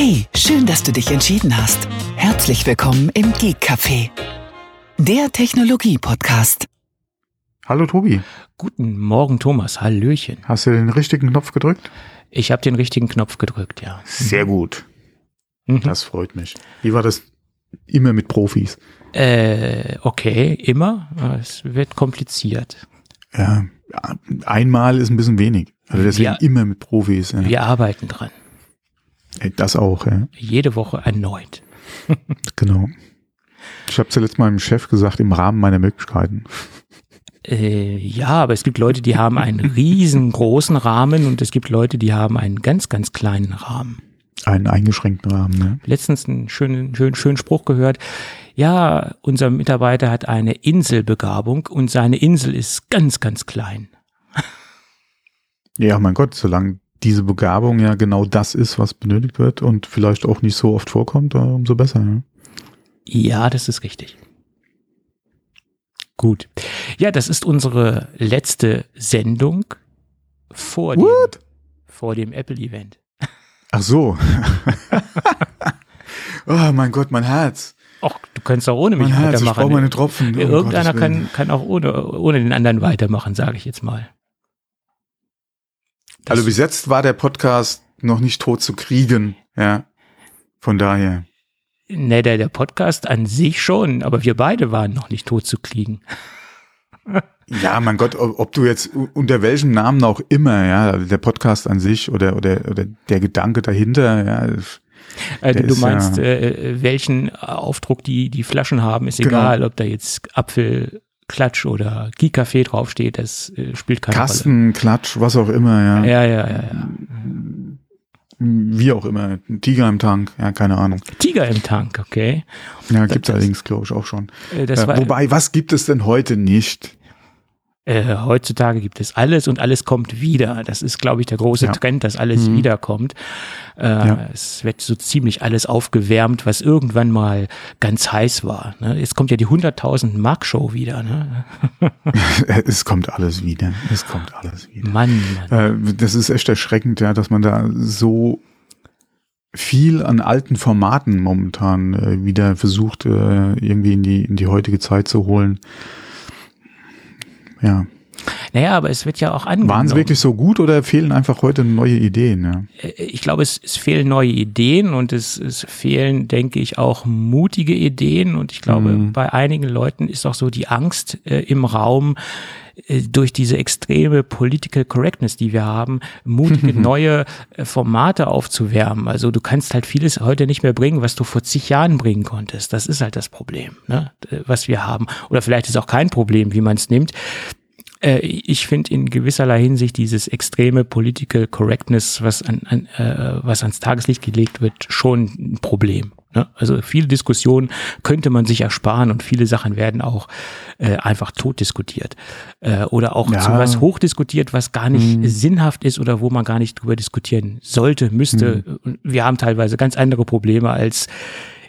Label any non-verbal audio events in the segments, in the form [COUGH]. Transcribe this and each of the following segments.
Hey, schön, dass du dich entschieden hast. Herzlich willkommen im Geek Café, der Technologie-Podcast. Hallo Tobi, Guten Morgen, Thomas. Hallöchen. hast du den richtigen Knopf gedrückt? Ich habe den richtigen Knopf gedrückt, ja. Sehr gut. Mhm. Das freut mich. Wie war das immer mit Profis? Äh, okay, immer. Es wird kompliziert. Ja, ja, einmal ist ein bisschen wenig. Also deswegen Ja. immer mit Profis. Ja. Wir arbeiten dran. Das auch, ja. Jede Woche erneut. [LAUGHS] Genau. Ich habe zuletzt meinem Chef gesagt, im Rahmen meiner Möglichkeiten. Äh, ja, aber es gibt Leute, die haben einen [LAUGHS] riesengroßen Rahmen und es gibt Leute, die haben einen ganz, ganz kleinen Rahmen. Einen eingeschränkten Rahmen, ne? Letztens einen schönen, schönen, schönen Spruch gehört. Ja, unser Mitarbeiter hat eine Inselbegabung und seine Insel ist ganz, ganz klein. Ja, mein Gott, solange diese Begabung ja genau das ist, was benötigt wird und vielleicht auch nicht so oft vorkommt, äh, umso besser. Ja? Ja, das ist richtig. Gut. Ja, das ist unsere letzte Sendung vor dem, What? vor dem Apple-Event. Ach so. [LAUGHS] oh mein Gott, mein Herz. Och, du kannst auch ohne mich Mein Herz, ich weitermachen. brauche meine Tropfen. Um Irgendeiner kann, kann auch ohne, ohne den anderen weitermachen, sage ich jetzt mal. Also bis jetzt war der Podcast noch nicht tot zu kriegen, ja. Von daher. Ne, der, der Podcast an sich schon, aber wir beide waren noch nicht tot zu kriegen. [LAUGHS] Ja, mein Gott, ob, ob du jetzt unter welchem Namen auch immer, ja, also der Podcast an sich oder, oder, oder der Gedanke dahinter, ja, Äh, Der du meinst, ja- äh, welchen Aufdruck die, die Flaschen haben, ist Genau. egal, ob da jetzt Apfelklatsch oder Gikaffee draufsteht, das äh, spielt keine Kasten, Klatsch, was auch immer, ja. Rolle. Ja, ja, ja, ja. Wie auch immer. Tiger im Tank, ja, keine Ahnung. Tiger im Tank, okay. Ja, gibt's das- allerdings, glaube ich, auch schon. Äh, Äh, wobei, was gibt es denn heute nicht? Äh, heutzutage gibt es alles und alles kommt wieder. Das ist, glaube ich, der große Ja. Trend, dass alles Mhm. wiederkommt. Äh, Ja. Es wird so ziemlich alles aufgewärmt, was irgendwann mal ganz heiß war. Ne? Jetzt kommt ja die 100.000 Mark Show wieder. Ne? [LAUGHS] es kommt alles wieder. Es kommt alles wieder. Mann, Mann. Äh, das ist echt erschreckend, ja, dass man da so viel an alten Formaten momentan äh, wieder versucht, äh, irgendwie in die, in die heutige Zeit zu holen. Ja. Naja, aber es wird ja auch angenommen. Waren sie wirklich so gut oder fehlen einfach heute neue Ideen? Ja? Äh, ich glaube, es, es fehlen neue Ideen und es, es fehlen, denke ich, auch mutige Ideen. Und ich glaube, Mhm. bei einigen Leuten ist auch so die Angst äh, im Raum, durch diese extreme Political Correctness, die wir haben, mutige [LAUGHS] neue äh, Formate aufzuwärmen. Also du kannst halt vieles heute nicht mehr bringen, was du vor zig Jahren bringen konntest. Das ist halt das Problem, ne? äh, was wir haben. Oder vielleicht ist auch kein Problem, wie man es nimmt. Äh, ich finde in gewisserlei Hinsicht dieses extreme Political Correctness, was, an, an, äh, was ans Tageslicht gelegt wird, schon ein Problem. Ne? Also viele Diskussionen könnte man sich ersparen und viele Sachen werden auch äh, einfach tot diskutiert. Äh, oder auch Ja. zu was hochdiskutiert, was gar nicht sinnhaft ist oder wo man gar nicht drüber diskutieren sollte, müsste. Und Wir haben teilweise ganz andere Probleme als,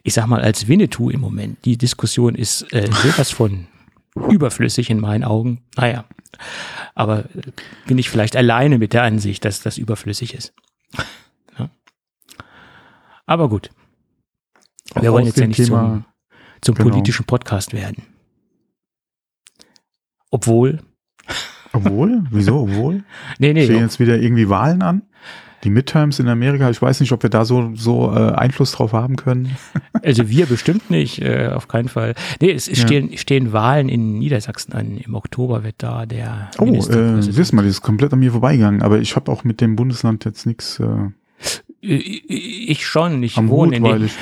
ich sag mal, als Winnetou im Moment. Die Diskussion ist äh, sowas von überflüssig in meinen Augen. Naja, aber äh, bin ich vielleicht alleine mit der Ansicht, dass das überflüssig ist. Ja. Aber gut, wir wollen jetzt ja nicht zum, Thema- zum genau. politischen Podcast werden. Obwohl, Obwohl? Wieso? Obwohl? [LAUGHS] nee, nee, Stehen jetzt wieder irgendwie Wahlen an? Die Midterms in Amerika, ich weiß nicht, ob wir da so, so äh, Einfluss drauf haben können. [LAUGHS] also wir bestimmt nicht, äh, auf keinen Fall. Nee, es, es Ja. stehen, stehen Wahlen in Niedersachsen an. Im Oktober wird da der Oh, äh, siehst mal, das ist komplett an mir vorbeigegangen, aber ich habe auch mit dem Bundesland jetzt nichts äh, ich schon, ich am wohne Hut, in dem, ich.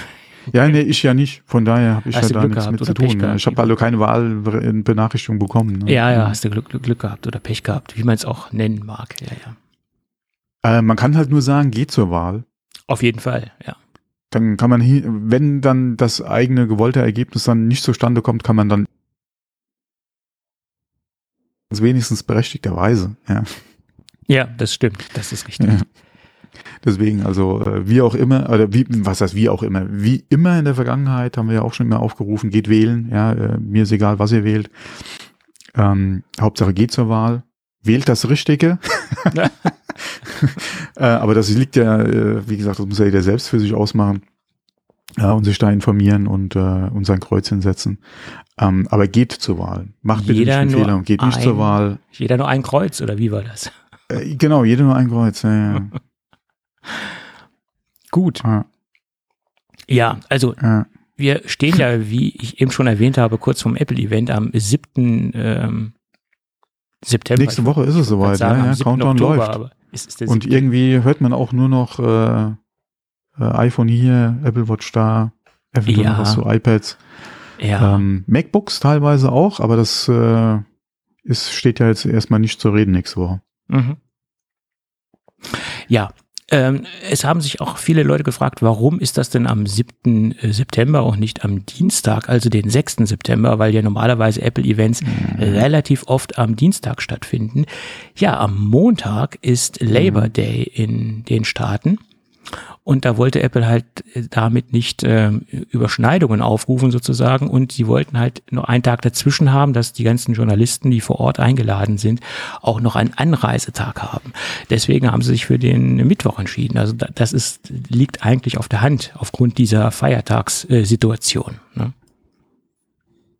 Ja, nee, ich ja nicht. Von daher habe ich Hast ja da Glück nichts mit zu tun. ne? gehabt, Ich habe also keine Wahlbenachrichtigung bekommen. Ne? Ja, ja, hast du Glück, Glück, gehabt oder Pech gehabt, wie man es auch nennen mag. Ja, ja. Äh, man kann halt nur sagen, geh zur Wahl. Auf jeden Fall, ja. Dann kann man, wenn dann das eigene gewollte Ergebnis dann nicht zustande kommt, kann man dann wenigstens berechtigterweise, ja. Ja, das stimmt, das ist richtig. Ja. Deswegen, also äh, wie auch immer, oder wie, was heißt wie auch immer, wie immer in der Vergangenheit haben wir ja auch schon immer aufgerufen, geht wählen, ja, äh, mir ist egal, was ihr wählt. Ähm, Hauptsache geht zur Wahl, wählt das Richtige. [LAUGHS] äh, aber das liegt ja, äh, wie gesagt, das muss ja jeder selbst für sich ausmachen. Ja, und sich da informieren und, äh, und sein Kreuz hinsetzen. Ähm, aber geht zur Wahl. Macht bitte Jeder nicht den Fehler und geht nicht ein- zur Wahl. Jeder nur ein Kreuz, oder wie war das? Äh, genau, jeder nur ein Kreuz. Ja, ja. [LAUGHS] Gut. ja, Ja, also ja. wir stehen ja, wie ich eben schon erwähnt habe, kurz vom Apple-Event am 7. Ähm, September. Nächste Woche ist es soweit. Ja, sagen, ja, 7. Countdown Oktober, läuft. ist der Und 7. irgendwie hört man auch nur noch äh, äh, iPhone hier, Apple Watch da, eventuell Ja. noch was zu iPads. ja. Ähm, MacBooks teilweise auch, aber das äh, ist, steht ja jetzt erstmal nicht zur Rede nächste Woche. Mhm. Ja, ähm, es haben sich auch viele Leute gefragt, warum ist das denn am 7. September und nicht am Dienstag, also den 6. September, weil ja normalerweise Apple-Events relativ oft am Dienstag stattfinden. Ja, am Montag ist Labor Day in den Staaten. Und da wollte Apple halt äh, damit nicht ähm, Überschneidungen aufrufen sozusagen. Und sie wollten halt nur einen Tag dazwischen haben, dass die ganzen Journalisten, die vor Ort eingeladen sind, auch noch einen Anreisetag haben. Deswegen haben sie sich für den Mittwoch entschieden. Also da- das ist, liegt eigentlich auf der Hand aufgrund dieser Feiertagssituation. Ne?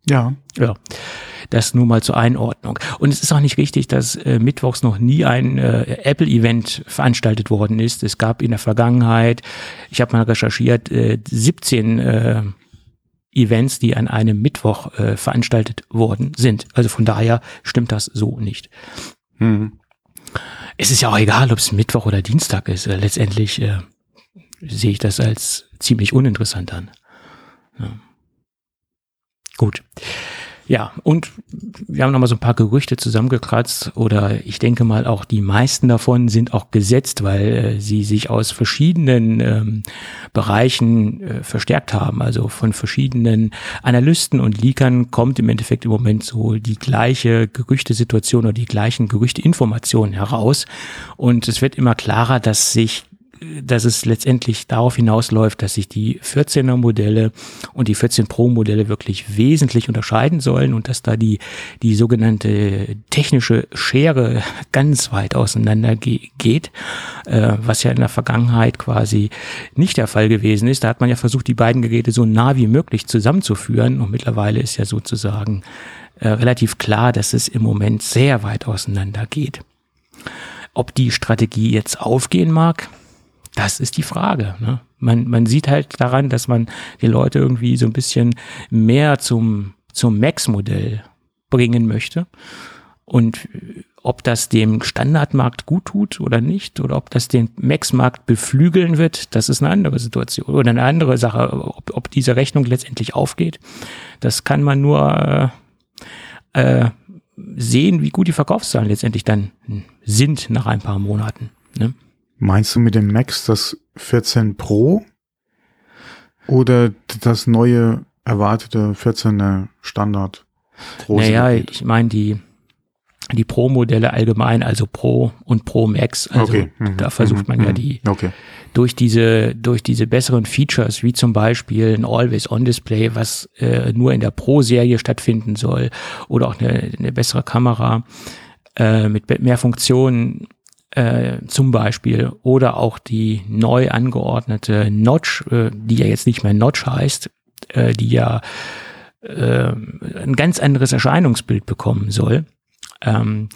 Ja, Ja, das nur mal zur Einordnung. Und es ist auch nicht richtig, dass äh, mittwochs noch nie ein äh, Apple-Event veranstaltet worden ist. Es gab in der Vergangenheit, ich habe mal recherchiert, äh, 17 äh, Events, die an einem Mittwoch äh, veranstaltet worden sind. Also von daher stimmt das so nicht. hm. Es ist ja auch egal, ob es Mittwoch oder Dienstag ist. Letztendlich äh, sehe ich das als ziemlich uninteressant an. Ja. Gut. Ja, und wir haben nochmal so ein paar Gerüchte zusammengekratzt oder ich denke mal auch die meisten davon sind auch gesetzt, weil äh, sie sich aus verschiedenen ähm, Bereichen äh, verstärkt haben. Also von verschiedenen Analysten und Leakern kommt im Endeffekt im Moment so die gleiche Gerüchtesituation oder die gleichen Gerüchteinformationen heraus. Und es wird immer klarer, dass sich dass es letztendlich darauf hinausläuft, dass sich die 14er Modelle und die 14 Pro Modelle wirklich wesentlich unterscheiden sollen und dass da die, die sogenannte technische Schere [LAUGHS] ganz weit auseinander ge geht, äh, was ja in der Vergangenheit quasi nicht der Fall gewesen ist. Da hat man ja versucht, die beiden Geräte so nah wie möglich zusammenzuführen und mittlerweile ist ja sozusagen äh, relativ klar, dass es im Moment sehr weit auseinander geht. Ob die Strategie jetzt aufgehen mag, das ist die Frage. Ne? Man, man sieht halt daran, dass man die Leute irgendwie so ein bisschen mehr zum, zum Max-Modell bringen möchte. Und äh, ob das dem Standardmarkt gut tut oder nicht, oder ob das den Max-Markt beflügeln wird, das ist eine andere Situation oder eine andere Sache. Ob, ob diese Rechnung letztendlich aufgeht, das kann man nur äh, äh, sehen, wie gut die Verkaufszahlen letztendlich dann sind nach ein paar Monaten. Ne? Meinst du mit dem Max das 14 Pro oder das neue erwartete 14er Standard? große Naja, ich meine die, die Pro-Modelle allgemein, also Pro und Pro Max. Also okay. mhm, da versucht mhm, man ja mhm. die Okay. durch diese durch diese besseren Features wie zum Beispiel ein Always-On-Display, was äh, nur in der Pro-Serie stattfinden soll, oder auch eine, eine bessere Kamera äh, mit mehr Funktionen äh, zum Beispiel, oder auch die neu angeordnete Notch, äh, die ja jetzt nicht mehr Notch heißt, äh, die ja äh, ein ganz anderes Erscheinungsbild bekommen soll. Ähm,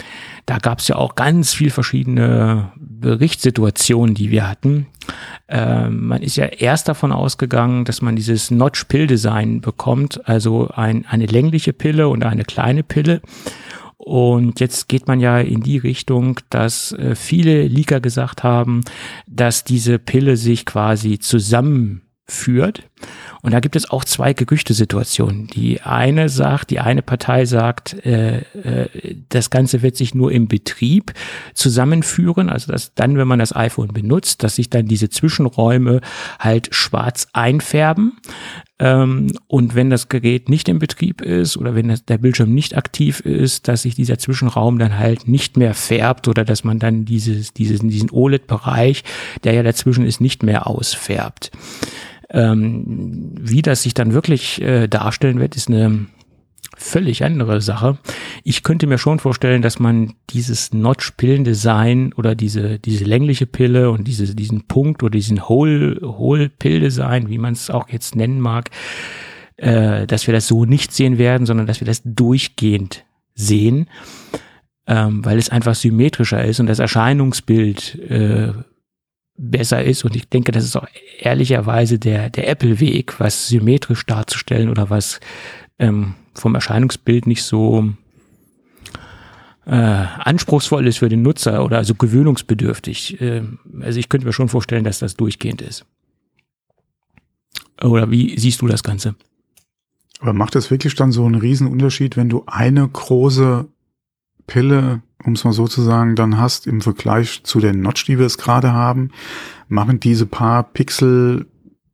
da gab es ja auch ganz viel verschiedene Berichtssituationen, die wir hatten. Ähm, man ist ja erst davon ausgegangen, dass man dieses Notch-Pill-Design bekommt, also ein, eine längliche Pille und eine kleine Pille. Und jetzt geht man ja in die Richtung, dass äh, viele Leaker gesagt haben, dass diese Pille sich quasi zusammenführt. Und da gibt es auch zwei Gerüchtesituationen. Die eine sagt, die eine Partei sagt, äh, äh, das Ganze wird sich nur im Betrieb zusammenführen, also dass dann, wenn man das iPhone benutzt, dass sich dann diese Zwischenräume halt schwarz einfärben. Ähm, und wenn das Gerät nicht im Betrieb ist oder wenn das, der Bildschirm nicht aktiv ist, dass sich dieser Zwischenraum dann halt nicht mehr färbt oder dass man dann dieses, dieses, diesen OLED-Bereich, der ja dazwischen ist, nicht mehr ausfärbt. Ähm, wie das sich dann wirklich äh, darstellen wird, ist eine völlig andere Sache. Ich könnte mir schon vorstellen, dass man dieses Notch-Pillendesign oder diese, diese längliche Pille und diese, diesen Punkt oder diesen Hole-Pill-Design, wie man es auch jetzt nennen mag, äh, dass wir das so nicht sehen werden, sondern dass wir das durchgehend sehen, ähm, weil es einfach symmetrischer ist und das Erscheinungsbild äh, besser ist. Und ich denke, das ist auch ehrlicherweise der, der Apple-Weg, was symmetrisch darzustellen oder was ähm, vom Erscheinungsbild nicht so äh, anspruchsvoll ist für den Nutzer oder also gewöhnungsbedürftig. Äh, also ich könnte mir schon vorstellen, dass das durchgehend ist. Oder wie siehst du das Ganze? Aber macht das wirklich dann so einen riesen Unterschied, wenn du eine große Pille, um es mal so zu sagen, dann hast im Vergleich zu den Notch, die wir es gerade haben, machen diese paar Pixel,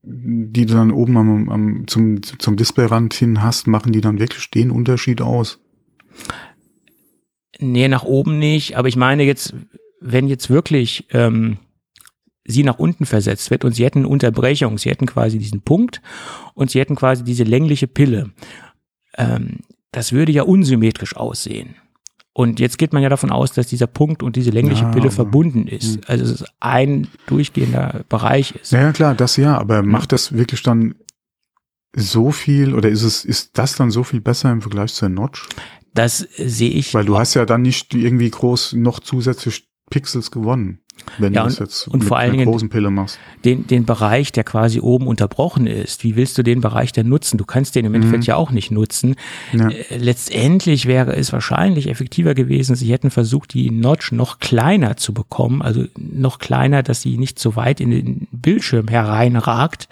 die du dann oben am, am, zum, zum Displayrand hin hast, machen die dann wirklich den Unterschied aus? Nee, nach oben nicht, aber ich meine jetzt, wenn jetzt wirklich ähm, sie nach unten versetzt wird und sie hätten Unterbrechung, sie hätten quasi diesen Punkt und sie hätten quasi diese längliche Pille. Ähm, das würde ja unsymmetrisch aussehen. Und jetzt geht man ja davon aus, dass dieser Punkt und diese längliche ja, Pille verbunden ist. Hm. Also dass es ein durchgehender Bereich ist. Ja, klar, das ja, aber macht das wirklich dann so viel oder ist es, ist das dann so viel besser im Vergleich zur Notch? Das sehe ich. Weil du hast ja dann nicht irgendwie groß noch zusätzlich Pixels gewonnen. Wenn ja, du das jetzt und, vor allen Dingen großen Pille machst. Den, den Bereich, der quasi oben unterbrochen ist, wie willst du den Bereich denn nutzen? Du kannst den im Endeffekt mhm. ja auch nicht nutzen. Ja. Äh, letztendlich wäre es wahrscheinlich effektiver gewesen, sie hätten versucht, die Notch noch kleiner zu bekommen, also noch kleiner, dass sie nicht so weit in den Bildschirm hereinragt.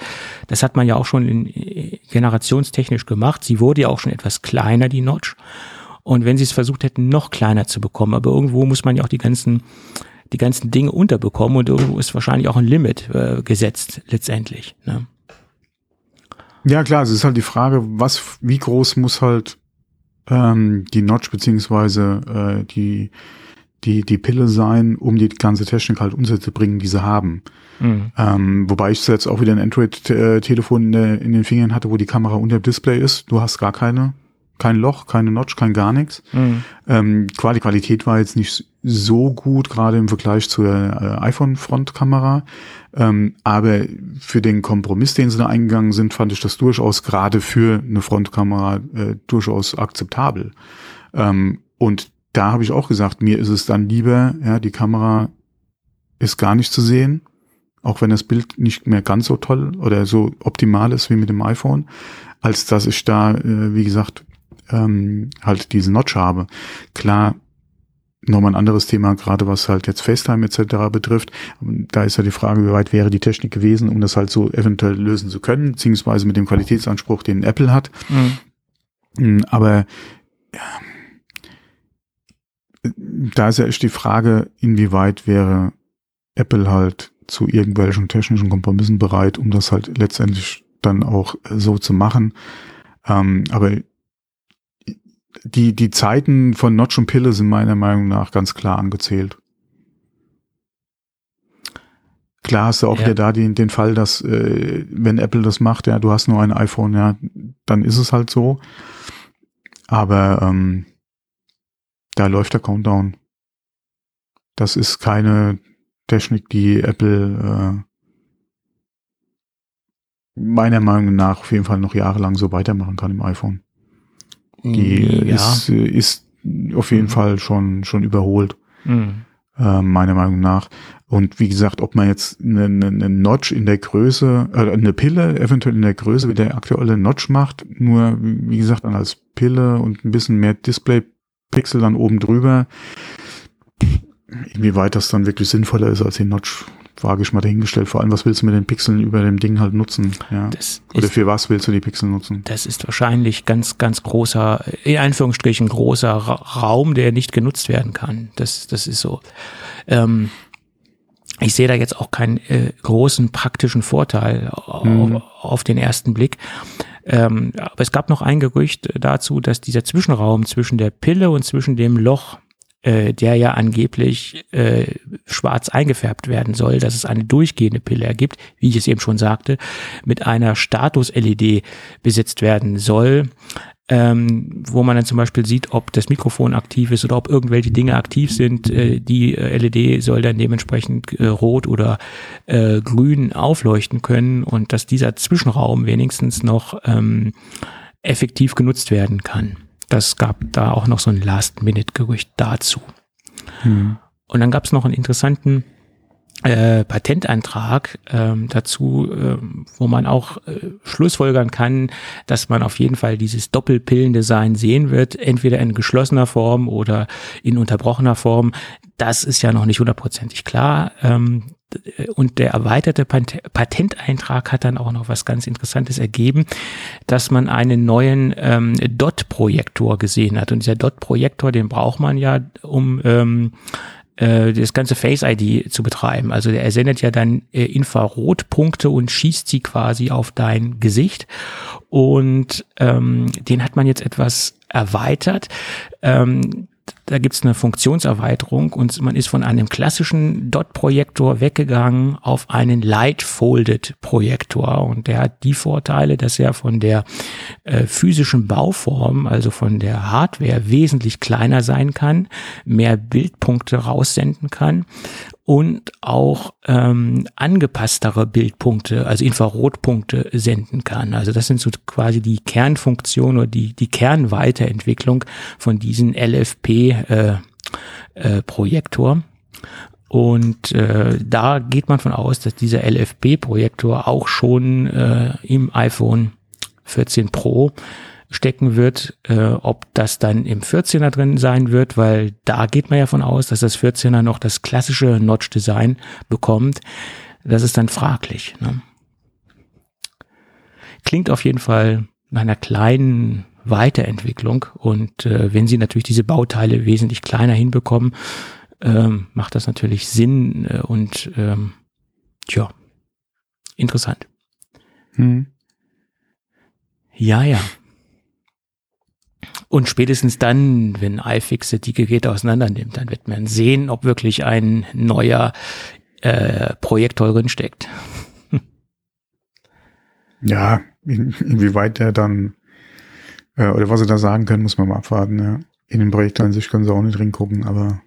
Das hat man ja auch schon in, äh, generationstechnisch gemacht. Sie wurde ja auch schon etwas kleiner, die Notch. Und wenn sie es versucht hätten, noch kleiner zu bekommen, aber irgendwo muss man ja auch die ganzen die ganzen Dinge unterbekommen und irgendwo ist wahrscheinlich auch ein Limit äh, gesetzt letztendlich. Ne? Ja klar, es ist halt die Frage, was, wie groß muss halt ähm, die Notch beziehungsweise äh, die die die Pille sein, um die ganze Technik halt unterzubringen, die sie haben. Mhm. Ähm, wobei ich jetzt auch wieder ein Android-Telefon in, in den Fingern hatte, wo die Kamera unter dem Display ist. Du hast gar keine kein Loch, keine Notch, kein gar nichts. Mhm. Ähm, die Qualität war jetzt nicht so gut, gerade im Vergleich zur äh, iPhone-Frontkamera. Ähm, aber für den Kompromiss, den sie da eingegangen sind, fand ich das durchaus gerade für eine Frontkamera äh, durchaus akzeptabel. Ähm, und da habe ich auch gesagt, mir ist es dann lieber, ja, die Kamera ist gar nicht zu sehen, auch wenn das Bild nicht mehr ganz so toll oder so optimal ist wie mit dem iPhone, als dass ich da, äh, wie gesagt, ähm, halt diesen Notch habe. Klar, nochmal ein anderes Thema, gerade was halt jetzt FaceTime etc. betrifft. Da ist ja die Frage, wie weit wäre die Technik gewesen, um das halt so eventuell lösen zu können, beziehungsweise mit dem Qualitätsanspruch, den Apple hat. Mhm. Mm, aber ja, da ist ja echt die Frage, inwieweit wäre Apple halt zu irgendwelchen technischen Kompromissen bereit, um das halt letztendlich dann auch so zu machen. Ähm, aber die, die Zeiten von Notch und Pille sind meiner Meinung nach ganz klar angezählt. Klar hast du auch ja. wieder da den, den Fall, dass äh, wenn Apple das macht, ja, du hast nur ein iPhone, ja, dann ist es halt so. Aber ähm, da läuft der Countdown. Das ist keine Technik, die Apple äh, meiner Meinung nach auf jeden Fall noch jahrelang so weitermachen kann im iPhone. Die ja. ist, ist auf jeden mhm. Fall schon, schon überholt. Mhm. Äh, meiner Meinung nach. Und wie gesagt, ob man jetzt eine, eine, Notch in der Größe, äh, eine Pille eventuell in der Größe wie der aktuelle Notch macht, nur wie gesagt dann als Pille und ein bisschen mehr Display-Pixel dann oben drüber, inwieweit das dann wirklich sinnvoller ist als die Notch wage ich mal dahingestellt. Vor allem, was willst du mit den Pixeln über dem Ding halt nutzen? Ja. Das Oder für was willst du die Pixel nutzen? Das ist wahrscheinlich ganz, ganz großer, in Anführungsstrichen großer Raum, der nicht genutzt werden kann. Das, das ist so. Ähm, ich sehe da jetzt auch keinen äh, großen praktischen Vorteil mhm. auf, auf, den ersten Blick. Ähm, aber es gab noch ein Gerücht dazu, dass dieser Zwischenraum zwischen der Pille und zwischen dem Loch äh, der ja angeblich äh, schwarz eingefärbt werden soll, dass es eine durchgehende Pille ergibt, wie ich es eben schon sagte, mit einer Status-LED besetzt werden soll. ähm, wo man dann zum Beispiel sieht, ob das Mikrofon aktiv ist oder ob irgendwelche Dinge aktiv sind. Äh, die äh, LED soll dann dementsprechend äh, rot oder äh, grün aufleuchten können und dass dieser Zwischenraum wenigstens noch ähm, effektiv genutzt werden kann. Das gab da auch noch so ein Last-Minute-Gerücht dazu. Hm. Und dann gab es noch einen interessanten äh, Patentantrag ähm, dazu, äh, wo man auch äh, schlussfolgern kann, dass man auf jeden Fall dieses Doppelpillendesign sehen wird, entweder in geschlossener Form oder in unterbrochener Form. Das ist ja noch nicht hundertprozentig klar. Ähm, und der erweiterte Patenteintrag hat dann auch noch was ganz Interessantes ergeben, dass man einen neuen ähm, DOT-Projektor gesehen hat. Und dieser DOT-Projektor, den braucht man ja, um ähm, äh, das ganze Face ID zu betreiben. Also er sendet ja dann äh, Infrarotpunkte und schießt sie quasi auf dein Gesicht. Und ähm, den hat man jetzt etwas erweitert. Ähm, da gibt's eine Funktionserweiterung und man ist von einem klassischen Dot-Projektor weggegangen auf einen Light-Folded-Projektor und der hat die Vorteile, dass er von der äh, physischen Bauform, also von der Hardware wesentlich kleiner sein kann, mehr Bildpunkte raussenden kann und auch ähm, angepasstere Bildpunkte, also Infrarotpunkte senden kann. Also das sind so quasi die Kernfunktionen oder die, die Kernweiterentwicklung von diesem LFP-Projektor. Äh, äh, und äh, da geht man von aus, dass dieser LFP-Projektor auch schon äh, im iPhone 14 Pro stecken wird, äh, ob das dann im 14er drin sein wird, weil da geht man ja von aus, dass das 14er noch das klassische Notch-Design bekommt. Das ist dann fraglich. Ne? Klingt auf jeden Fall nach einer kleinen Weiterentwicklung und äh, wenn sie natürlich diese Bauteile wesentlich kleiner hinbekommen, ähm, macht das natürlich Sinn äh, und ähm, tja, interessant. Hm. Ja, ja. Und spätestens dann, wenn iFixit die Geräte auseinander nimmt, dann wird man sehen, ob wirklich ein neuer äh, Projektor drin steckt. ja, in, inwieweit der dann äh, oder was sie da sagen können, muss man mal abwarten. Ja. In den Projektor an sich können sie auch nicht drin gucken, aber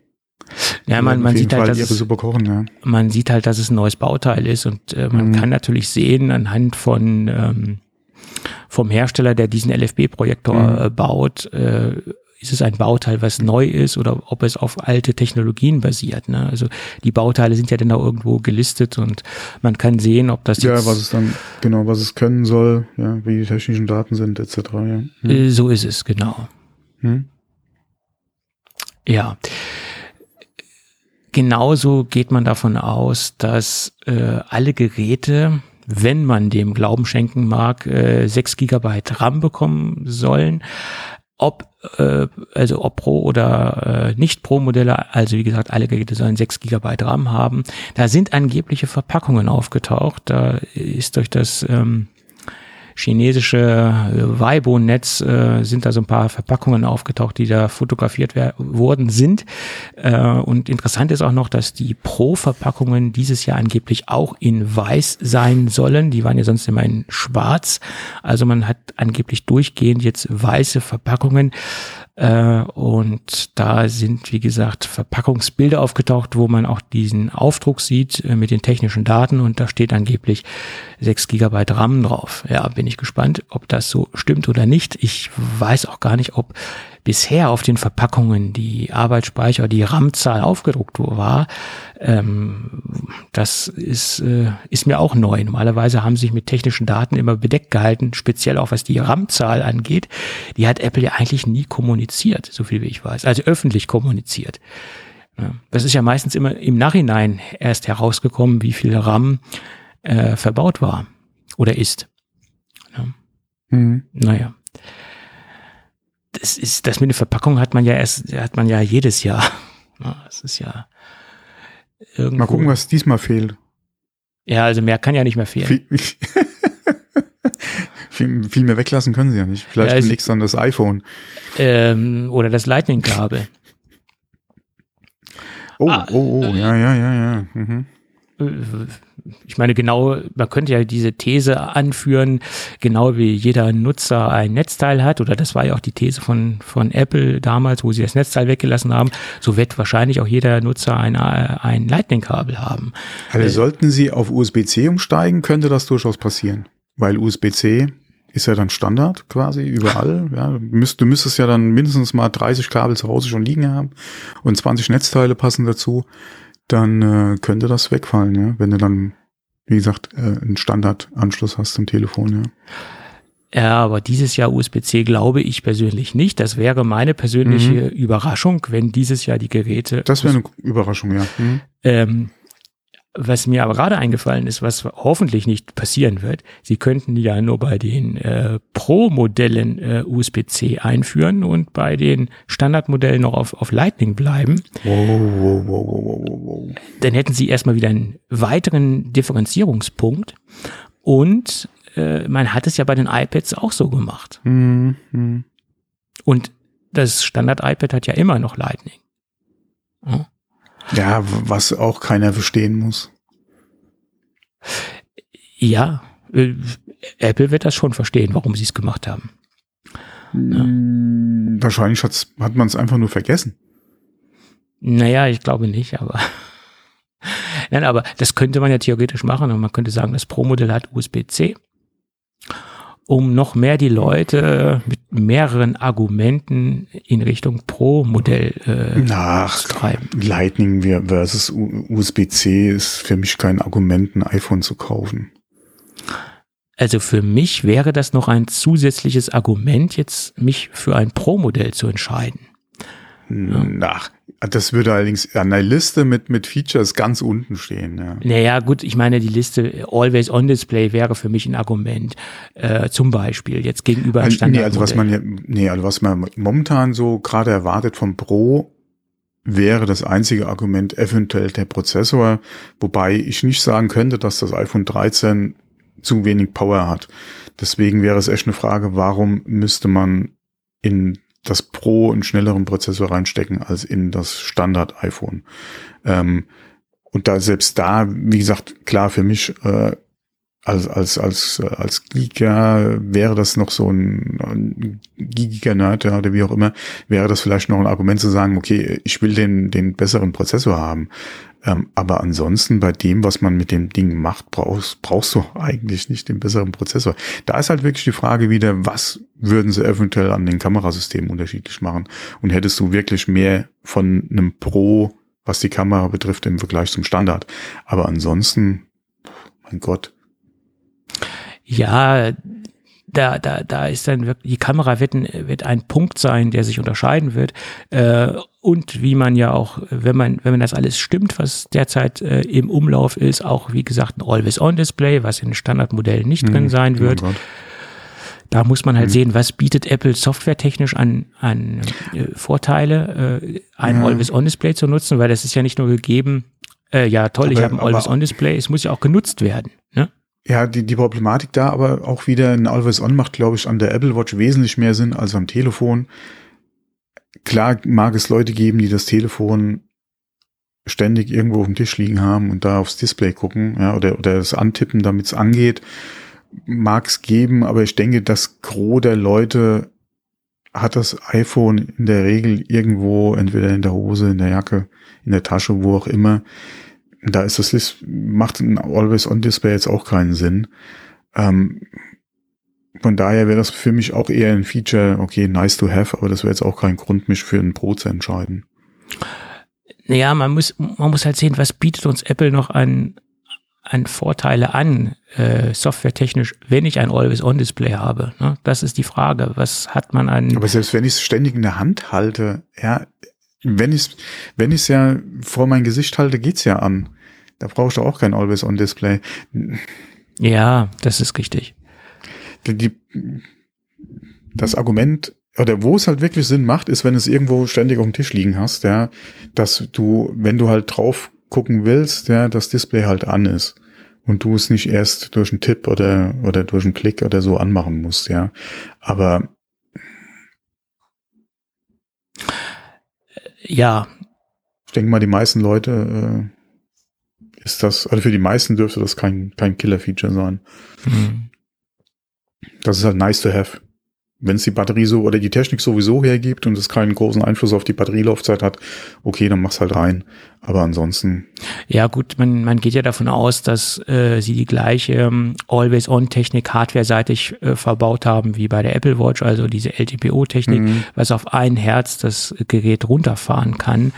ja, man, man sieht halt, dass es, kochen, ja. man sieht halt, dass es ein neues Bauteil ist und äh, man mhm. kann natürlich sehen anhand von ähm, vom Hersteller, der diesen LFB-Projektor mhm. äh, baut, äh, ist es ein Bauteil, was neu ist oder ob es auf alte Technologien basiert. Ne? Also die Bauteile sind ja dann auch irgendwo gelistet und man kann sehen, ob das ja, was es dann genau, was es können soll, ja, wie die technischen Daten sind etc. Ja. Hm. Äh, so ist es genau. Hm? Ja. Genauso geht man davon aus, dass äh, alle Geräte wenn man dem Glauben schenken mag, äh, 6 Gigabyte RAM bekommen sollen. Ob, äh, also ob Pro oder äh, nicht Pro-Modelle, also wie gesagt, alle Geräte sollen 6 Gigabyte RAM haben. Da sind angebliche Verpackungen aufgetaucht. Da ist durch das ähm, chinesische äh, Weibo-Netz äh, sind da so ein paar Verpackungen aufgetaucht, die da fotografiert worden sind. Äh, und interessant ist auch noch, dass die Pro-Verpackungen dieses Jahr angeblich auch in weiß sein sollen. Die waren ja sonst immer in schwarz. Also man hat angeblich durchgehend jetzt weiße Verpackungen. Äh, und da sind, wie gesagt, Verpackungsbilder aufgetaucht, wo man auch diesen Aufdruck sieht äh, mit den technischen Daten und da steht angeblich 6 Gigabyte RAM drauf. Ja, bin ich gespannt, ob das so stimmt oder nicht. Ich weiß auch gar nicht, ob bisher auf den Verpackungen die Arbeitsspeicher, die RAM-Zahl aufgedruckt war, ähm, das ist, äh, ist mir auch neu. Normalerweise haben sie sich mit technischen Daten immer bedeckt gehalten, speziell auch was die RAM-Zahl angeht. Die hat Apple ja eigentlich nie kommuniziert, so viel wie ich weiß, also öffentlich kommuniziert. Das ist ja meistens immer im Nachhinein erst herausgekommen, wie viel RAM äh, verbaut war oder ist. Ja. Mhm. Naja das ist, das mit der Verpackung hat man ja erst, hat man ja jedes Jahr. [LAUGHS] Das ist ja irgendwo. Mal gucken, was diesmal fehlt. Ja, also mehr kann ja nicht mehr fehlen. Viel, [LAUGHS] viel, mehr weglassen können sie ja nicht. Vielleicht ja, demnächst dann das iPhone. Ähm, oder das Lightning-Kabel. Oh, ah, oh, oh, ja, ja, ja, ja. Mhm. Ich meine, genau, man könnte ja diese These anführen, genau wie jeder Nutzer ein Netzteil hat, oder das war ja auch die These von, von Apple damals, wo sie das Netzteil weggelassen haben, so wird wahrscheinlich auch jeder Nutzer ein, ein Lightning-Kabel haben. Also äh, sollten sie auf USB-C umsteigen, könnte das durchaus passieren, weil USB-C ist ja dann Standard quasi überall. Ja, du, müsst, du müsstest ja dann mindestens mal 30 Kabel zu Hause schon liegen haben und 20 Netzteile passen dazu. Dann äh, könnte das wegfallen, ja, wenn du dann, wie gesagt, äh, einen Standardanschluss hast zum Telefon, ja. Ja, aber dieses Jahr USB-C glaube ich persönlich nicht. Das wäre meine persönliche mhm. Überraschung, wenn dieses Jahr die Geräte. Das wäre eine Überraschung, ja. Mhm. Ähm, was mir aber gerade eingefallen ist, was hoffentlich nicht passieren wird, sie könnten ja nur bei den äh, Pro-Modellen äh, USB-C einführen und bei den Standardmodellen noch auf, auf Lightning bleiben. Wow, wow, wow, wow, wow. Dann hätten sie erstmal wieder einen weiteren Differenzierungspunkt und äh, man hat es ja bei den iPads auch so gemacht. Mhm. Und das Standard-iPad hat ja immer noch Lightning. Ja. Ja, was auch keiner verstehen muss. Ja, äh, Apple wird das schon verstehen, warum sie es gemacht haben. Ja. Hm, wahrscheinlich hat's, hat man es einfach nur vergessen. Naja, ich glaube nicht, aber. [LAUGHS] Nein, aber das könnte man ja theoretisch machen und man könnte sagen, das Pro-Modell hat USB-C um noch mehr die Leute mit mehreren Argumenten in Richtung Pro-Modell äh, Ach, zu treiben. Lightning versus USB-C ist für mich kein Argument, ein iPhone zu kaufen. Also für mich wäre das noch ein zusätzliches Argument, jetzt mich für ein Pro-Modell zu entscheiden. Ach, das würde allerdings an der Liste mit, mit Features ganz unten stehen. Ja. Naja, gut, ich meine, die Liste Always on Display wäre für mich ein Argument. Äh, zum Beispiel jetzt gegenüber einem Standard. Nee, also was man ja, nee, also was man momentan so gerade erwartet vom Pro, wäre das einzige Argument eventuell der Prozessor, wobei ich nicht sagen könnte, dass das iPhone 13 zu wenig Power hat. Deswegen wäre es echt eine Frage, warum müsste man in das Pro einen schnelleren Prozessor reinstecken als in das Standard-iPhone. Ähm, und da selbst da, wie gesagt, klar für mich äh, als als als als Giga wäre das noch so ein, ein Giga Nerd oder wie auch immer wäre das vielleicht noch ein Argument zu sagen, okay, ich will den den besseren Prozessor haben. Ähm, aber ansonsten bei dem, was man mit dem Ding macht, brauchst, brauchst du eigentlich nicht den besseren Prozessor. Da ist halt wirklich die Frage wieder, was würden sie eventuell an den Kamerasystemen unterschiedlich machen? Und hättest du wirklich mehr von einem Pro, was die Kamera betrifft, im Vergleich zum Standard. Aber ansonsten, mein Gott. Ja, da, da, da ist dann wirklich, die Kamera wird ein, wird ein Punkt sein, der sich unterscheiden wird. Äh, und wie man ja auch, wenn man, wenn man das alles stimmt, was derzeit äh, im Umlauf ist, auch wie gesagt ein Always-On-Display, was in Standardmodellen nicht mhm. drin sein wird. Oh da muss man halt mhm. sehen, was bietet Apple softwaretechnisch an, an äh, Vorteile, äh, ein ja. Always-On-Display zu nutzen, weil das ist ja nicht nur gegeben, äh, ja toll, aber, ich habe ein Always-On-Display, es muss ja auch genutzt werden. Ja, die, die Problematik da aber auch wieder ein Always On macht, glaube ich, an der Apple Watch wesentlich mehr Sinn als am Telefon. Klar mag es Leute geben, die das Telefon ständig irgendwo auf dem Tisch liegen haben und da aufs Display gucken, ja, oder, oder das antippen, damit es angeht. Mag es geben, aber ich denke, das Gros der Leute hat das iPhone in der Regel irgendwo, entweder in der Hose, in der Jacke, in der Tasche, wo auch immer da ist das macht ein Always-On-Display jetzt auch keinen Sinn. Ähm, von daher wäre das für mich auch eher ein Feature, okay, nice to have, aber das wäre jetzt auch kein Grund, mich für einen Pro zu entscheiden. Naja, man muss, man muss halt sehen, was bietet uns Apple noch an, an Vorteile an, äh, softwaretechnisch, wenn ich ein Always-On-Display habe. Ne? Das ist die Frage. Was hat man an. Aber selbst wenn ich es ständig in der Hand halte, ja, wenn ich es wenn ich's ja vor mein Gesicht halte, geht's ja an. Da brauchst du auch kein Always-On-Display. Ja, das ist richtig. Die, das Argument, oder wo es halt wirklich Sinn macht, ist, wenn es irgendwo ständig auf dem Tisch liegen hast, ja, dass du, wenn du halt drauf gucken willst, ja, das Display halt an ist und du es nicht erst durch einen Tipp oder, oder durch einen Klick oder so anmachen musst, ja. Aber ja. Ich denke mal, die meisten Leute ist das, also für die meisten dürfte das kein, kein Killer-Feature sein. Mhm. Das ist halt nice to have wenn es die Batterie so oder die Technik sowieso hergibt und es keinen großen Einfluss auf die Batterielaufzeit hat, okay, dann mach's halt rein. Aber ansonsten. Ja, gut, man, man geht ja davon aus, dass äh, sie die gleiche ähm, Always-On-Technik hardware-seitig äh, verbaut haben wie bei der Apple Watch, also diese LTPO-Technik, mhm. was auf ein Herz das Gerät runterfahren kann.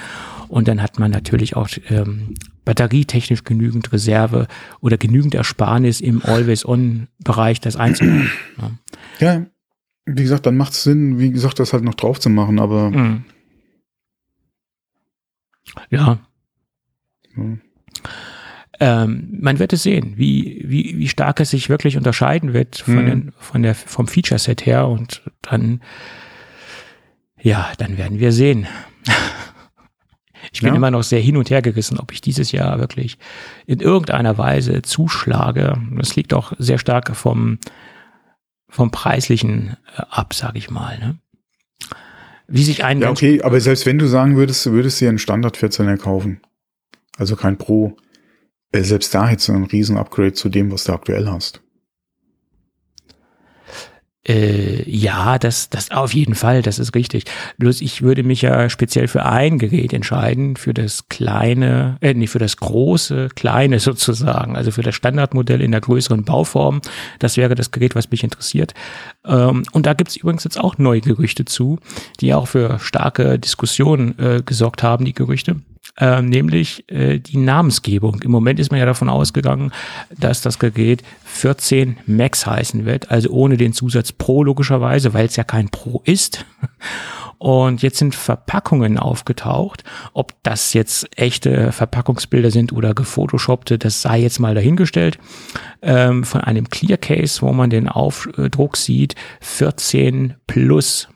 Und dann hat man natürlich auch ähm, batterietechnisch genügend Reserve oder genügend Ersparnis im Always-On-Bereich, das einzubauen. Ja. ja, wie gesagt, dann macht es Sinn, wie gesagt, das halt noch drauf zu machen, aber. Mhm. Ja. Mhm. Ähm, man wird es sehen, wie, wie, wie stark es sich wirklich unterscheiden wird von, mhm. den, von der, vom Feature-Set her und dann, ja, dann werden wir sehen. [LAUGHS] Ich bin ja. immer noch sehr hin und her gerissen, ob ich dieses Jahr wirklich in irgendeiner Weise zuschlage. Das liegt auch sehr stark vom, vom Preislichen äh, ab, sage ich mal. Ne? Wie sich ein. Ja, okay, aber selbst wenn du sagen würdest, du würdest dir einen Standard 14er kaufen, also kein Pro, äh, selbst da hättest du einen riesen Upgrade zu dem, was du aktuell hast. Äh, ja, das, das auf jeden Fall, das ist richtig. Bloß ich würde mich ja speziell für ein Gerät entscheiden, für das kleine, äh, nicht für das große, kleine [LAUGHS] sozusagen, also für das Standardmodell in der größeren Bauform. Das wäre das Gerät, was mich interessiert. Ähm, und da gibt es übrigens jetzt auch neue Gerüchte zu, die auch für starke Diskussionen äh, gesorgt haben, die Gerüchte ähm, nämlich äh, die Namensgebung. Im Moment ist man ja davon ausgegangen, dass das Gerät 14 Max heißen wird, also ohne den Zusatz Pro logischerweise, weil es ja kein Pro ist. Und jetzt sind Verpackungen aufgetaucht. Ob das jetzt echte Verpackungsbilder sind oder gefotoshoppte, das sei jetzt mal dahingestellt. Ähm, von einem Clear Case, wo man den Aufdruck sieht, 14 plus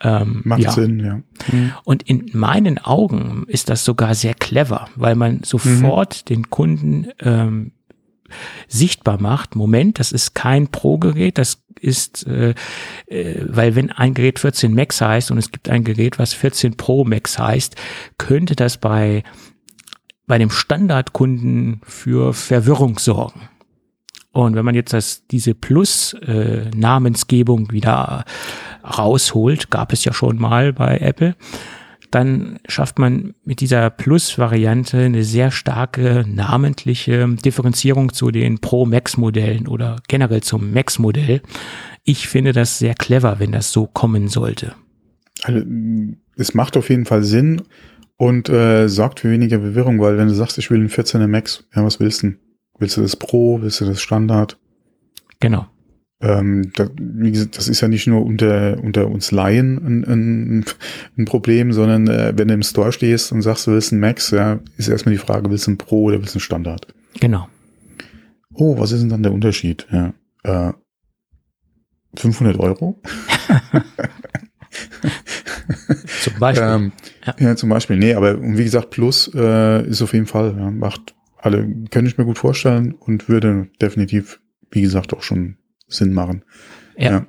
ähm, Macht ja. Sinn, ja. Mhm. Und in meinen Augen ist das sogar sehr clever, weil man sofort mhm. den Kunden ähm, sichtbar macht, Moment, das ist kein Pro-Gerät, das ist, äh, äh, weil wenn ein Gerät 14 Max heißt und es gibt ein Gerät, was 14 Pro Max heißt, könnte das bei, bei dem Standardkunden für Verwirrung sorgen. Und wenn man jetzt das, diese Plus-Namensgebung äh, wieder rausholt, gab es ja schon mal bei Apple, dann schafft man mit dieser Plus-Variante eine sehr starke namentliche Differenzierung zu den Pro-Max-Modellen oder generell zum Max-Modell. Ich finde das sehr clever, wenn das so kommen sollte. Also, es macht auf jeden Fall Sinn und äh, sorgt für weniger Bewirrung, weil wenn du sagst, ich will einen 14er Max, ja, was willst du? Willst du das Pro? Willst du das Standard? Genau. Ähm, da, wie gesagt, das ist ja nicht nur unter, unter uns Laien ein, ein, ein Problem, sondern äh, wenn du im Store stehst und sagst, du willst einen Max, ja, ist erstmal die Frage, willst du einen Pro oder willst du einen Standard? Genau. Oh, was ist denn dann der Unterschied? Ja, äh, 500 Euro? [LAUGHS] zum Beispiel. Ähm, ja. ja. zum Beispiel. Nee, aber wie gesagt, Plus äh, ist auf jeden Fall, ja, macht alle, könnte ich mir gut vorstellen und würde definitiv, wie gesagt, auch schon Sinn machen. Ja. ja.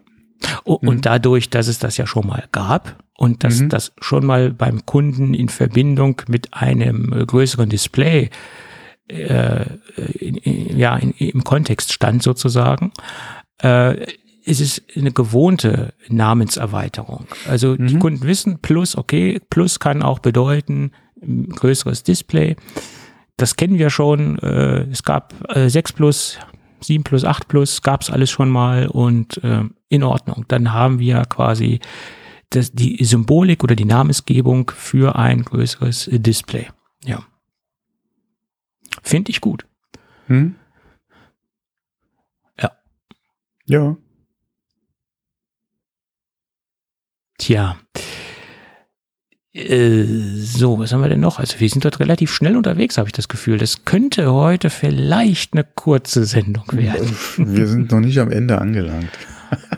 Und mhm. dadurch, dass es das ja schon mal gab und dass mhm. das schon mal beim Kunden in Verbindung mit einem größeren Display äh, in, in, ja, in, im Kontext stand sozusagen, äh, ist es eine gewohnte Namenserweiterung. Also mhm. die Kunden wissen, Plus, okay, Plus kann auch bedeuten größeres Display. Das kennen wir schon. Äh, es gab äh, 6 Plus, 7 plus, 8 plus, gab es alles schon mal und äh, in Ordnung. Dann haben wir quasi das, die Symbolik oder die Namensgebung für ein größeres Display. Ja. Finde ich gut. Hm? Ja. Ja. Tja. Äh, so, was haben wir denn noch? Also wir sind dort relativ schnell unterwegs, habe ich das Gefühl. Das könnte heute vielleicht eine kurze Sendung werden. [LAUGHS] Wir sind noch nicht am Ende angelangt.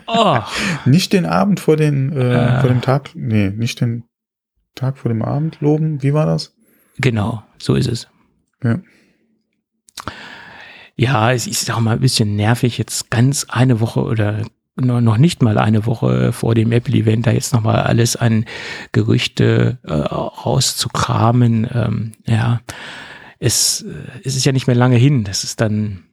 Oh. [LAUGHS] nicht den Abend vor, den, äh, äh. vor dem Tag, nee, nicht den Tag vor dem Abend loben. Wie war das? Genau, so ist es. Ja. Ja, es ist auch mal ein bisschen nervig, jetzt ganz eine Woche oder noch nicht mal eine Woche vor dem Apple-Event da jetzt nochmal alles an Gerüchte äh, rauszukramen. Ähm, ja, es, äh, es ist ja nicht mehr lange hin. Das ist dann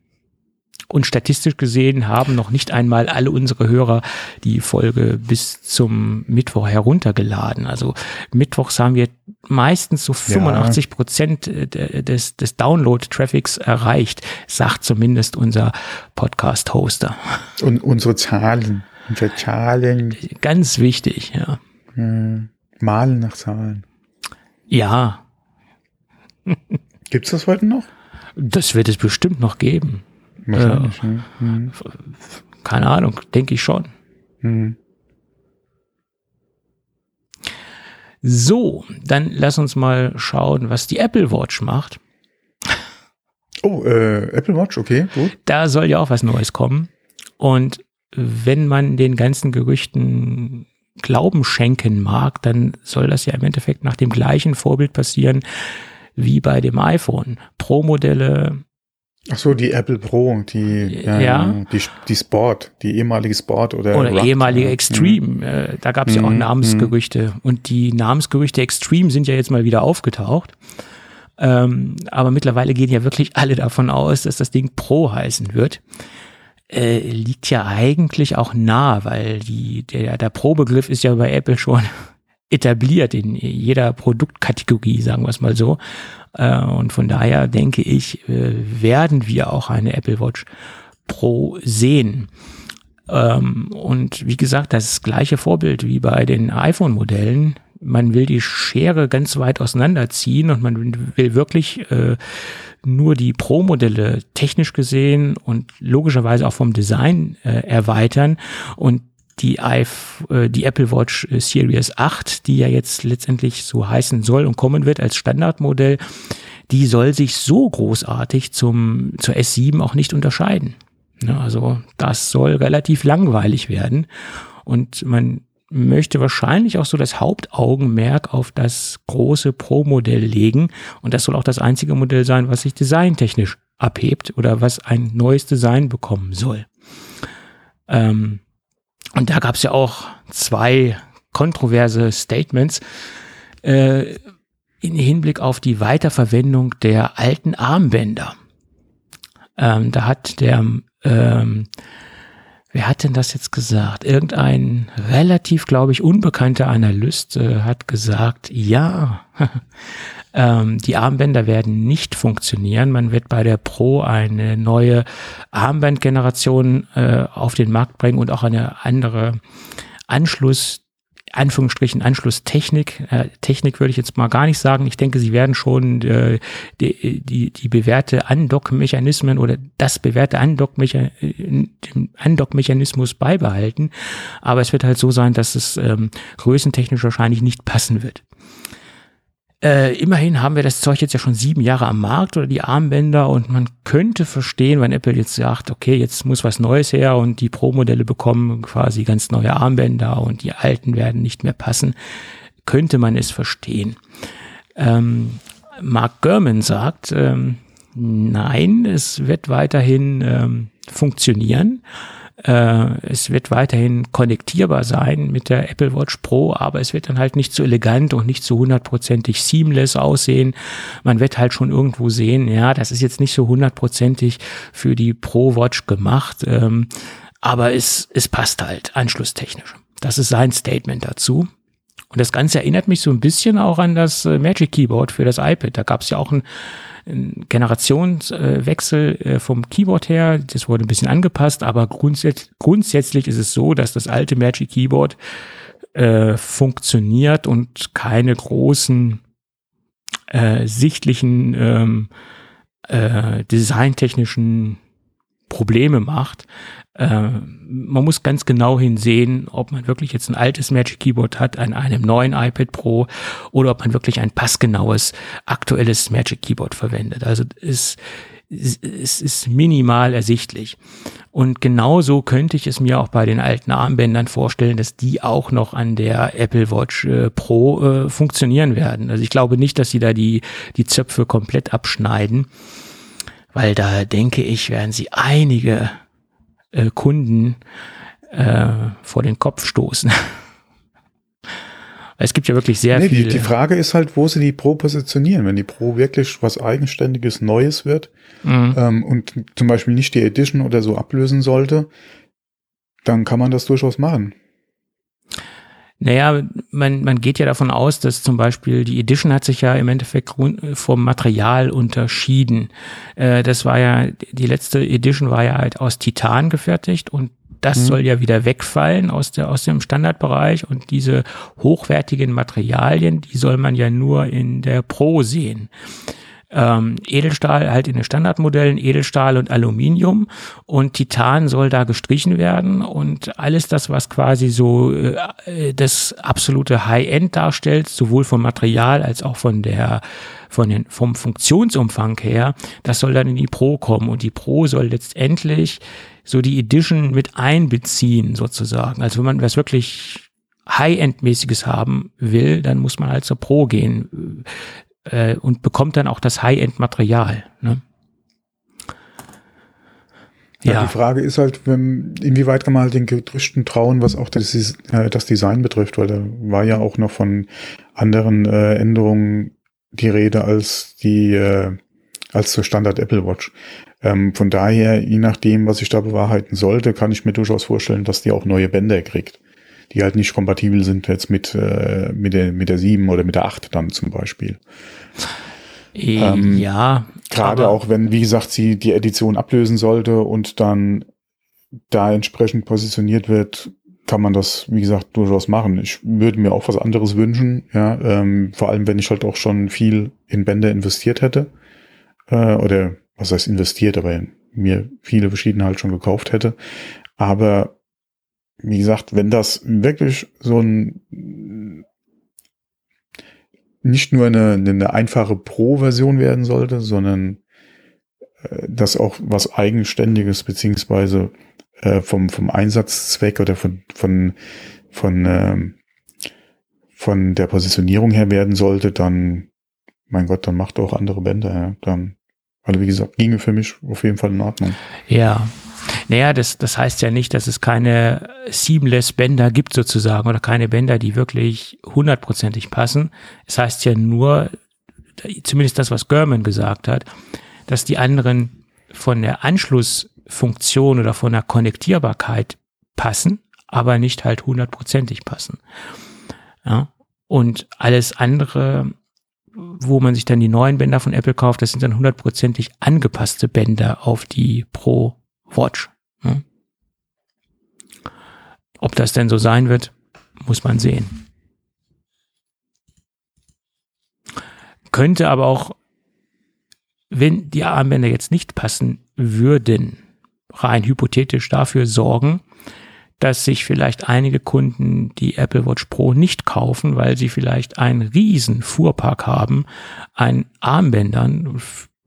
und statistisch gesehen haben noch nicht einmal alle unsere Hörer die Folge bis zum Mittwoch heruntergeladen. Also mittwochs haben wir meistens so 85 Prozent ja. des, des Download-Traffics erreicht, sagt zumindest unser Podcast-Hoster. Und unsere Zahlen, unsere Zahlen. Ganz wichtig, ja. Hm. Malen nach Zahlen. Ja. Gibt's das heute noch? Das wird es bestimmt noch geben. Wahrscheinlich, äh, mhm. Keine Ahnung, denke ich schon. Mhm. So, dann lass uns mal schauen, was die Apple Watch macht. Oh, äh, Apple Watch, okay, gut. Da soll ja auch was Neues kommen. Und wenn man den ganzen Gerüchten Glauben schenken mag, dann soll das ja im Endeffekt nach dem gleichen Vorbild passieren wie bei dem iPhone. Pro-Modelle Ach so, die Apple Pro, die, ja. ja. die, die Sport, die ehemalige Sport oder Oder Rock, ehemalige Extreme. Mhm. Da gab es ja auch mhm. Namensgerüchte. Mhm. Und die Namensgerüchte Extreme sind ja jetzt mal wieder aufgetaucht. Ähm, aber mittlerweile gehen ja wirklich alle davon aus, dass das Ding Pro heißen wird. Äh, liegt ja eigentlich auch nah, weil die, der, der Pro-Begriff ist ja bei Apple schon [LAUGHS] etabliert in jeder Produktkategorie, sagen wir es mal so. Äh, und von daher denke ich, äh, werden wir auch eine Apple Watch Pro sehen. Ähm, und wie gesagt, das gleiche Vorbild wie bei den iPhone-Modellen. Man will die Schere ganz weit auseinanderziehen und man will wirklich äh, nur die Pro-Modelle technisch gesehen und logischerweise auch vom Design erweitern und die, iPh äh, die Apple Watch äh, Series 8, die ja jetzt letztendlich so heißen soll und kommen wird als Standardmodell, die soll sich so großartig zum, zur S7 auch nicht unterscheiden. Ja, also das soll relativ langweilig werden und man möchte wahrscheinlich auch so das Hauptaugenmerk auf das große Pro-Modell legen und das soll auch das einzige Modell sein, was sich designtechnisch abhebt oder was ein neues Design bekommen soll. Ähm, und da gab es ja auch zwei kontroverse Statements äh, in Hinblick auf die Weiterverwendung der alten Armbänder. Ähm, da hat der, ähm, wer hat denn das jetzt gesagt? Irgendein relativ, glaube ich, unbekannter Analyst äh, hat gesagt, ja, [LAUGHS] ähm, die Armbänder werden nicht funktionieren. Man wird bei der Pro eine neue Armbandgeneration äh, auf den Markt bringen und auch eine andere Anschluss Anführungsstrichen Anschlusstechnik. Äh, Technik würde ich jetzt mal gar nicht sagen. Ich denke, sie werden schon äh, die, die, die bewährte Andock-Mechanismen oder das bewährte Andock-Mechanismus beibehalten. Aber es wird halt so sein, dass es ähm, größentechnisch wahrscheinlich nicht passen wird. Äh, immerhin haben wir das Zeug jetzt ja schon sieben Jahre am Markt oder die Armbänder und man könnte verstehen, wenn Apple jetzt sagt, okay, jetzt muss was Neues her und die Pro-Modelle bekommen quasi ganz neue Armbänder und die alten werden nicht mehr passen, könnte man es verstehen. Ähm, Mark Gurman sagt, ähm, nein, es wird weiterhin ähm, funktionieren. Äh, es wird weiterhin konnektierbar sein mit der Apple Watch Pro, aber es wird dann halt nicht so elegant und nicht so hundertprozentig seamless aussehen. Man wird halt schon irgendwo sehen, ja, das ist jetzt nicht so hundertprozentig für die Pro Watch gemacht, ähm, aber es, es passt halt anschlusstechnisch. Das ist sein Statement dazu. Und das Ganze erinnert mich so ein bisschen auch an das äh, Magic Keyboard für das iPad. Da gab es ja auch ein ein Generationswechsel äh, vom Keyboard her. Das wurde ein bisschen angepasst, aber grundsätzlich, grundsätzlich ist es so, dass das alte Magic Keyboard äh, funktioniert und keine großen äh, sichtlichen ähm, äh, designtechnischen Probleme macht. Äh, man muss ganz genau hinsehen, ob man wirklich jetzt ein altes Magic Keyboard hat an einem neuen iPad Pro oder ob man wirklich ein passgenaues aktuelles Magic Keyboard verwendet. Also es, es ist minimal ersichtlich. Und genauso könnte ich es mir auch bei den alten Armbändern vorstellen, dass die auch noch an der Apple Watch äh, Pro äh, funktionieren werden. Also ich glaube nicht, dass sie da die, die Zöpfe komplett abschneiden, weil da denke ich, werden sie einige äh, Kunden äh, vor den Kopf stoßen. [LAUGHS] Es gibt ja wirklich sehr nee, viele. Die, die Frage ist halt, wo sie die Pro positionieren. Wenn die Pro wirklich was Eigenständiges, Neues wird mhm. ähm, und zum Beispiel nicht die Edition oder so ablösen sollte, dann kann man das durchaus machen. Naja, man, man geht ja davon aus, dass zum Beispiel die Edition hat sich ja im Endeffekt vom Material unterschieden. Äh, das war ja, die letzte Edition war ja halt aus Titan gefertigt und das mhm. soll ja wieder wegfallen aus, der, aus dem Standardbereich und diese hochwertigen Materialien, die soll man ja nur in der Pro sehen ähm, Edelstahl halt in den Standardmodellen, Edelstahl und Aluminium. Und Titan soll da gestrichen werden. Und alles das, was quasi so äh, das absolute High-End darstellt, sowohl vom Material als auch von der von den, vom Funktionsumfang her, das soll dann in die Pro kommen. Und die Pro soll letztendlich so die Edition mit einbeziehen sozusagen. Also wenn man was wirklich High-End-mäßiges haben will, dann muss man halt zur Pro gehen äh, und bekommt dann auch das High-End-Material. Ne? Ja. ja. die Frage ist halt, wenn, inwieweit kann man halt den Gerüchten trauen, was auch das, äh, das Design betrifft, weil da war ja auch noch von anderen äh, Änderungen die Rede als die äh, als zur Standard Apple Watch. Ähm, von daher, je nachdem, was ich da bewahrheiten sollte, kann ich mir durchaus vorstellen, dass die auch neue Bänder kriegt, die halt nicht kompatibel sind jetzt mit äh, mit der mit der 7 oder mit der 8 dann zum Beispiel. Ähm, ja. Gerade auch wenn, wie gesagt, sie die Edition ablösen sollte und dann da entsprechend positioniert wird, kann man das, wie gesagt, durchaus machen. Ich würde mir auch was anderes wünschen, ja, ähm, vor allem wenn ich halt auch schon viel in Bänder investiert hätte, äh, oder was heißt investiert, aber mir viele verschiedene halt schon gekauft hätte. Aber wie gesagt, wenn das wirklich so ein nicht nur eine, eine einfache Pro-Version werden sollte, sondern äh, dass auch was Eigenständiges beziehungsweise äh, vom, vom Einsatzzweck oder von, von, von, äh, von der Positionierung her werden sollte, dann, mein Gott, dann macht auch andere Bänder. Ja. Dann, also wie gesagt, ginge für mich auf jeden Fall in Ordnung. Ja, naja, das, das heißt ja nicht, dass es keine seamless Bänder gibt sozusagen oder keine Bänder, die wirklich hundertprozentig passen. Es heißt ja nur, zumindest das, was German gesagt hat, dass die anderen von der Anschlussfunktion oder von der Konnektierbarkeit passen, aber nicht halt hundertprozentig passen. Ja? Und alles andere, wo man sich dann die neuen Bänder von Apple kauft, das sind dann hundertprozentig angepasste Bänder auf die Pro Watch. Ob das denn so sein wird, muss man sehen. Könnte aber auch, wenn die Armbänder jetzt nicht passen würden, rein hypothetisch dafür sorgen, dass sich vielleicht einige Kunden die Apple Watch Pro nicht kaufen, weil sie vielleicht einen riesen Fuhrpark haben an Armbändern,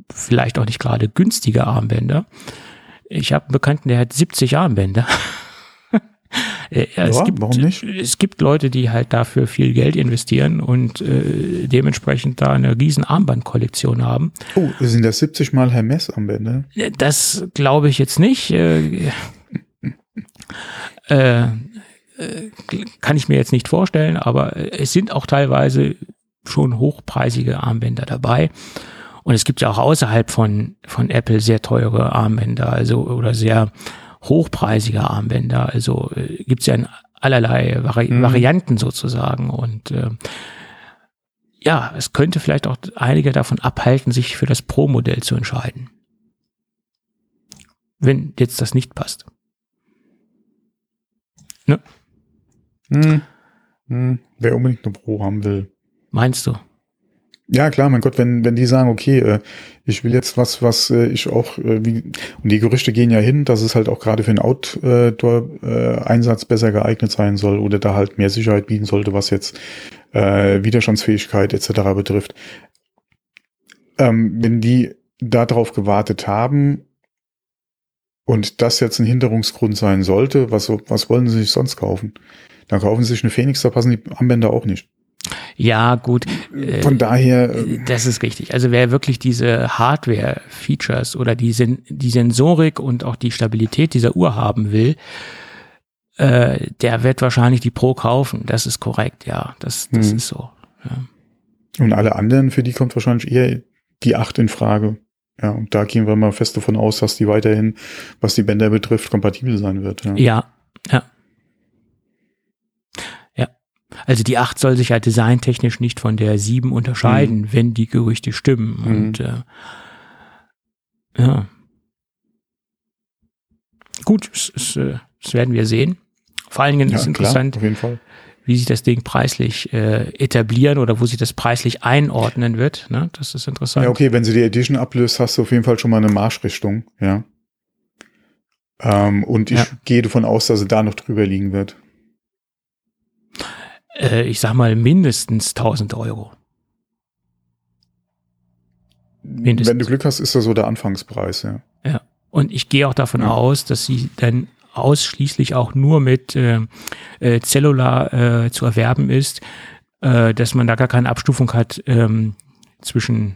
vielleicht auch nicht gerade günstige Armbänder, ich habe einen Bekannten, der hat 70 Armbänder. [LAUGHS] ja, es gibt, warum nicht? Es gibt Leute, die halt dafür viel Geld investieren und äh, dementsprechend da eine riesen Armbandkollektion haben. Oh, sind das 70 mal Hermes-Armbänder? Das glaube ich jetzt nicht. Äh, äh, kann ich mir jetzt nicht vorstellen, aber es sind auch teilweise schon hochpreisige Armbänder dabei. Und es gibt ja auch außerhalb von, von Apple sehr teure Armbänder, also oder sehr hochpreisige Armbänder. Also äh, gibt es ja in allerlei Vari mhm. Varianten sozusagen. Und äh, ja, es könnte vielleicht auch einige davon abhalten, sich für das Pro-Modell zu entscheiden. Wenn jetzt das nicht passt. Ne? Hm. Hm. Wer unbedingt eine Pro haben will. Meinst du? Ja, klar, mein Gott, wenn, wenn die sagen, okay, äh, ich will jetzt was, was äh, ich auch, äh, wie, und die Gerüchte gehen ja hin, dass es halt auch gerade für den Outdoor-Einsatz besser geeignet sein soll oder da halt mehr Sicherheit bieten sollte, was jetzt äh, Widerstandsfähigkeit etc. betrifft. Ähm, wenn die darauf gewartet haben und das jetzt ein Hinderungsgrund sein sollte, was, was wollen sie sich sonst kaufen? Dann kaufen sie sich eine Phoenix, da passen die Anwender auch nicht. Ja, gut. Von daher. Äh, das ist richtig. Also wer wirklich diese Hardware-Features oder die, Sen die Sensorik und auch die Stabilität dieser Uhr haben will, äh, der wird wahrscheinlich die Pro kaufen. Das ist korrekt, ja. Das, das Mhm. ist so. Ja. Und alle anderen, für die kommt wahrscheinlich eher die 8 in Frage. Ja, und da gehen wir mal fest davon aus, dass die weiterhin, was die Bänder betrifft, kompatibel sein wird. Ja, ja. Ja. Also die 8 soll sich ja designtechnisch nicht von der 7 unterscheiden, wenn die Gerüchte stimmen. Mhm. Und äh, ja. Gut, äh, das werden wir sehen. Vor allen Dingen Ja, ist klar, interessant, Fall. wie sich das Ding preislich äh, etablieren oder wo sich das preislich einordnen wird. Ne? Das ist interessant. Ja, okay, wenn sie die Edition ablöst, hast du auf jeden Fall schon mal eine Marschrichtung, ja. Ähm, und ich Ja. gehe davon aus, dass sie da noch drüber liegen wird. Äh, ich sag mal mindestens 1000 Euro. Mindestens. Wenn du Glück hast, ist das so der Anfangspreis, ja. Ja. Und ich gehe auch davon Ja. aus, dass sie dann ausschließlich auch nur mit äh, äh, Cellular äh, zu erwerben ist, äh, dass man da gar keine Abstufung hat ähm, zwischen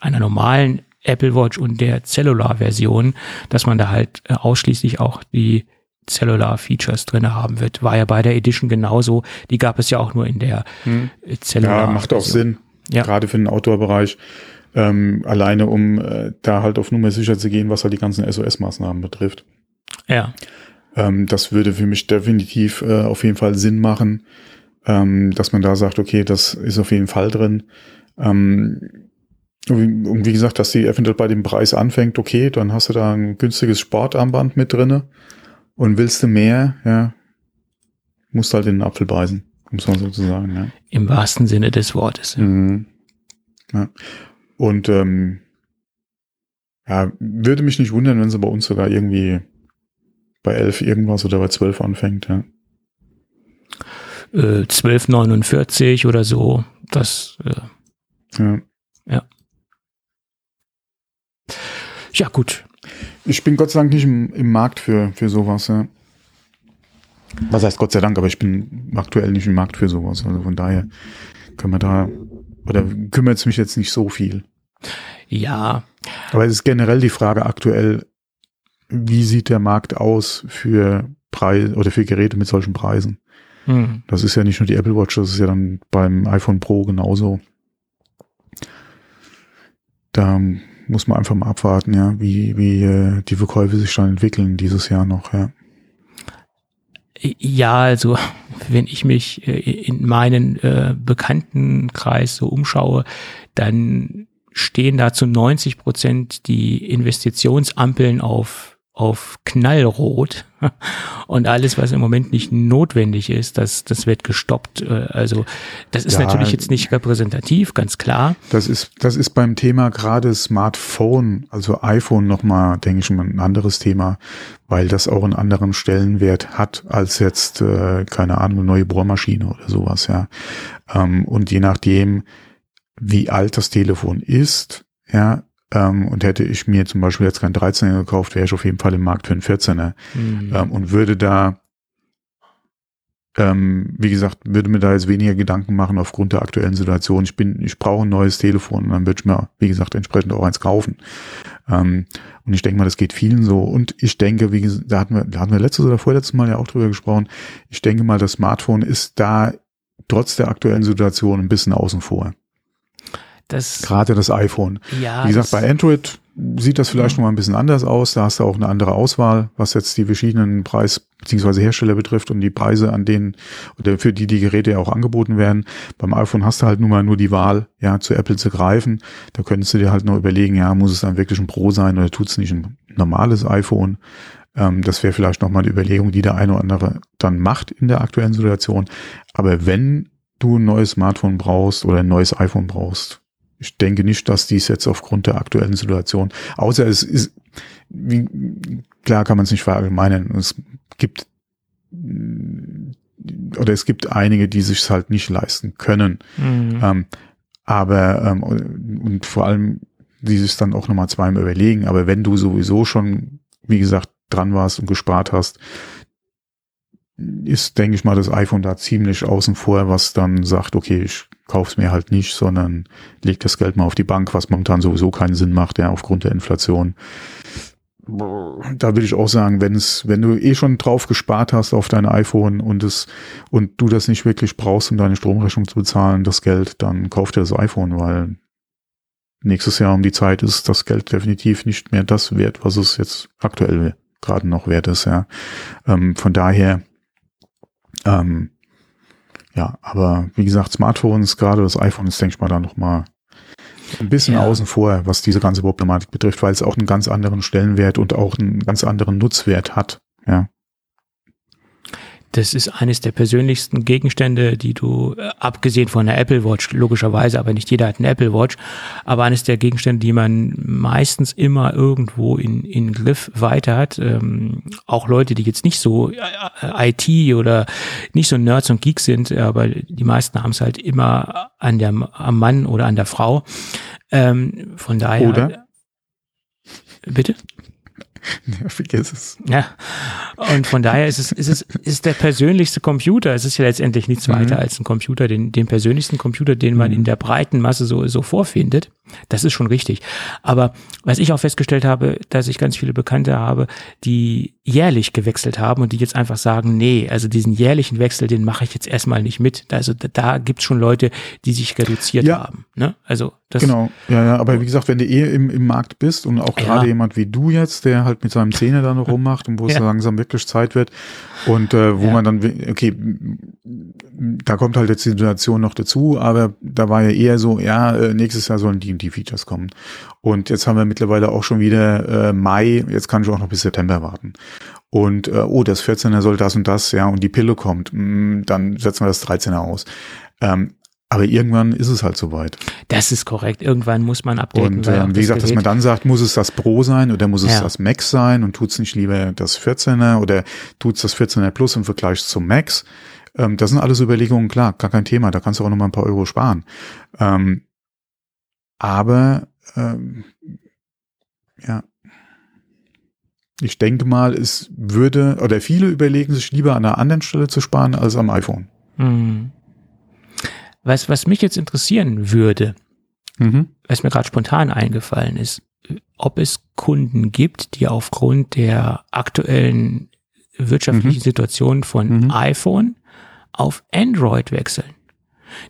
einer normalen Apple Watch und der Cellular-Version, dass man da halt äh, ausschließlich auch die Cellular-Features drin haben wird. War ja bei der Edition genauso. Die gab es ja auch nur in der äh, Cellular. Ja, macht auch Sinn. Ja. Gerade für den Outdoor-Bereich. Ähm, alleine um äh, da halt auf Nummer sicher zu gehen, was halt die ganzen SOS-Maßnahmen betrifft. Ja, Ähm, das würde für mich definitiv äh, auf jeden Fall Sinn machen, ähm, dass man da sagt, okay, das ist auf jeden Fall drin. Ähm, und wie gesagt, dass die eventuell bei dem Preis anfängt, okay, dann hast du da ein günstiges Sportarmband mit drinne und willst du mehr, ja, musst halt in den Apfel beißen, um es mal so zu sagen, ja. im wahrsten Sinne des Wortes. Mhm. Ja. Und ähm, ja, würde mich nicht wundern, wenn sie bei uns sogar irgendwie bei 11 irgendwas oder bei 12 anfängt, ja. Äh, 12,49 oder so. Das, äh, ja. ja gut. Ich bin Gott sei Dank nicht im, im Markt für, für sowas, ja. Was heißt Gott sei Dank, aber ich bin aktuell nicht im Markt für sowas. Also von daher können wir da, oder kümmert es mich jetzt nicht so viel. Ja, Aber es ist generell die Frage aktuell, wie sieht der Markt aus für Preise oder für Geräte mit solchen Preisen? hm. Das ist ja nicht nur die Apple Watch, das ist ja dann beim iPhone Pro genauso. Da muss man einfach mal abwarten, ja, wie, wie äh, die Verkäufe sich dann entwickeln dieses Jahr noch, ja. Ja, also wenn ich mich äh, in meinen äh, Bekanntenkreis so umschaue, dann stehen da zu 90 Prozent die Investitionsampeln auf auf Knallrot [LAUGHS] und alles, was im Moment nicht notwendig ist, das, das wird gestoppt. Äh, Also das ist Ja. natürlich jetzt nicht repräsentativ, ganz klar. Das ist, das ist beim Thema gerade Smartphone, also iPhone nochmal, denke ich mal, ein anderes Thema, weil das auch einen anderen Stellenwert hat als jetzt, äh, keine Ahnung, eine neue Bohrmaschine oder sowas, ja. Ähm, und je nachdem, wie alt das Telefon ist, ja, ähm, und hätte ich mir zum Beispiel jetzt kein 13er gekauft, wäre ich auf jeden Fall im Markt für einen 14er Hm. ähm, und würde da, ähm, wie gesagt, würde mir da jetzt weniger Gedanken machen aufgrund der aktuellen Situation. Ich bin, ich brauche ein neues Telefon und dann würde ich mir, wie gesagt, entsprechend auch eins kaufen. Ähm, und ich denke mal, das geht vielen so. Und ich denke, wie gesagt, da hatten wir, da hatten wir letztes oder vorletztes Mal ja auch drüber gesprochen. Ich denke mal, das Smartphone ist da trotz der aktuellen Situation ein bisschen außen vor. Das, Gerade das iPhone. ja, Wie gesagt, bei Android sieht das vielleicht noch mal ein bisschen anders aus. Da hast du auch eine andere Auswahl, was jetzt die verschiedenen Preis- bzw. Hersteller betrifft und die Preise, an denen oder für die die Geräte ja auch angeboten werden. Beim iPhone hast du halt nun mal nur die Wahl, ja, zu Apple zu greifen. Da könntest du dir halt noch überlegen, ja, muss es dann wirklich ein Pro sein oder tut es nicht ein normales iPhone? Ähm, das wäre vielleicht noch mal eine Überlegung, die der eine oder andere dann macht in der aktuellen Situation. Aber wenn du ein neues Smartphone brauchst oder ein neues iPhone brauchst, ich denke nicht, dass dies jetzt aufgrund der aktuellen Situation, außer es ist, wie, klar kann man es nicht verallgemeinern. Es gibt oder es gibt einige, die sich halt nicht leisten können. Mhm. Ähm, aber ähm, und vor allem, die sich dann auch nochmal zweimal überlegen. Aber wenn du sowieso schon, wie gesagt, dran warst und gespart hast, ist, denke ich mal, das iPhone da ziemlich außen vor, was dann sagt, okay, ich kauf's mir halt nicht, sondern leg das Geld mal auf die Bank, was momentan sowieso keinen Sinn macht, ja, aufgrund der Inflation. da würde ich auch sagen, wenn es, wenn du eh schon drauf gespart hast auf dein iPhone und es und du das nicht wirklich brauchst, um deine Stromrechnung zu bezahlen, das Geld, dann kauf dir das iPhone, weil nächstes Jahr um die Zeit ist das Geld definitiv nicht mehr das wert, was es jetzt aktuell gerade noch wert ist, ja. Ähm, von daher, ähm, ja, aber wie gesagt, Smartphones, gerade das iPhone ist, denke ich mal, da noch mal ein bisschen ja. außen vor, was diese ganze Problematik betrifft, weil es auch einen ganz anderen Stellenwert und auch einen ganz anderen Nutzwert hat. Ja. Das ist eines der persönlichsten Gegenstände, die du, äh, abgesehen von der Apple Watch, logischerweise, aber nicht jeder hat eine Apple Watch, aber eines der Gegenstände, die man meistens immer irgendwo in, in Griff weiter hat. Ähm, auch Leute, die jetzt nicht so äh, IT oder nicht so Nerds und Geeks sind, aber die meisten haben es halt immer an der, am Mann oder an der Frau. Ähm, von daher. Oder? Bitte? [LAUGHS] Ja, vergiss es. Ja. Und von daher ist es, ist es ist der persönlichste Computer. Es ist ja letztendlich nichts mhm. weiter als ein Computer, den, den persönlichsten Computer, den man mhm. in der breiten Masse so, so vorfindet. Das ist schon richtig. Aber was ich auch festgestellt habe, dass ich ganz viele Bekannte habe, die jährlich gewechselt haben und die jetzt einfach sagen, nee, also diesen jährlichen Wechsel, den mache ich jetzt erstmal nicht mit. Also da, da gibt es schon Leute, die sich reduziert ja. haben. Ne? Also das genau, ja, ja, aber wie gesagt, wenn du eh im, im Markt bist und auch gerade ja. jemand wie du jetzt, der halt mit seinem Zähne da noch [LAUGHS] rummacht und wo es ja. langsam wirklich Zeit wird und äh, wo man dann, okay, da kommt halt jetzt die Situation noch dazu, aber da war ja eher so, ja, äh, nächstes Jahr sollen die und die Features kommen. Und jetzt haben wir mittlerweile auch schon wieder äh, Mai, jetzt kann ich auch noch bis September warten. Und äh, oh, das 14er soll das und das, ja, und die Pille kommt, mh, mm, dann setzen wir das 13er aus. Ähm, aber irgendwann ist es halt soweit. Das ist korrekt. Irgendwann muss man updaten. Und ähm, wie gesagt, dass man dann sagt, muss es das Pro sein oder muss es ja. das Max sein und tut es nicht lieber das 14er oder tut es das 14er Plus im Vergleich zum Max. Ähm, das sind alles Überlegungen, klar, gar kein Thema. Da kannst du auch noch mal ein paar Euro sparen. Ähm, aber ähm, ja, ich denke mal, es würde, oder viele überlegen sich lieber an einer anderen Stelle zu sparen als am iPhone. Mhm. Was, was mich jetzt interessieren würde, mhm. was mir gerade spontan eingefallen ist, ob es Kunden gibt, die aufgrund der aktuellen wirtschaftlichen mhm. Situation von mhm. iPhone auf Android wechseln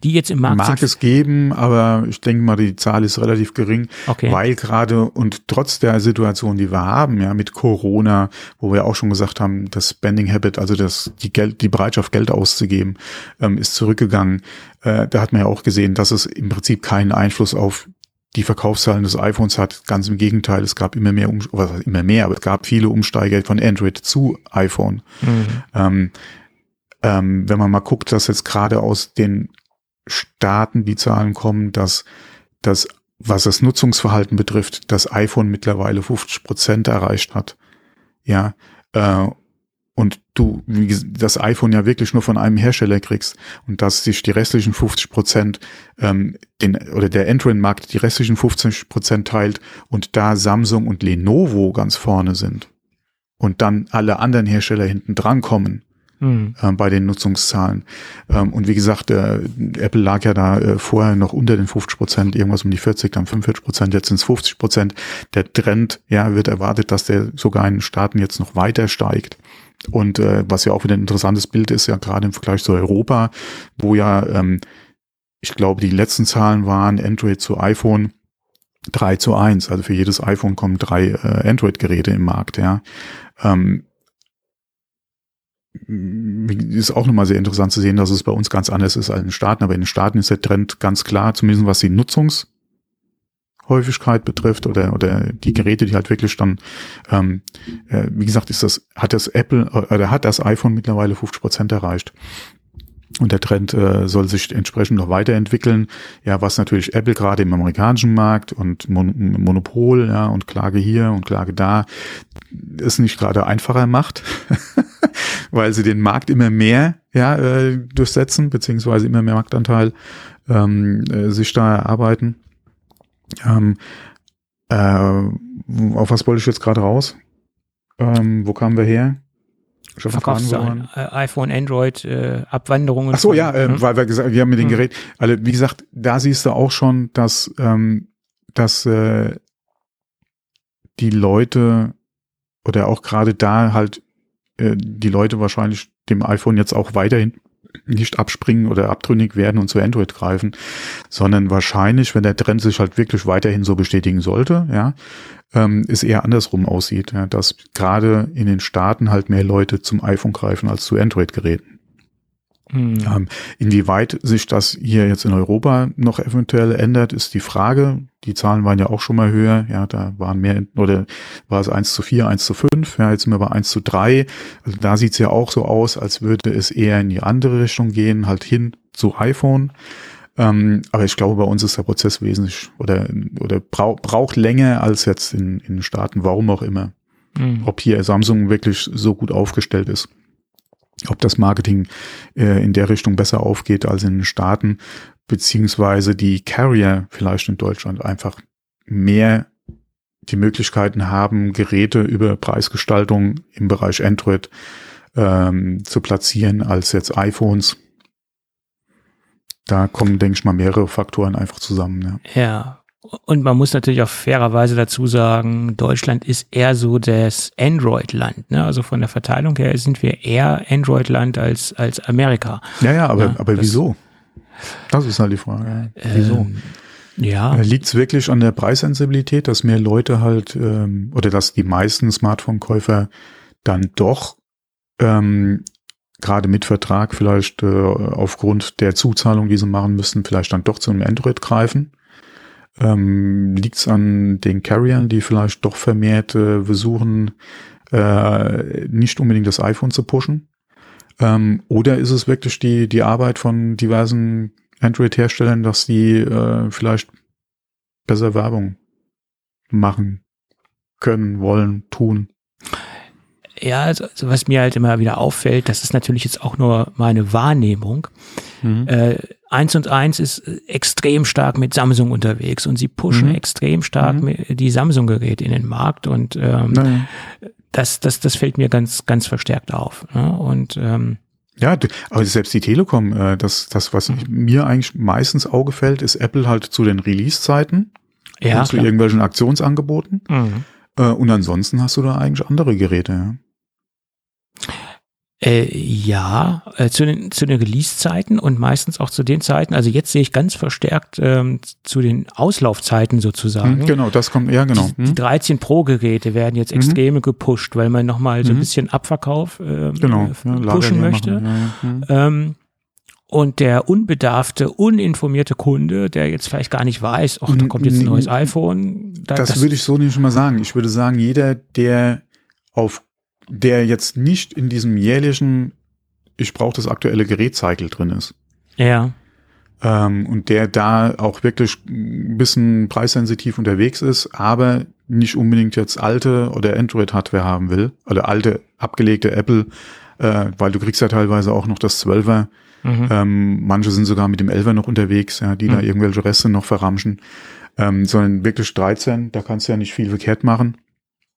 die jetzt im Markt Mag es geben, aber ich denke mal, die Zahl ist relativ gering, okay. weil gerade und trotz der Situation, die wir haben, ja, mit Corona, wo wir auch schon gesagt haben, das Spending Habit, also das, die Geld, die Bereitschaft, Geld auszugeben, ähm, ist zurückgegangen. Äh, da hat man ja auch gesehen, dass es im Prinzip keinen Einfluss auf die Verkaufszahlen des iPhones hat. Ganz im Gegenteil, es gab immer mehr, um, oder immer mehr, aber es gab viele Umsteiger von Android zu iPhone. Mhm. Ähm, ähm, wenn man mal guckt, dass jetzt gerade aus den Staaten die Zahlen kommen, dass das, was das Nutzungsverhalten betrifft, das iPhone mittlerweile 50 Prozent erreicht hat. Ja, äh, und du das iPhone ja wirklich nur von einem Hersteller kriegst und dass sich die restlichen 50 Prozent ähm, den oder der Android-Markt die restlichen 50 Prozent teilt und da Samsung und Lenovo ganz vorne sind und dann alle anderen Hersteller hinten dran kommen, mhm. äh, bei den Nutzungszahlen. Ähm, und wie gesagt, äh, Apple lag ja da äh, vorher noch unter den 50 Prozent, irgendwas um die 40, dann 45 Prozent, jetzt sind es 50 Prozent. Der Trend, ja, wird erwartet, dass der sogar in den Staaten jetzt noch weiter steigt. Und äh, was ja auch wieder ein interessantes Bild ist, ja gerade im Vergleich zu Europa, wo ja, ähm, ich glaube, die letzten Zahlen waren Android zu iPhone 3 zu 1. Also für jedes iPhone kommen drei äh, Android-Geräte im Markt, ja. Ähm, ist auch nochmal sehr interessant zu sehen, dass es bei uns ganz anders ist als in den Staaten. Aber in den Staaten ist der Trend ganz klar, zumindest was die Nutzungshäufigkeit betrifft oder, oder die Geräte, die halt wirklich dann, ähm, äh, wie gesagt, ist das, hat das Apple äh, oder hat das iPhone mittlerweile 50 Prozent erreicht. Und der Trend äh, soll sich entsprechend noch weiterentwickeln. Ja, was natürlich Apple gerade im amerikanischen Markt und Mon Monopol, ja, und Klage hier und Klage da, es nicht gerade einfacher macht, [LAUGHS] weil sie den Markt immer mehr ja, äh, durchsetzen, beziehungsweise immer mehr Marktanteil ähm, äh, sich da erarbeiten. Ähm, äh, auf was wollte ich jetzt gerade raus? Ähm, wo kamen wir her? Schon Verkaufszahlen, äh, iPhone, Android, äh, Abwanderungen. Ach so, ja, äh, hm? weil wir gesagt, wir haben mit den hm. Geräten, also wie gesagt, da siehst du auch schon, dass, ähm, dass äh, die Leute oder auch gerade da halt äh, die Leute wahrscheinlich dem iPhone jetzt auch weiterhin nicht abspringen oder abtrünnig werden und zu Android greifen, sondern wahrscheinlich, wenn der Trend sich halt wirklich weiterhin so bestätigen sollte, ja, ähm, es eher andersrum aussieht, ja, dass gerade in den Staaten halt mehr Leute zum iPhone greifen als zu Android-Geräten. Mhm. Inwieweit sich das hier jetzt in Europa noch eventuell ändert, ist die Frage. Die Zahlen waren ja auch schon mal höher. Ja, da waren mehr, oder war es eins zu vier, eins zu fünf. Ja, jetzt sind wir bei eins zu drei. Also da sieht's ja auch so aus, als würde es eher in die andere Richtung gehen, halt hin zu iPhone. Ähm, aber ich glaube, bei uns ist der Prozess wesentlich oder, oder brauch, braucht länger als jetzt in, in Staaten, warum auch immer. Mhm. Ob hier Samsung wirklich so gut aufgestellt ist ob das Marketing äh, in der Richtung besser aufgeht als in den Staaten, beziehungsweise die Carrier vielleicht in Deutschland einfach mehr die Möglichkeiten haben, Geräte über Preisgestaltung im Bereich Android ähm, zu platzieren als jetzt iPhones. Da kommen, denke ich mal, mehrere Faktoren einfach zusammen. Ja. ja. Und man muss natürlich auch fairerweise dazu sagen, Deutschland ist eher so das Android-Land. Ne? Also von der Verteilung her sind wir eher Android-Land als, als Amerika. Ja, ja, aber, ja, aber wieso? Das ist halt die Frage. Ja. Wieso? Ähm, ja. Äh, Liegt es wirklich an der Preissensibilität, dass mehr Leute halt ähm, oder dass die meisten Smartphone-Käufer dann doch ähm, gerade mit Vertrag vielleicht äh, aufgrund der Zuzahlung, die sie machen müssen, vielleicht dann doch zu einem Android greifen? Ähm, Liegt es an den Carriern, die vielleicht doch vermehrt äh, versuchen, äh, nicht unbedingt das iPhone zu pushen? Ähm, oder ist es wirklich die, die Arbeit von diversen Android-Herstellern, dass die äh, vielleicht besser Werbung machen können, wollen, tun? Ja, also, also was mir halt immer wieder auffällt, das ist natürlich jetzt auch nur meine Wahrnehmung. Mhm. Äh, eins und eins ist äh, extrem stark mit Samsung unterwegs und sie pushen mhm. extrem stark mhm. die Samsung-Geräte in den Markt und ähm, naja. das, das, das fällt mir ganz, ganz verstärkt auf. Ne? Und ähm, ja, aber selbst die Telekom, äh, das, das, was mhm. mir eigentlich meistens Auge fällt, ist Apple halt zu den Release-Zeiten ja, und zu klar. irgendwelchen Aktionsangeboten. Mhm. Äh, und ansonsten hast du da eigentlich andere Geräte. Ja. Äh, ja, äh, zu den, zu den Release-Zeiten und meistens auch zu den Zeiten, also jetzt sehe ich ganz verstärkt ähm, zu den Auslaufzeiten sozusagen. Hm, genau, das kommt, ja genau. Die, die 13 hm. Pro-Geräte werden jetzt mhm. extrem gepusht, weil man nochmal so ein mhm. bisschen Abverkauf äh, genau, ja, pushen möchte. Ja, ja. Mhm. Ähm, und der unbedarfte, uninformierte Kunde, der jetzt vielleicht gar nicht weiß, ach, da kommt jetzt ein neues iPhone. Da, das, das würde ich so nicht schon mal sagen. Ich würde sagen, jeder, der auf der jetzt nicht in diesem jährlichen, ich brauche das aktuelle Gerät-Cycle drin ist. Ja. Ähm, und der da auch wirklich ein bisschen preissensitiv unterwegs ist, aber nicht unbedingt jetzt alte oder Android-Hardware haben will, oder alte, abgelegte Apple, äh, weil du kriegst ja teilweise auch noch das 12er. Mhm. Ähm, manche sind sogar mit dem 11er noch unterwegs, ja, die mhm. da irgendwelche Reste noch verramschen. Ähm, sondern wirklich 13, da kannst du ja nicht viel verkehrt machen.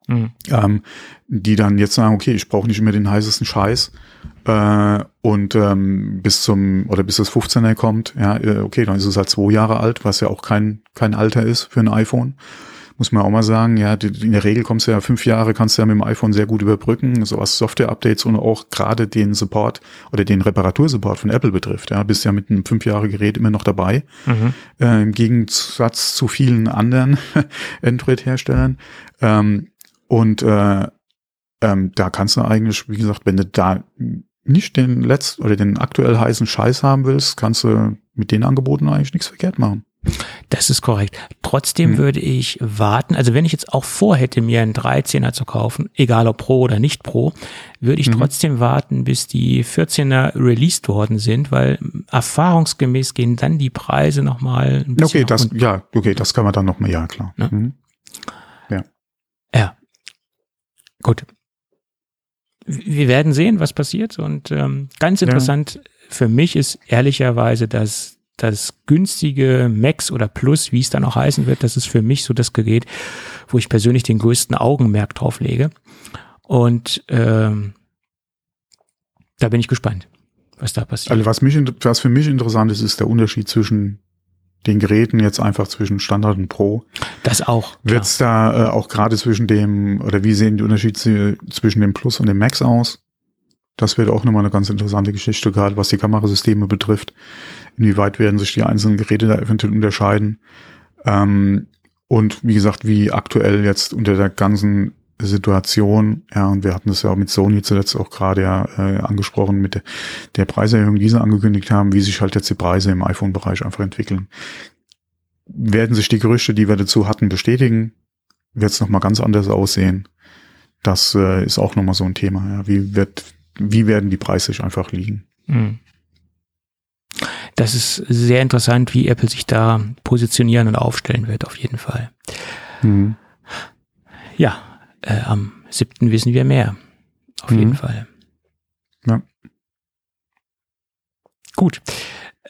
Mhm. Ähm, die dann jetzt sagen, okay, ich brauche nicht mehr den heißesten Scheiß äh, und ähm, bis zum oder bis das 15er kommt, ja, äh, okay, dann ist es halt zwei Jahre alt, was ja auch kein kein Alter ist für ein iPhone. Muss man auch mal sagen, ja, in der Regel kommst du ja fünf Jahre, kannst du ja mit dem iPhone sehr gut überbrücken, so was Software-Updates und auch gerade den Support oder den Reparatursupport von Apple betrifft. Ja, bist ja mit einem fünf Jahre Gerät immer noch dabei, mhm. äh, im Gegensatz zu vielen anderen [LAUGHS] Android-Herstellern. Ähm, und äh, ähm, da kannst du eigentlich, wie gesagt, wenn du da nicht den letzten oder den aktuell heißen Scheiß haben willst, kannst du mit den Angeboten eigentlich nichts verkehrt machen. Das ist korrekt. Trotzdem hm. würde ich warten, also wenn ich jetzt auch vorhätte, mir einen 13er zu kaufen, egal ob Pro oder nicht Pro, würde ich mhm. trotzdem warten, bis die 14er released worden sind, weil erfahrungsgemäß gehen dann die Preise nochmal ein bisschen. Okay, das, ja, okay, das kann man dann nochmal, ja, klar. Ne? Mhm. Ja. Ja. Gut. Wir werden sehen, was passiert. Und ähm, ganz interessant ja. für mich ist ehrlicherweise, dass das günstige Max oder Plus, wie es dann auch heißen wird, das ist für mich so das Gerät, wo ich persönlich den größten Augenmerk drauf lege. Und ähm, da bin ich gespannt, was da passiert. Also was mich, was für mich interessant ist, ist der Unterschied zwischen den Geräten jetzt einfach zwischen Standard und Pro. Das auch. Wird es da äh, auch gerade zwischen dem, oder wie sehen die Unterschiede zwischen dem Plus und dem Max aus? Das wird auch nochmal eine ganz interessante Geschichte, gerade was die Kamerasysteme betrifft. Inwieweit werden sich die einzelnen Geräte da eventuell unterscheiden? Ähm, und wie gesagt, wie aktuell jetzt unter der ganzen Situation, ja, und wir hatten das ja auch mit Sony zuletzt auch gerade ja äh, angesprochen, mit der, der Preiserhöhung, die sie angekündigt haben, wie sich halt jetzt die Preise im iPhone-Bereich einfach entwickeln. Werden sich die Gerüchte, die wir dazu hatten, bestätigen, wird es nochmal ganz anders aussehen. Das äh, ist auch nochmal so ein Thema. Ja. Wie wird wie werden die Preise sich einfach liegen. Hm. Das ist sehr interessant, wie Apple sich da positionieren und aufstellen wird, auf jeden Fall. Mhm. Ja, äh, am siebten wissen wir mehr. Auf mhm. jeden Fall. Ja. Gut.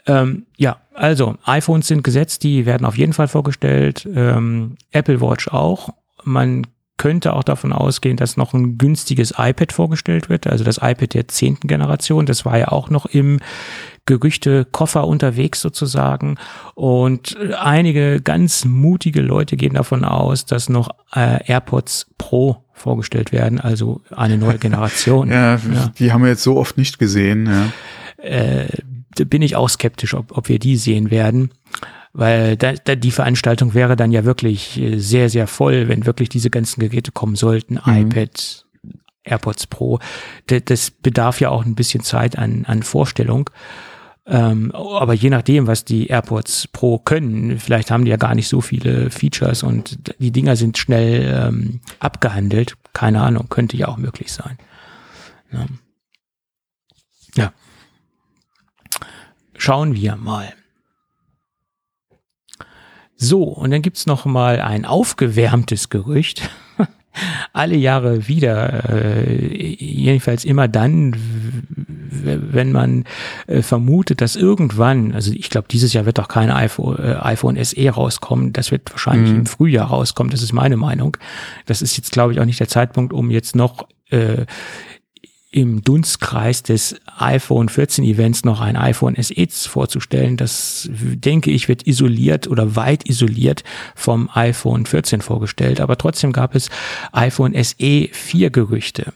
Ähm, ja, also iPhones sind gesetzt, die werden auf jeden Fall vorgestellt. Ähm, Apple Watch auch. Man könnte auch davon ausgehen, dass noch ein günstiges iPad vorgestellt wird, also das iPad der zehnten Generation. Das war ja auch noch im Gerüchte-Koffer unterwegs sozusagen. Und einige ganz mutige Leute gehen davon aus, dass noch äh, AirPods Pro vorgestellt werden, also eine neue [LAUGHS] Generation. ja, ja, die haben wir jetzt so oft nicht gesehen. Ja. Äh, bin ich auch skeptisch, ob, ob wir die sehen werden weil da, da die Veranstaltung wäre dann ja wirklich äh, sehr, sehr voll, wenn wirklich diese ganzen Geräte kommen sollten, mhm. iPad, AirPods Pro. Das, das bedarf ja auch ein bisschen Zeit an, an Vorstellung. Ähm, aber je nachdem, was die AirPods Pro können, vielleicht haben die ja gar nicht so viele Features und die Dinger sind schnell ähm, abgehandelt. Keine Ahnung, könnte ja auch möglich sein. Ja. ja. Schauen wir mal. So, und dann gibt's noch mal ein aufgewärmtes Gerücht. [LAUGHS] Alle Jahre wieder, äh, jedenfalls immer dann, wenn man äh, vermutet, dass irgendwann, also ich glaube, dieses Jahr wird doch kein iPhone, äh, iPhone SE rauskommen, das wird wahrscheinlich mhm. im Frühjahr rauskommen, das ist meine Meinung. Das ist jetzt, glaube ich, auch nicht der Zeitpunkt, um jetzt noch äh, im Dunstkreis des iPhone 14 Events noch ein iPhone SE vorzustellen. Das denke ich wird isoliert oder weit isoliert vom iPhone 14 vorgestellt. Aber trotzdem gab es iPhone SE 4 Gerüchte.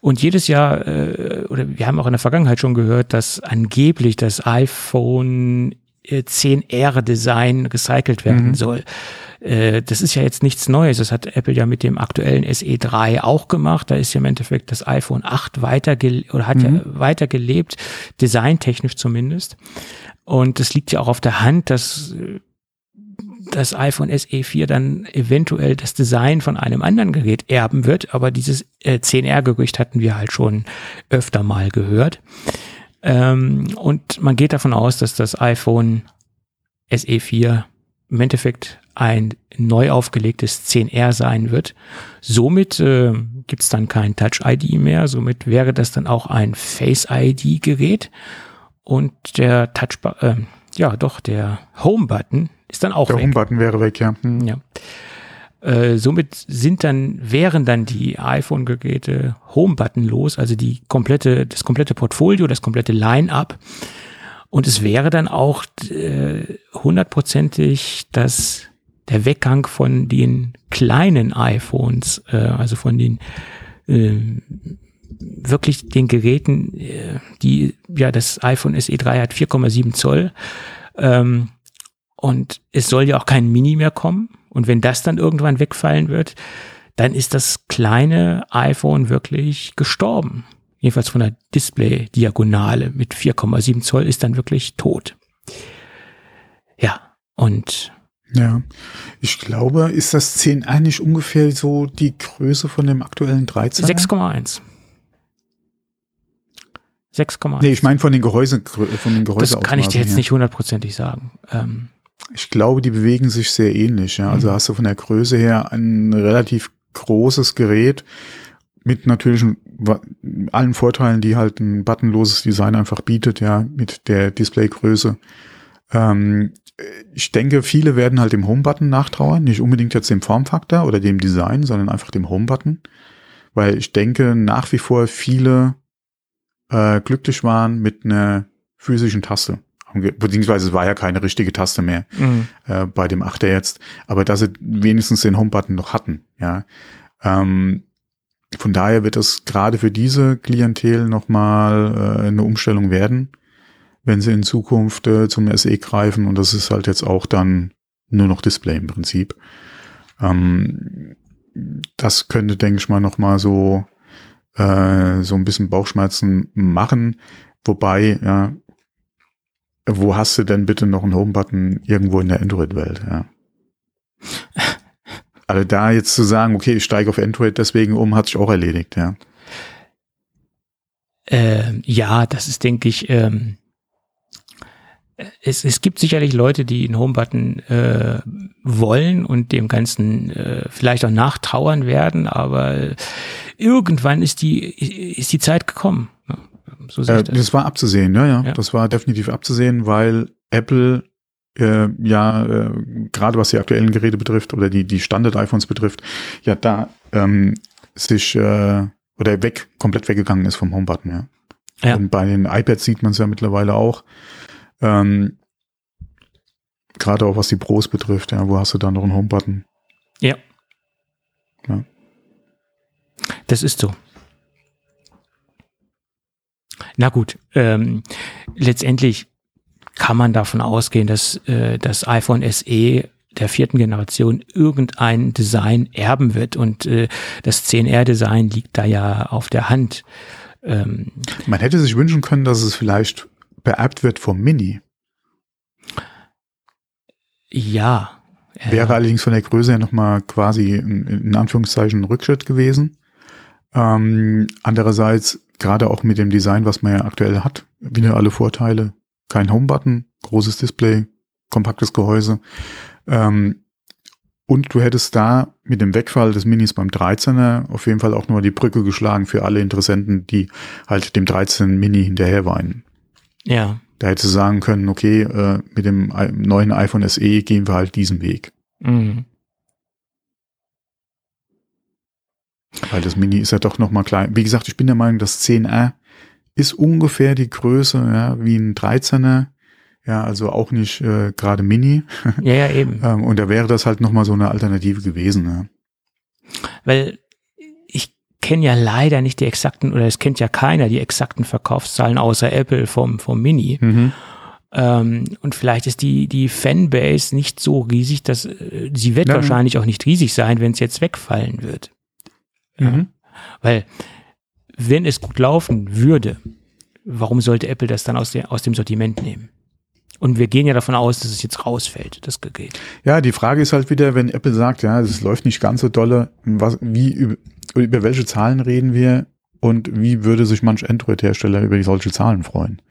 Und jedes Jahr, äh, oder wir haben auch in der Vergangenheit schon gehört, dass angeblich das iPhone 10R Design recycelt werden mhm. soll. Äh, das ist ja jetzt nichts Neues. Das hat Apple ja mit dem aktuellen SE3 auch gemacht. Da ist ja im Endeffekt das iPhone 8 weiter oder hat mhm. ja weiter gelebt, designtechnisch zumindest. Und es liegt ja auch auf der Hand, dass das iPhone SE 4 dann eventuell das Design von einem anderen Gerät erben wird, aber dieses äh, 10R-Gerücht hatten wir halt schon öfter mal gehört. Ähm, und man geht davon aus, dass das iPhone SE 4 im Endeffekt ein neu aufgelegtes 10R sein wird. Somit äh, gibt es dann kein Touch-ID mehr. Somit wäre das dann auch ein Face-ID-Gerät. Und der Touch, äh, ja doch, der Home-Button ist dann auch der weg. Der Home-Button wäre weg, ja. Hm. ja. Äh, somit sind dann, wären dann die iPhone-Geräte Home-Button los, also die komplette, das komplette Portfolio, das komplette Line-up. Und es wäre dann auch äh, hundertprozentig das der Weggang von den kleinen iPhones, äh, also von den äh, wirklich den Geräten, äh, die ja das iPhone SE3 hat 4,7 Zoll ähm, und es soll ja auch kein Mini mehr kommen. Und wenn das dann irgendwann wegfallen wird, dann ist das kleine iPhone wirklich gestorben. Jedenfalls von der Display-Diagonale mit 4,7 Zoll ist dann wirklich tot. Ja, und ja, ich glaube, ist das 10 eigentlich ungefähr so die Größe von dem aktuellen 13? 6,1. 6,1. Nee, ich meine von den Gehäuse, von den Gehäuse Das kann ich dir jetzt her. nicht hundertprozentig sagen. Ähm, ich glaube, die bewegen sich sehr ähnlich. Ja. Also mhm. hast du von der Größe her ein relativ großes Gerät mit natürlich allen Vorteilen, die halt ein buttonloses Design einfach bietet, ja, mit der Displaygröße. Ähm, ich denke, viele werden halt dem Home-Button nachtrauern, nicht unbedingt jetzt dem Formfaktor oder dem Design, sondern einfach dem Home-Button, weil ich denke, nach wie vor viele äh, glücklich waren mit einer physischen Taste beziehungsweise es war ja keine richtige Taste mehr Mhm. äh, bei dem 8er jetzt, aber dass sie wenigstens den Home-Button noch hatten, ja. Ähm, von daher wird es gerade für diese Klientel nochmal äh, eine Umstellung werden, wenn sie in Zukunft äh, zum SE greifen und das ist halt jetzt auch dann nur noch Display im Prinzip. Ähm, das könnte, denke ich mal, nochmal so, äh, so ein bisschen Bauchschmerzen machen. Wobei, ja, wo hast du denn bitte noch einen Home-Button irgendwo in der Android-Welt, ja. Also da jetzt zu sagen, okay, ich steige auf Android deswegen um, hat sich auch erledigt, ja. Ähm, ja, das ist, denke ich, ähm, es, es gibt sicherlich Leute, die einen Homebutton äh, wollen und dem Ganzen äh, vielleicht auch nachtrauern werden, aber irgendwann ist die, ist die Zeit gekommen. So sehe Äh, ich das. das war abzusehen, ja, ja, Ja. Das war definitiv abzusehen, weil Apple äh, ja, äh, gerade was die aktuellen Geräte betrifft oder die, die Standard-iPhones betrifft, ja da ähm, sich äh, oder weg, komplett weggegangen ist vom Homebutton, ja. Ja. Und bei den iPads sieht man es ja mittlerweile auch. Ähm, gerade auch was die Pros betrifft, ja, wo hast du da noch einen Homebutton? Ja. Ja. Das ist so. Na gut, ähm, letztendlich kann man davon ausgehen, dass äh, das iPhone SE der vierten Generation irgendein Design erben wird und äh, das 10R-Design liegt da ja auf der Hand. Ähm, Man hätte sich wünschen können, dass es vielleicht beerbt wird vom Mini. ja. äh, Wäre allerdings von der Größe her nochmal quasi in, in Anführungszeichen ein Rückschritt gewesen. Ähm, andererseits, gerade auch mit dem Design, was man ja aktuell hat, wieder alle Vorteile. Kein Home-Button, großes Display, kompaktes Gehäuse. Ähm, und du hättest da mit dem Wegfall des Minis beim 13er auf jeden Fall auch nochmal die Brücke geschlagen für alle Interessenten, die halt dem 13 Mini hinterher weinen. ja. Da hättest du sagen können, okay, äh, mit dem neuen iPhone SE gehen wir halt diesen Weg. Mhm. Weil das Mini ist ja doch noch mal klein. Wie gesagt, ich bin der Meinung, das 10R ist ungefähr die Größe ja, wie ein 13er. Ja, also auch nicht äh, gerade Mini. [LAUGHS] Ja, ja, eben. Ähm, und da wäre das halt noch mal so eine Alternative gewesen. Ja. Weil ich kenne ja leider nicht die exakten, oder es kennt ja keiner die exakten Verkaufszahlen außer Apple vom, vom Mini. Ähm, und vielleicht ist die, die Fanbase nicht so riesig, dass äh, sie wird ja. wahrscheinlich auch nicht riesig sein, wenn es jetzt wegfallen wird. Mhm. Weil, wenn es gut laufen würde, warum sollte Apple das dann aus, der, aus dem Sortiment nehmen? Und wir gehen ja davon aus, dass es jetzt rausfällt, das Gerät. Ja, die Frage ist halt wieder, wenn Apple sagt, ja, es läuft nicht ganz so dolle, was, wie, über, über welche Zahlen reden wir und wie würde sich manch Android-Hersteller über solche Zahlen freuen?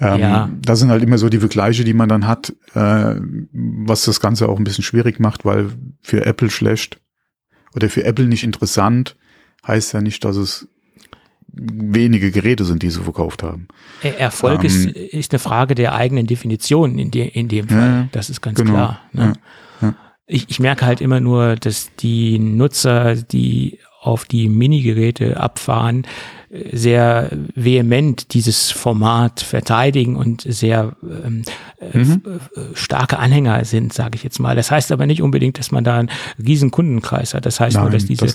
Ähm, Ja. Das sind halt immer so die Vergleiche, die man dann hat, äh, was das Ganze auch ein bisschen schwierig macht, weil für Apple schlecht oder für Apple nicht interessant heißt ja nicht, dass es wenige Geräte sind, die sie verkauft haben. Erfolg Ähm, ist, ist eine Frage der eigenen Definition in, de, in dem Fall. Ja, das ist ganz genau. klar. Ne? Ja, ja. Ich, ich merke halt immer nur, dass die Nutzer, die auf die Minigeräte abfahren, sehr vehement dieses Format verteidigen und sehr ähm, äh, Mhm. äh, starke Anhänger sind, sage ich jetzt mal. Das heißt aber nicht unbedingt, dass man da einen riesen Kundenkreis hat. Das heißt nur, Nein, dass diese, das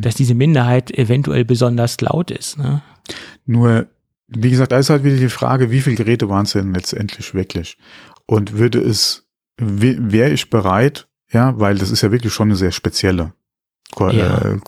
dass diese Minderheit eventuell besonders laut ist. Ne? Nur, wie gesagt, da ist halt wieder die Frage, wie viele Geräte waren es denn letztendlich wirklich? Und würde es, wäre ich bereit, ja, weil das ist ja wirklich schon eine sehr spezielle Ja. äh,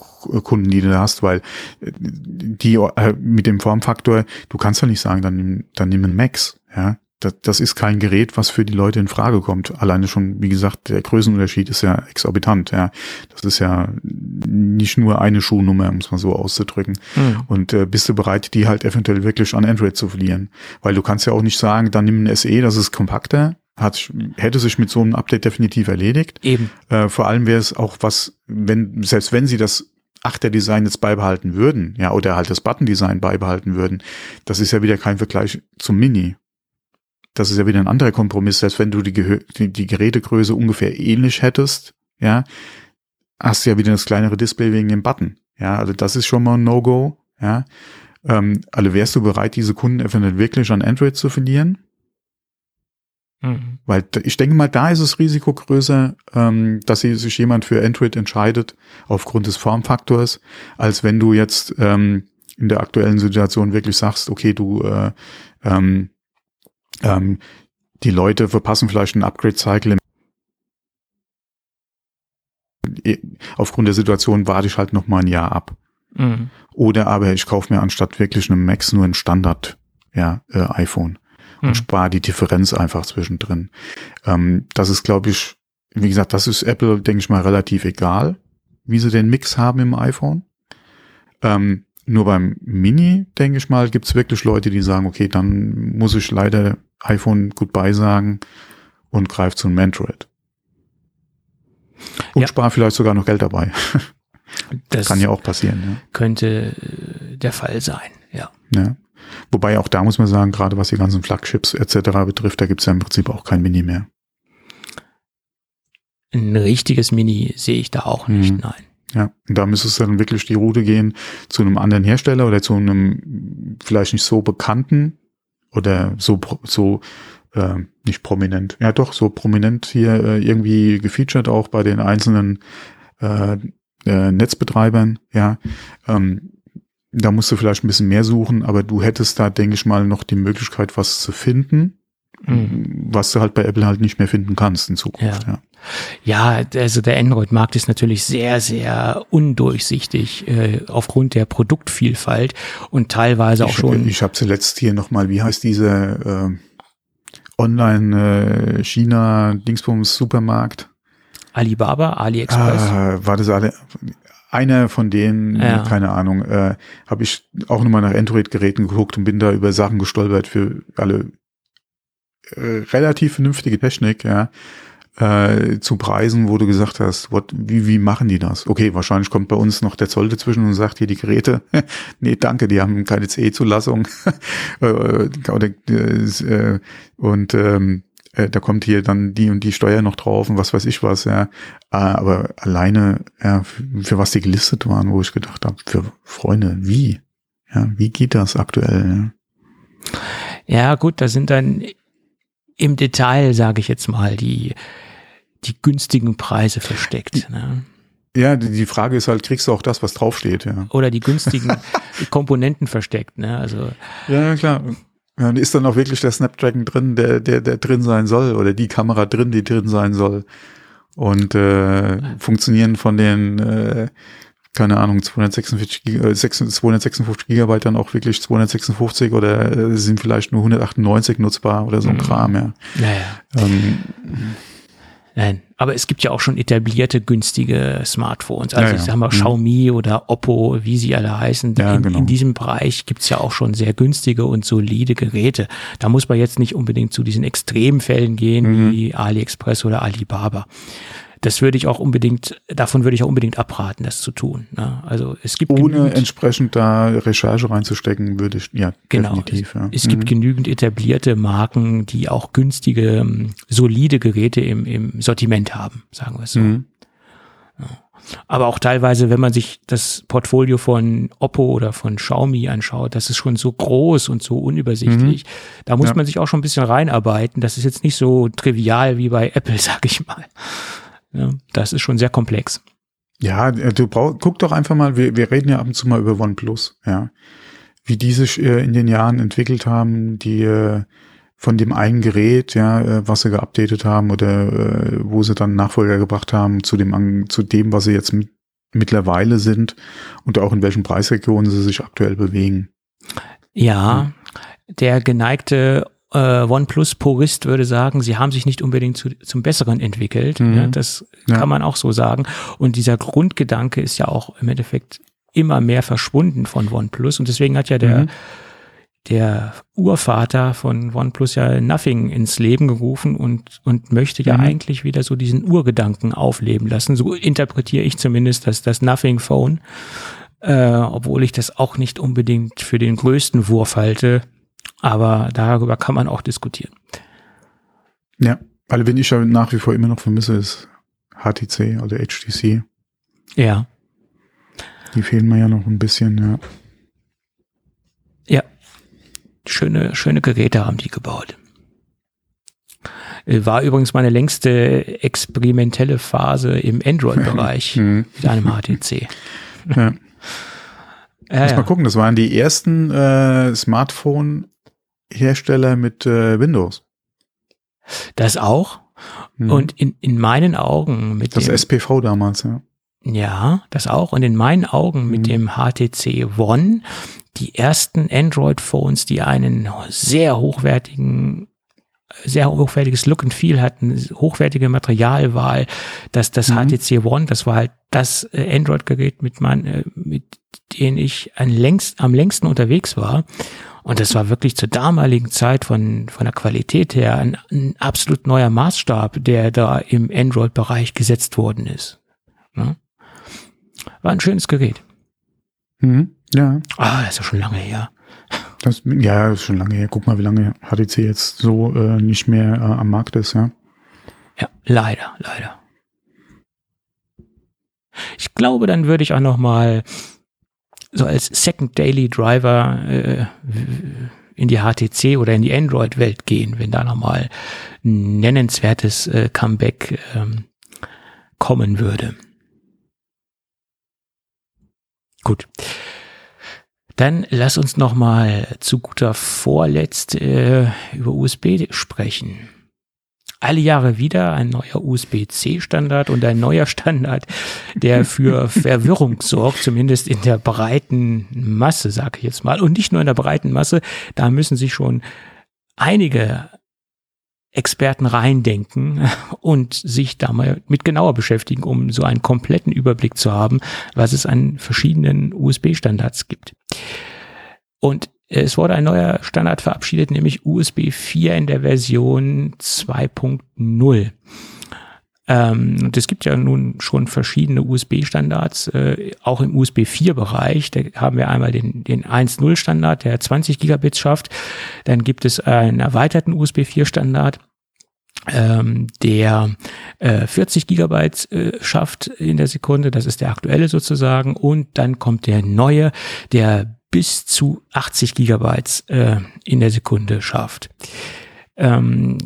Kunden, die du da hast, weil äh, die äh, mit dem Formfaktor, du kannst ja nicht sagen, dann nimm, dann nimm einen Max, ja. Das, das ist kein Gerät, was für die Leute in Frage kommt. Alleine schon, wie gesagt, der Größenunterschied ist ja exorbitant, ja. Das ist ja nicht nur eine Schuhnummer, um es mal so auszudrücken. Hm. Und äh, bist du bereit, die halt eventuell wirklich an Android zu verlieren? Weil du kannst ja auch nicht sagen, dann nimm ein SE, das ist kompakter, hat, hätte sich mit so einem Update definitiv erledigt. Eben. Äh, vor allem wäre es auch was, wenn, selbst wenn sie das Achter-Design jetzt beibehalten würden, ja, oder halt das Button-Design beibehalten würden, das ist ja wieder kein Vergleich zum Mini. Das ist ja wieder ein anderer Kompromiss, selbst wenn du die, Gehö die, die Gerätegröße ungefähr ähnlich hättest, ja, hast du ja wieder das kleinere Display wegen dem Button. Ja, also das ist schon mal ein No-Go, ja. Ähm, also wärst du bereit, diese Kunden eventuell wirklich an Android zu verlieren? Mhm. Weil ich denke mal, da ist das Risiko größer, ähm, dass sich jemand für Android entscheidet aufgrund des Formfaktors, als wenn du jetzt ähm, in der aktuellen Situation wirklich sagst, okay, du äh, ähm, ähm, die Leute verpassen vielleicht einen Upgrade-Cycle. Aufgrund der Situation warte ich halt noch mal ein Jahr ab. Mhm. Oder aber ich kaufe mir anstatt wirklich einem Max nur ein Standard ja, äh, iPhone und mhm. spare die Differenz einfach zwischendrin. Ähm, das ist, glaube ich, wie gesagt, das ist Apple, denke ich mal, relativ egal, wie sie den Mix haben im iPhone. Ähm, nur beim Mini, denke ich mal, gibt es wirklich Leute, die sagen, okay, dann muss ich leider iPhone Goodbye sagen und greife zu einem Android. Und ja. spare vielleicht sogar noch Geld dabei. Das kann ja auch passieren. Ja. Könnte äh, der Fall sein, ja. ja. Wobei auch da muss man sagen, gerade was die ganzen Flagships etc. betrifft, da gibt es ja im Prinzip auch kein Mini mehr. Ein richtiges Mini sehe ich da auch nicht, mhm. nein. Ja, und da müsste es dann wirklich die Route gehen zu einem anderen Hersteller oder zu einem vielleicht nicht so bekannten oder so, so äh, nicht prominent, ja doch, so prominent hier äh, irgendwie gefeatured auch bei den einzelnen äh, äh, Netzbetreibern, ja. Ähm, da musst du vielleicht ein bisschen mehr suchen, aber du hättest da, denke ich mal, noch die Möglichkeit, was zu finden, mhm. was du halt bei Apple halt nicht mehr finden kannst in Zukunft. Ja. Ja, ja also der Android-Markt ist natürlich sehr, sehr undurchsichtig äh, aufgrund der Produktvielfalt und teilweise auch ich, schon. Ich habe zuletzt hier nochmal, wie heißt diese äh, Online-China-Dingsbums-Supermarkt? Alibaba, AliExpress. Ah, war das alle? Einer von denen, ja. keine Ahnung, äh, habe ich auch nochmal nach Android-Geräten geguckt und bin da über Sachen gestolpert für alle äh, relativ vernünftige Technik, ja äh, zu Preisen, wo du gesagt hast, what, wie, wie machen die das? Okay, wahrscheinlich kommt bei uns noch der Zoll dazwischen und sagt hier die Geräte, [LAUGHS] nee, danke, die haben keine CE-Zulassung. [LAUGHS] Äh, äh, und ähm, äh, da kommt hier dann die und die Steuer noch drauf und was weiß ich was, ja. Ah, aber alleine, ja, für was die gelistet waren, wo ich gedacht habe, für Freunde, wie? Ja, wie geht das aktuell? Ja, ja gut, da sind dann im Detail, sage ich jetzt mal, die die günstigen Preise versteckt. Ne? Ja, die Frage ist halt, kriegst du auch das, was draufsteht, ja. Oder die günstigen [LAUGHS] Komponenten versteckt, ne? Also. Ja, klar. Ja, ist dann auch wirklich der Snapdragon drin, der, der, der drin sein soll, oder die Kamera drin, die drin sein soll. Und äh, funktionieren von den, äh, keine Ahnung, 246, äh, 256 Gigabyte dann auch wirklich 256 oder äh, sind vielleicht nur 198 nutzbar oder so ein mhm. Kram, ja. Ja, ja. Ähm, Nein, aber es gibt ja auch schon etablierte günstige Smartphones. Also ja, ja. ich sag mal mhm. Xiaomi oder Oppo, wie sie alle heißen. Ja, in, genau. in diesem Bereich gibt's ja auch schon sehr günstige und solide Geräte. Da muss man jetzt nicht unbedingt zu diesen Extremfällen gehen mhm. wie AliExpress oder Alibaba das würde ich auch unbedingt, davon würde ich auch unbedingt abraten, das zu tun. Ne? Also es gibt ohne entsprechend da Recherche reinzustecken, würde ich ja genau, definitiv. Ja. Es, es mhm. gibt genügend etablierte Marken, die auch günstige, ähm, solide Geräte im, im Sortiment haben, sagen wir es so. Mhm. Ja. Aber auch teilweise, wenn man sich das Portfolio von Oppo oder von Xiaomi anschaut, das ist schon so groß und so unübersichtlich. Mhm. Da muss ja. man sich auch schon ein bisschen reinarbeiten. Das ist jetzt nicht so trivial wie bei Apple, [LAUGHS] sag ich mal. Ja, das ist schon sehr komplex. Ja, äh, du brauch, guck doch einfach mal, wir, wir reden ja ab und zu mal über OnePlus, ja. Wie die sich äh, in den Jahren entwickelt haben, die äh, von dem einen Gerät, ja, was sie geupdatet haben oder wo sie dann Nachfolger gebracht haben, zu dem, zu dem, was sie jetzt mit, mittlerweile sind und auch in welchen Preisregionen sie sich aktuell bewegen. Ja, der geneigte äh, OnePlus-Purist würde sagen, sie haben sich nicht unbedingt zu, zum Besseren entwickelt. Mhm. Ja, das ja. kann man auch so sagen. Und dieser Grundgedanke ist ja auch im Endeffekt immer mehr verschwunden von OnePlus. Und deswegen hat ja der, mhm. der Urvater von OnePlus ja Nothing ins Leben gerufen und, und möchte ja mhm. eigentlich wieder so diesen Urgedanken aufleben lassen. So interpretiere ich zumindest das, das Nothing Phone. Äh, obwohl ich das auch nicht unbedingt für den größten Wurf halte, aber darüber kann man auch diskutieren. Ja, also wenn ich ja nach wie vor immer noch vermisse, ist HTC oder HTC. Ja. Die fehlen mir ja noch ein bisschen, ja. Ja. Schöne, schöne Geräte haben die gebaut. Äh, war übrigens meine längste experimentelle Phase im Android-Bereich [LAUGHS] Mhm. mit einem HTC. Ja. Ja, Muss ja. mal gucken, das waren die ersten äh, Smartphone-Hersteller mit äh, Windows. Das auch. Mhm. Und in, in meinen Augen mit das dem, SPV damals, ja. ja, das auch. Und in meinen Augen mit Mhm. dem HTC One die ersten Android-Phones, die einen sehr hochwertigen sehr hochwertiges Look and Feel hatten, hochwertige Materialwahl, dass das Mhm. HTC One, das war halt das äh, Android-Gerät, mit, mein, äh, mit dem ich ein längst, am längsten unterwegs war. Und das war wirklich zur damaligen Zeit von, von der Qualität her ein, ein absolut neuer Maßstab, der da im Android-Bereich gesetzt worden ist. Ne? War ein schönes Gerät. Mhm. Ja, Ah, das ist ja schon lange her. das, ja, ist schon lange her. Guck mal, wie lange HTC jetzt so äh, nicht mehr äh, am Markt ist, ja. Ja, leider, leider. Ich glaube, dann würde ich auch noch mal so als Second Daily Driver äh, in die HTC oder in die Android-Welt gehen, wenn da noch mal ein nennenswertes äh, Comeback ähm, kommen würde. Gut. Dann lass uns noch mal zu guter Vorletzt äh, über USB sprechen alle Jahre wieder ein neuer USB-C-Standard und ein neuer Standard, der für [LAUGHS] Verwirrung sorgt, zumindest in der breiten Masse, sage ich jetzt mal. Und nicht nur in der breiten Masse, da müssen sich schon einige Experten reindenken und sich da mal mit genauer beschäftigen, um so einen kompletten Überblick zu haben, was es an verschiedenen USB-Standards gibt. Und es wurde ein neuer Standard verabschiedet, nämlich USB 4 in der Version 2.0. Ähm, und es gibt ja nun schon verschiedene USB-Standards, äh, auch im USB 4-Bereich. Da haben wir einmal den, den 1.0-Standard, der 20 Gigabits schafft. Dann gibt es einen erweiterten USB 4-Standard, ähm, der äh, 40 Gigabyte äh, schafft in der Sekunde. Das ist der aktuelle sozusagen. Und dann kommt der neue, der bis zu 80 Gigabytes äh, in der Sekunde schafft. Ähm,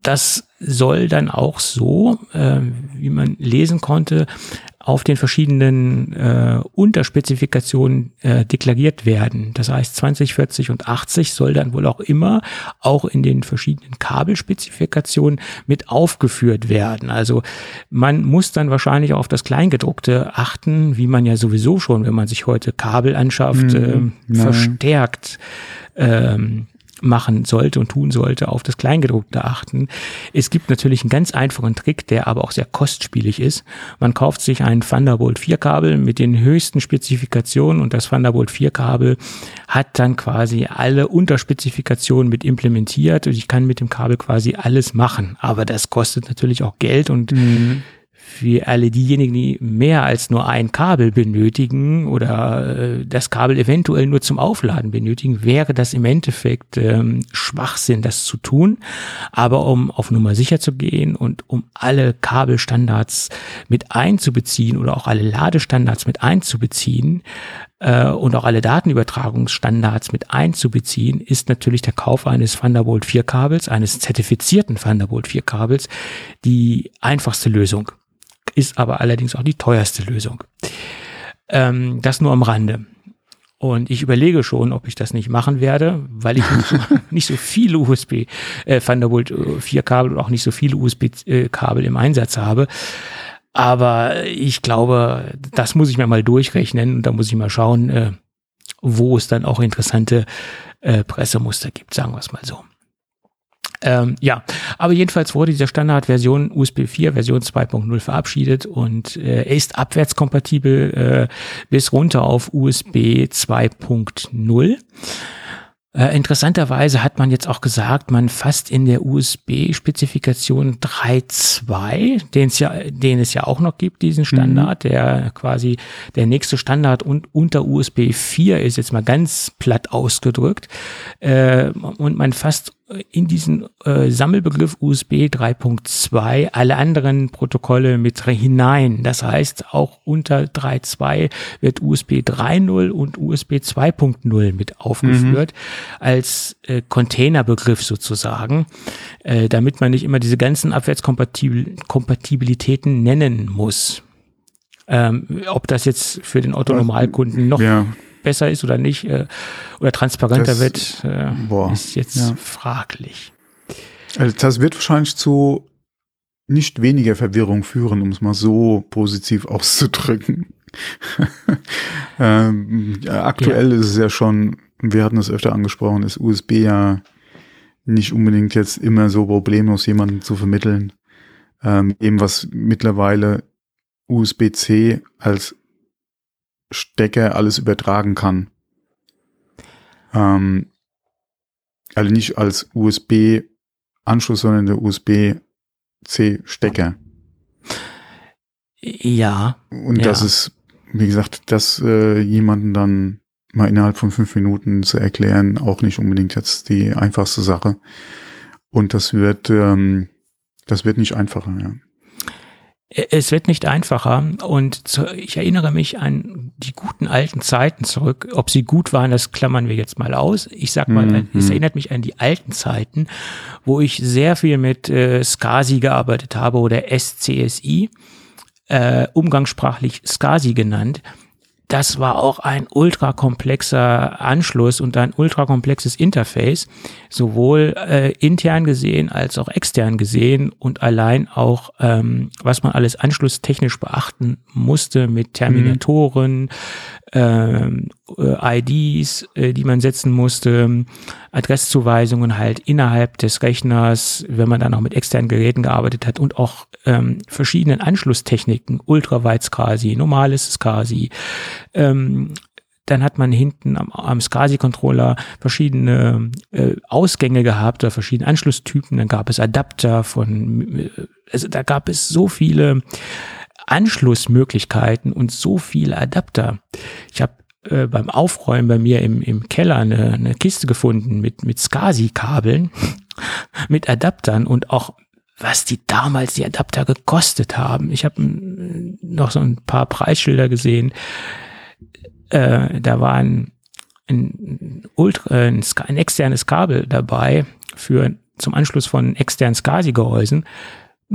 das soll dann auch so, äh, wie man lesen konnte, auf den verschiedenen äh, Unterspezifikationen äh, deklariert werden. Das heißt 20, 40 und 80 soll dann wohl auch immer auch in den verschiedenen Kabelspezifikationen mit aufgeführt werden. Also man muss dann wahrscheinlich auf das Kleingedruckte achten, wie man ja sowieso schon, wenn man sich heute Kabel anschafft, Mhm. Ja. verstärkt ähm, machen sollte und tun sollte, auf das Kleingedruckte achten. Es gibt natürlich einen ganz einfachen Trick, der aber auch sehr kostspielig ist. Man kauft sich ein Thunderbolt 4 Kabel mit den höchsten Spezifikationen und das Thunderbolt 4 Kabel hat dann quasi alle Unterspezifikationen mit implementiert und ich kann mit dem Kabel quasi alles machen. Aber das kostet natürlich auch Geld und Mhm. Für alle diejenigen, die mehr als nur ein Kabel benötigen oder äh, das Kabel eventuell nur zum Aufladen benötigen, wäre das im Endeffekt ähm, Schwachsinn, das zu tun. Aber um auf Nummer sicher zu gehen und um alle Kabelstandards mit einzubeziehen oder auch alle Ladestandards mit einzubeziehen äh, und auch alle Datenübertragungsstandards mit einzubeziehen, ist natürlich der Kauf eines Thunderbolt 4 Kabels, eines zertifizierten Thunderbolt 4 Kabels, die einfachste Lösung ist aber allerdings auch die teuerste Lösung. Ähm, das nur am Rande. Und ich überlege schon, ob ich das nicht machen werde, weil ich nicht so, [LAUGHS] nicht so viele USB äh, Thunderbolt 4 Kabel und auch nicht so viele USB äh, Kabel im Einsatz habe. Aber ich glaube, das muss ich mir mal durchrechnen und da muss ich mal schauen, äh, wo es dann auch interessante äh, Pressemuster gibt, sagen wir es mal so. Ähm, ja, aber jedenfalls wurde dieser Standardversion USB 4 Version 2.0 verabschiedet und äh, er ist abwärtskompatibel äh, bis runter auf USB 2.0. Äh, interessanterweise hat man jetzt auch gesagt, man fasst in der USB-Spezifikation 3.2, den es ja, den es ja auch noch gibt, diesen Standard, der quasi der nächste Standard und unter USB 4 ist, jetzt mal ganz platt ausgedrückt. Äh, und man fasst in diesen äh, Sammelbegriff USB 3.2 alle anderen Protokolle mit hinein. Das heißt, auch unter 3.2 wird USB 3.0 und USB 2.0 mit aufgeführt mhm. als äh, Containerbegriff sozusagen, äh, damit man nicht immer diese ganzen Abwärtskompatibilitäten nennen muss. Ähm, ob das jetzt für den Otto-Normalkunden noch ja besser ist oder nicht äh, oder transparenter das, wird, äh, boah, ist jetzt ja. fraglich. Also das wird wahrscheinlich zu nicht weniger Verwirrung führen, um es mal so positiv [LAUGHS] auszudrücken. [LAUGHS] ähm, ja, aktuell ja. ist es ja schon, wir hatten es öfter angesprochen, ist USB ja nicht unbedingt jetzt immer so problemlos jemanden zu vermitteln. Ähm, eben was mittlerweile USB-C als Stecker alles übertragen kann. Ähm, also nicht als USB-Anschluss, sondern der USB-C-Stecker. Ja. Und ja. das ist, wie gesagt, das äh, jemanden dann mal innerhalb von fünf Minuten zu erklären, auch nicht unbedingt jetzt die einfachste Sache. Und das wird, ähm, das wird nicht einfacher, ja. Es wird nicht einfacher und zu, ich erinnere mich an die guten alten Zeiten zurück. Ob sie gut waren, das klammern wir jetzt mal aus. Ich sag mal, mhm. es erinnert mich an die alten Zeiten, wo ich sehr viel mit äh, SCSI gearbeitet habe oder SCSI, äh, umgangssprachlich SCSI genannt das war auch ein ultra komplexer Anschluss und ein ultra komplexes Interface, sowohl äh, intern gesehen als auch extern gesehen und allein auch, ähm, was man alles anschlusstechnisch beachten musste mit Terminatoren, mhm ähm, äh, IDs, äh, die man setzen musste, Adresszuweisungen halt innerhalb des Rechners, wenn man dann auch mit externen Geräten gearbeitet hat und auch ähm, verschiedenen Anschlusstechniken, ultraweit SCSI, normales SCSI, ähm, dann hat man hinten am, am SCSI-Controller verschiedene äh, Ausgänge gehabt oder verschiedene Anschlusstypen. Dann gab es Adapter von, äh, also da gab es so viele Anschlussmöglichkeiten und so viele Adapter. Ich habe äh, beim Aufräumen bei mir im, im Keller eine, eine Kiste gefunden mit, mit SCSI-Kabeln, [LAUGHS] mit Adaptern und auch was die damals die Adapter gekostet haben. Ich habe noch so ein paar Preisschilder gesehen. Äh, da war ein, ein, Ultra, ein, ein externes Kabel dabei für zum Anschluss von externen SCSI-Gehäusen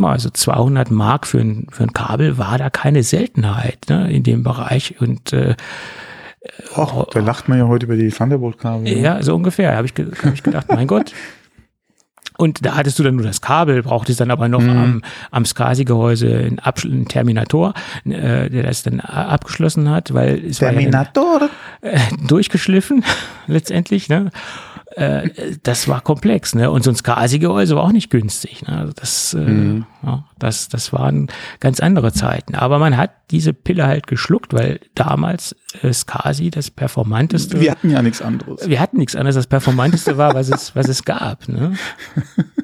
also 200 Mark für ein, für ein Kabel war da keine Seltenheit ne, in dem Bereich. Und äh, Och, da lacht man ja heute über die Thunderbolt-Kabel. Ne? Ja, so ungefähr. Habe ich, hab ich gedacht, mein Gott. Und da hattest du dann nur das Kabel, brauchtest dann aber noch mhm. am, am SCSI-Gehäuse einen, einen Terminator, äh, der das dann abgeschlossen hat, weil es Terminator. war ja dann, äh, durchgeschliffen [LAUGHS] letztendlich. Ne? Äh, das war komplex, ne? Und so ein SCSI-Gehäuse war auch nicht günstig. Ne? Also das, äh, mhm. ja, das, das waren ganz andere Zeiten. Aber man hat diese Pille halt geschluckt, weil damals äh, SCSI das performanteste. Wir hatten ja nichts anderes. Wir hatten nichts anderes. Das performanteste war, was es, was es gab. Ne? [LAUGHS]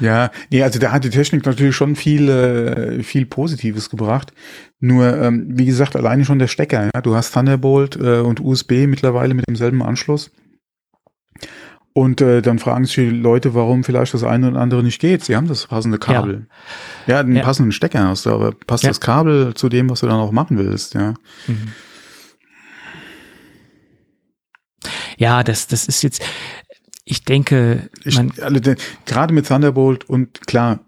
Ja, nee, also da hat die Technik natürlich schon viel, äh, viel Positives gebracht. Nur, ähm, wie gesagt, alleine schon der Stecker. Ja? Du hast Thunderbolt äh, und USB mittlerweile mit demselben Anschluss. Und äh, dann fragen sich die Leute, warum vielleicht das eine oder andere nicht geht. Sie haben das passende Kabel. Ja, ja einen ja. passenden Stecker hast du, aber passt ja. das Kabel zu dem, was du dann auch machen willst, ja. Mhm. Ja, das, das ist jetzt, ich denke, ich, also, gerade mit Thunderbolt und klar,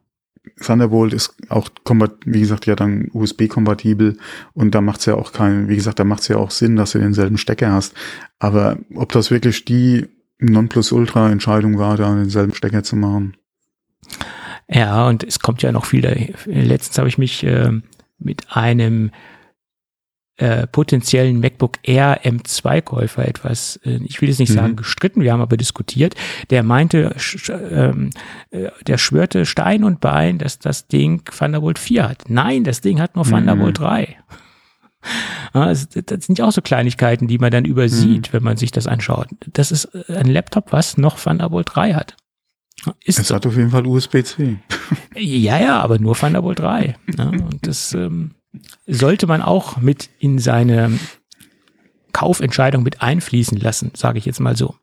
Thunderbolt ist auch, wie gesagt, ja dann USB-kompatibel und da macht es ja auch keinen, wie gesagt, da macht es ja auch Sinn, dass du denselben Stecker hast. Aber ob das wirklich die Nonplusultra-Entscheidung war, da denselben Stecker zu machen. Ja, und es kommt ja noch viel. Da. Letztens habe ich mich äh, mit einem äh, potenziellen MacBook Air M2-Käufer etwas, äh, ich will jetzt nicht mhm. sagen gestritten, wir haben aber diskutiert. Der meinte, ähm, äh, der schwörte Stein und Bein, dass das Ding Thunderbolt 4 hat. Nein, das Ding hat nur mhm. Thunderbolt 3. Das sind ja auch so Kleinigkeiten, die man dann übersieht, mhm. wenn man sich das anschaut. Das ist ein Laptop, was noch Thunderbolt 3 hat. Ist es hat auf jeden Fall USB-C. Ja, ja, aber nur Thunderbolt 3. Und das ähm, sollte man auch mit in seine Kaufentscheidung mit einfließen lassen, sage ich jetzt mal so.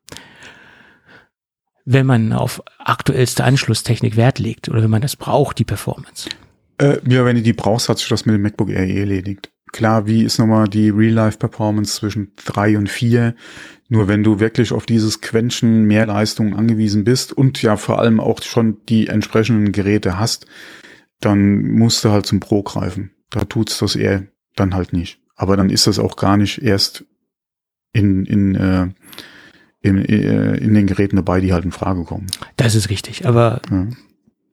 wenn man auf aktuellste Anschlusstechnik Wert legt oder wenn man das braucht, die Performance? Äh, ja, wenn du die brauchst, hat sich das mit dem MacBook Air eh erledigt. Klar, wie ist nochmal die Real-Life-Performance zwischen drei und vier? Nur wenn du wirklich auf dieses Quäntchen mehr Leistung angewiesen bist und ja vor allem auch schon die entsprechenden Geräte hast, dann musst du halt zum Pro greifen. Da tut's das eher dann halt nicht. Aber dann ist das auch gar nicht erst in, in, äh, in, äh, in den Geräten dabei, die halt in Frage kommen. Das ist richtig, aber ja.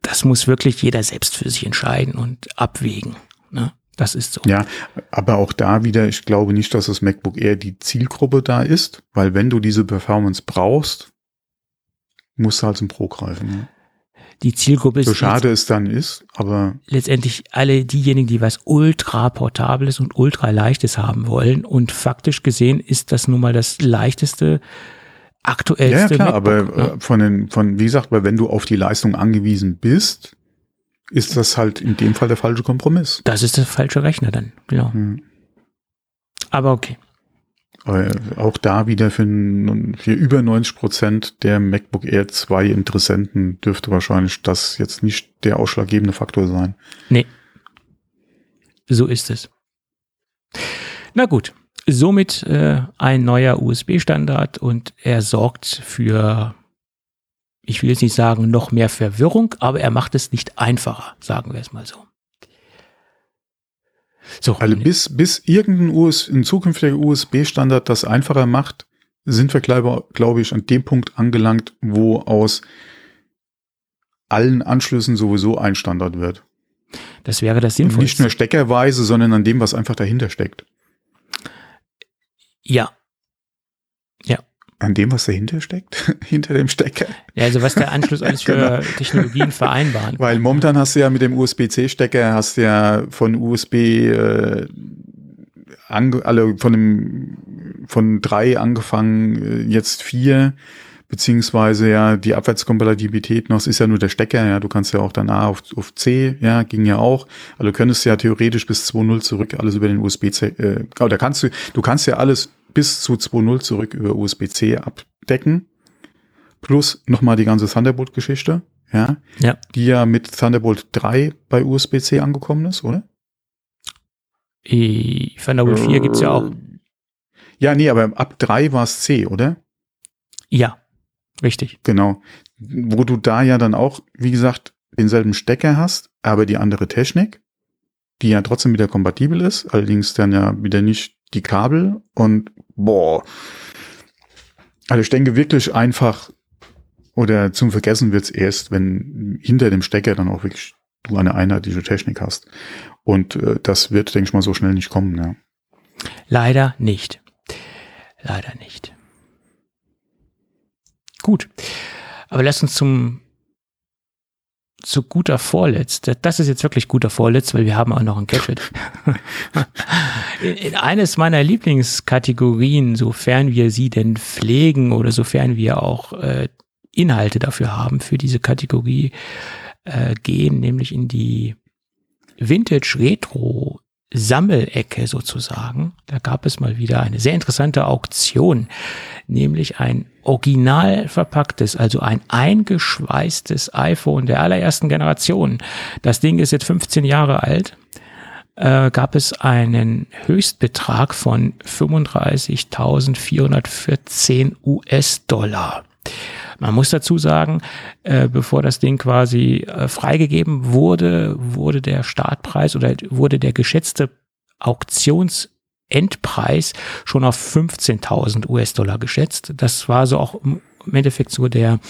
das muss wirklich jeder selbst für sich entscheiden und abwägen. Ne? Das ist so. Ja, aber auch da wieder, ich glaube nicht, dass das MacBook Air die Zielgruppe da ist, weil wenn du diese Performance brauchst, musst du halt zum Pro greifen. Ne? Die Zielgruppe ist. So schade es dann ist, aber. Letztendlich alle diejenigen, die was ultra portables und ultra leichtes haben wollen. Und faktisch gesehen ist das nun mal das leichteste, aktuellste. Ja, klar, MacBook, aber ne? Äh, von den, von, wie gesagt, weil wenn du auf die Leistung angewiesen bist, ist das halt in dem Fall der falsche Kompromiss. Das ist der falsche Rechner dann, genau. Hm. Aber okay. Aber auch da wieder für, für über 90 Prozent der MacBook Air 2 Interessenten dürfte wahrscheinlich das jetzt nicht der ausschlaggebende Faktor sein. Nee. So ist es. Na gut, somit äh, ein neuer USB-Standard und er sorgt für ich will jetzt nicht sagen noch mehr Verwirrung, aber er macht es nicht einfacher, sagen wir es mal so. So. Also bis, bis irgendein US, ein zukünftiger USB-Standard das einfacher macht, sind wir, glaube, glaube ich, an dem Punkt angelangt, wo aus allen Anschlüssen sowieso ein Standard wird. Das wäre das Sinnvollste. Nicht nur steckerweise, sondern an dem, was einfach dahinter steckt. Ja, an dem, was dahinter steckt, [LAUGHS] hinter dem Stecker. Ja, also was der Anschluss alles [LAUGHS] für genau. Technologien vereinbaren. Weil momentan hast du ja mit dem USB-C-Stecker, hast du ja von USB äh, ange, alle von dem von drei angefangen, äh, jetzt vier, beziehungsweise ja die Abwärtskompatibilität noch, es ist ja nur der Stecker, ja, du kannst ja auch dann A auf, auf C, ja, ging ja auch. Also du könntest ja theoretisch bis 2.0 zurück alles über den USB-C, äh, oder kannst du, du kannst ja alles bis zu 2.0 zurück über USB-C abdecken. Plus nochmal die ganze Thunderbolt-Geschichte, ja, ja. Die ja mit Thunderbolt 3 bei USB-C angekommen ist, oder? Thunderbolt 4 gibt's ja auch. Ja, nee, aber ab 3 war es C, oder? Ja, richtig. Genau. Wo du da ja dann auch, wie gesagt, denselben Stecker hast, aber die andere Technik, die ja trotzdem wieder kompatibel ist, allerdings dann ja wieder nicht die Kabel und boah. Also ich denke wirklich einfach oder zum Vergessen wird's erst, wenn hinter dem Stecker dann auch wirklich du eine einheitliche Technik hast. Und äh, das wird, denke ich mal, so schnell nicht kommen. Ja. Leider nicht. Leider nicht. Gut. Aber lass uns zum zu guter Vorletzt, das ist jetzt wirklich guter Vorletzt, weil wir haben auch noch ein Gadget. [LAUGHS] in, in eines meiner Lieblingskategorien, sofern wir sie denn pflegen oder sofern wir auch äh, Inhalte dafür haben, für diese Kategorie äh, gehen, nämlich in die Vintage Retro Sammelecke sozusagen. Da gab es mal wieder eine sehr interessante Auktion, nämlich ein original verpacktes, also ein eingeschweißtes iPhone der allerersten Generation. Das Ding ist jetzt 15 Jahre alt. Äh, gab es einen Höchstbetrag von 35.414 US-Dollar. Man muss dazu sagen, äh, bevor das Ding quasi äh, freigegeben wurde, wurde der Startpreis oder wurde der geschätzte Auktionsendpreis schon auf 15.000 US-Dollar geschätzt. Das war so auch im Endeffekt so der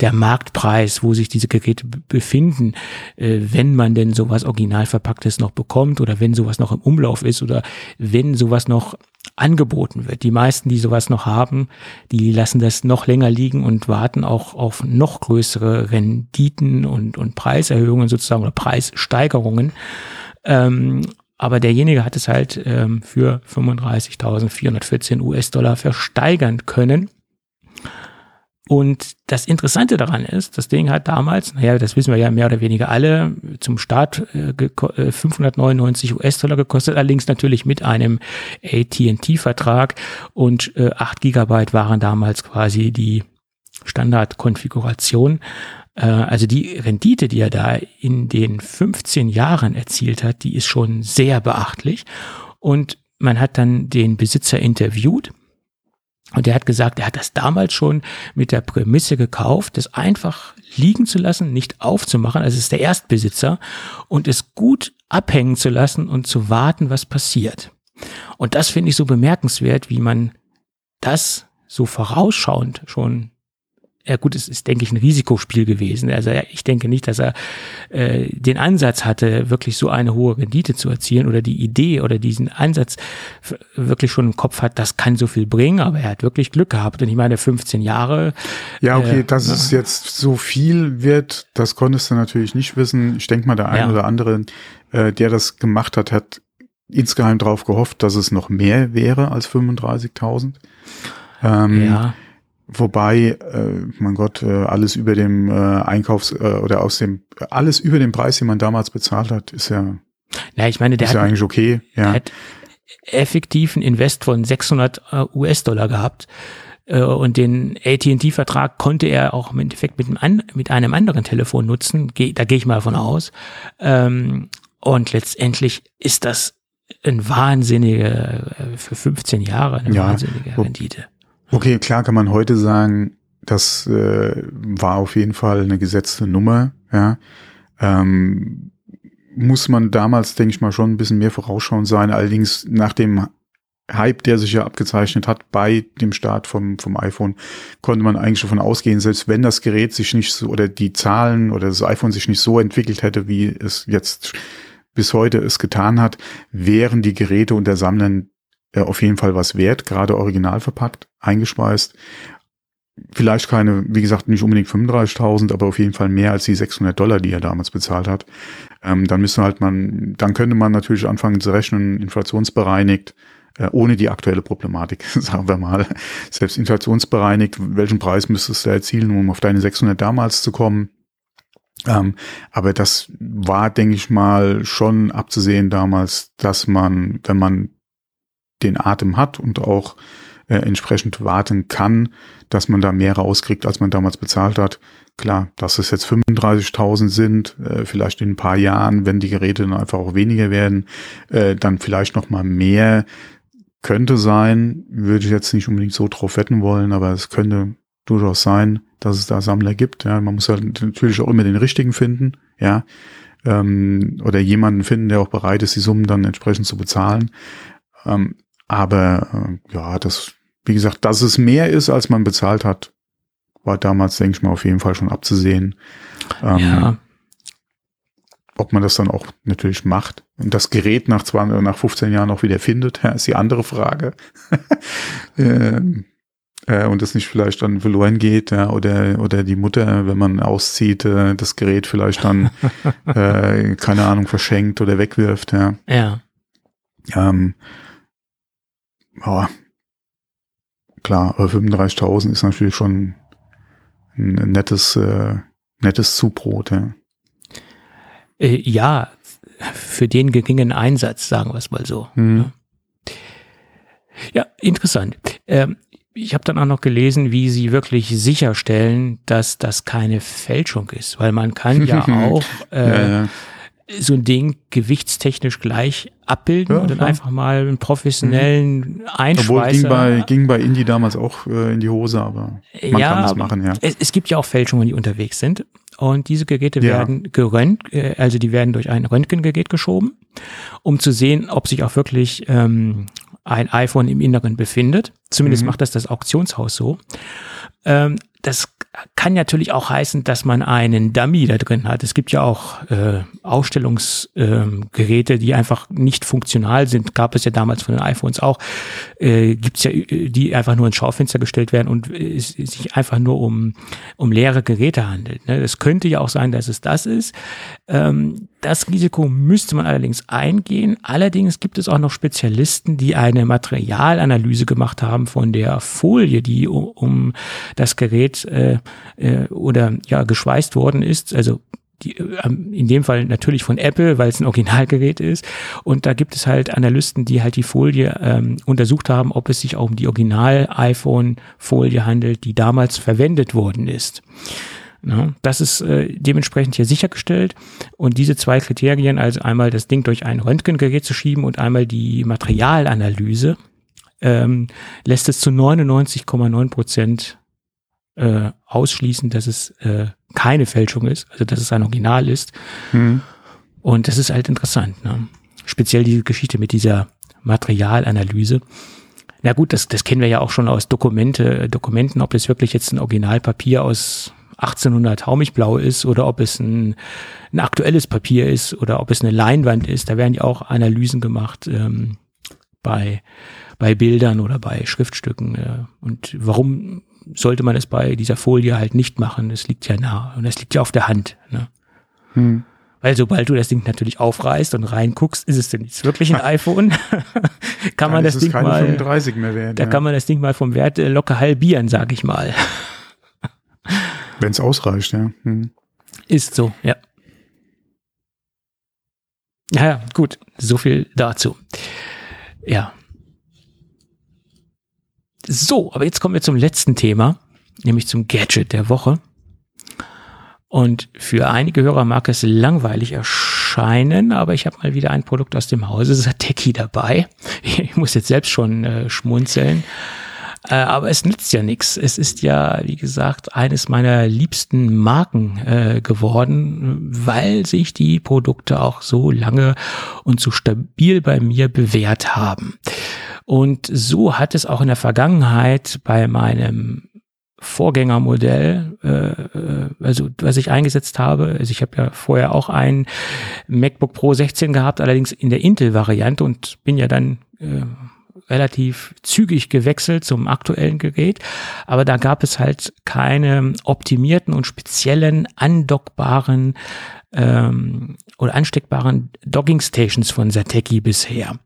der Marktpreis, wo sich diese Geräte befinden, äh, wenn man denn sowas original verpacktes noch bekommt oder wenn sowas noch im Umlauf ist oder wenn sowas noch angeboten wird. Die meisten, die sowas noch haben, die lassen das noch länger liegen und warten auch auf noch größere Renditen und, und Preiserhöhungen sozusagen oder Preissteigerungen. Ähm, aber derjenige hat es halt ähm, für 35.414 US-Dollar versteigern können. Und das Interessante daran ist, das Ding hat damals, naja, das wissen wir ja mehr oder weniger alle, zum Start äh, 599 äh, US-Dollar gekostet, allerdings natürlich mit einem AT&T-Vertrag und äh, 8 Gigabyte waren damals quasi die Standardkonfiguration. Äh, also die Rendite, die er da in den 15 Jahren erzielt hat, die ist schon sehr beachtlich. Und man hat dann den Besitzer interviewt und er hat gesagt, er hat das damals schon mit der Prämisse gekauft, das einfach liegen zu lassen, nicht aufzumachen. Also ist der Erstbesitzer und es gut abhängen zu lassen und zu warten, was passiert. Und das finde ich so bemerkenswert, wie man das so vorausschauend schon ja gut, es ist, denke ich, ein Risikospiel gewesen. Also ich denke nicht, dass er äh, den Ansatz hatte, wirklich so eine hohe Rendite zu erzielen oder die Idee oder diesen Ansatz wirklich schon im Kopf hat, das kann so viel bringen, aber er hat wirklich Glück gehabt. Und ich meine, 15 Jahre. Ja, okay, äh, dass es jetzt so viel wird, das konntest du natürlich nicht wissen. Ich denke mal, der ein ja. oder andere, äh, der das gemacht hat, hat insgeheim darauf gehofft, dass es noch mehr wäre als 35.000. Ähm, ja. Wobei, äh, mein Gott, äh, alles über dem äh, Einkaufs- äh, oder aus dem, alles über dem Preis, den man damals bezahlt hat, ist ja, ja ich meine, der ist hat, ja eigentlich okay. Ja. hat effektiv einen Invest von 600 äh, US-Dollar gehabt äh, und den AT&T-Vertrag konnte er auch im Endeffekt mit einem, mit einem anderen Telefon nutzen. Da gehe ich mal von aus. Ähm, und letztendlich ist das ein wahnsinnige, äh, für 15 Jahre eine ja, wahnsinnige Rendite. Okay, klar kann man heute sagen, das äh, war auf jeden Fall eine gesetzte Nummer, ja. Ähm, muss man damals, denke ich mal, schon ein bisschen mehr vorausschauend sein. Allerdings nach dem Hype, der sich ja abgezeichnet hat bei dem Start vom, vom iPhone, konnte man eigentlich davon ausgehen, selbst wenn das Gerät sich nicht so oder die Zahlen oder das iPhone sich nicht so entwickelt hätte, wie es jetzt bis heute es getan hat, wären die Geräte und der Sammler äh, auf jeden Fall was wert, gerade original verpackt, eingespeist. Vielleicht keine, wie gesagt, nicht unbedingt 35.000, aber auf jeden Fall mehr als die 600 Dollar, die er damals bezahlt hat. Ähm, dann müsste halt man, dann könnte man natürlich anfangen zu rechnen, inflationsbereinigt, äh, ohne die aktuelle Problematik, [LAUGHS] sagen wir mal. Selbst inflationsbereinigt, welchen Preis müsstest du erzielen, um auf deine 600 damals zu kommen? Ähm, aber das war, denke ich mal, schon abzusehen damals, dass man, wenn man den Atem hat und auch äh, entsprechend warten kann, dass man da mehr rauskriegt, als man damals bezahlt hat. Klar, dass es jetzt 35.000 sind, äh, vielleicht in ein paar Jahren, wenn die Geräte dann einfach auch weniger werden, äh, dann vielleicht noch mal mehr könnte sein, würde ich jetzt nicht unbedingt so drauf wetten wollen, aber es könnte durchaus sein, dass es da Sammler gibt. Ja, man muss halt natürlich auch immer den richtigen finden, ja, ähm, oder jemanden finden, der auch bereit ist, die Summen dann entsprechend zu bezahlen. Ähm, aber äh, ja, das, wie gesagt, dass es mehr ist, als man bezahlt hat, war damals, denke ich mal, auf jeden Fall schon abzusehen. Ähm, ja. Ob man das dann auch natürlich macht und das Gerät nach, 20, nach 15 Jahren auch wieder findet, ist die andere Frage. [LAUGHS] ähm, äh, und es nicht vielleicht dann verloren geht, ja, oder, oder die Mutter, wenn man auszieht, äh, das Gerät vielleicht dann, [LAUGHS] äh, keine Ahnung, verschenkt oder wegwirft, ja. Ja. Ähm, ja, klar, aber 35.000 ist natürlich schon ein nettes, äh, nettes Zubrot. Ja. Äh, ja, für den geringen Einsatz, sagen wir es mal so. Mhm. Ja, interessant. Ähm, ich habe dann auch noch gelesen, wie sie wirklich sicherstellen, dass das keine Fälschung ist, weil man kann [LAUGHS] ja auch äh, ja, ja so ein Ding gewichtstechnisch gleich abbilden ja, und dann klar. einfach mal einen professionellen mhm. Obwohl ging bei, ging bei Indie damals auch äh, in die Hose, aber man ja, kann es machen, ja. Es, es, gibt ja auch Fälschungen, die unterwegs sind und diese Geräte ja. werden gerönt, äh, also die werden durch ein Röntgengerät geschoben, um zu sehen, ob sich auch wirklich ähm, ein iPhone im Inneren befindet. Zumindest mhm. macht das das Auktionshaus so. Ähm, das kann natürlich auch heißen, dass man einen Dummy da drin hat. Es gibt ja auch äh, Ausstellungsgeräte, ähm, die einfach nicht funktional sind. Gab es ja damals von den iPhones auch. Äh, Gibt es ja, die einfach nur ins Schaufenster gestellt werden und es, sich einfach nur um, um leere Geräte handelt. Ne? Es könnte ja auch sein, dass es das ist. Ähm, das Risiko müsste man allerdings eingehen. Allerdings gibt es auch noch Spezialisten, die eine Materialanalyse gemacht haben von der Folie, die um, das Gerät äh, äh, oder ja geschweißt worden ist. Also die, ähm, in dem Fall natürlich von Apple, weil es ein Originalgerät ist. Und da gibt es halt Analysten, die halt die Folie ähm, untersucht haben, ob es sich auch um die Original-iPhone-Folie handelt, die damals verwendet worden ist. Ja, das ist äh, dementsprechend hier sichergestellt. Und diese zwei Kriterien, also einmal das Ding durch ein Röntgengerät zu schieben und einmal die Materialanalyse, ähm, lässt es zu 99,9 Prozent äh, ausschließen, dass es äh, keine Fälschung ist, also dass es ein Original ist. Mhm. Und das ist halt interessant. Ne? Speziell diese Geschichte mit dieser Materialanalyse. Na gut, das, das kennen wir ja auch schon aus Dokumente, Dokumenten, ob das wirklich jetzt ein Originalpapier aus 1800 Haumigblau ist oder ob es ein, ein aktuelles Papier ist oder ob es eine Leinwand ist. Da werden ja auch Analysen gemacht ähm, bei, bei Bildern oder bei Schriftstücken. Äh, und warum sollte man es bei dieser Folie halt nicht machen. Es liegt ja nah und es liegt ja auf der Hand. Ne? Hm. Weil sobald du das Ding natürlich aufreißt und reinguckst, ist es denn jetzt wirklich ein [LAUGHS] iPhone? [LAUGHS] kann man das Ding mal, 35 mehr wert, da ja. kann man das Ding mal vom Wert äh, locker halbieren, sag ich mal. Wenn es ausreicht, ja. Hm. Ist so, ja. Naja, gut, so viel dazu. Ja, so, aber jetzt kommen wir zum letzten Thema, nämlich zum Gadget der Woche. Und für einige Hörer mag es langweilig erscheinen, aber ich habe mal wieder ein Produkt aus dem Hause Sateki dabei. [LAUGHS] Ich muss jetzt selbst schon äh, schmunzeln. Äh, aber es nützt ja nichts. Es ist ja, wie gesagt, eines meiner liebsten Marken äh, geworden, weil sich die Produkte auch so lange und so stabil bei mir bewährt haben. Und so hat es auch in der Vergangenheit bei meinem Vorgängermodell, äh, äh, also was ich eingesetzt habe. Also ich habe ja vorher auch ein MacBook Pro 16 gehabt, allerdings in der Intel-Variante und bin ja dann äh, relativ zügig gewechselt zum aktuellen Gerät. Aber da gab es halt keine optimierten und speziellen andockbaren ähm, oder ansteckbaren Dogging Stations von Sateki bisher.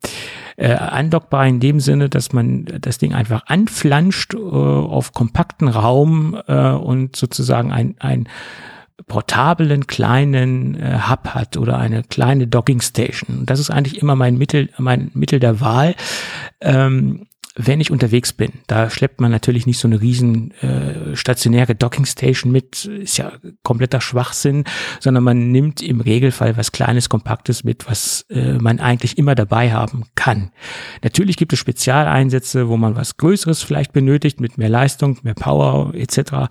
Äh, andockbar in dem Sinne, dass man das Ding einfach anflanscht äh, auf kompakten Raum äh, und sozusagen ein, ein portablen kleinen äh, Hub hat oder eine kleine Docking Station. Das ist eigentlich immer mein Mittel, mein Mittel der Wahl. Ähm, wenn ich unterwegs bin, da schleppt man natürlich nicht so eine riesen äh, stationäre Dockingstation mit, ist ja kompletter Schwachsinn, sondern man nimmt im Regelfall was Kleines, Kompaktes mit, was äh, man eigentlich immer dabei haben kann. Natürlich gibt es Spezialeinsätze, wo man was Größeres vielleicht benötigt, mit mehr Leistung, mehr Power etc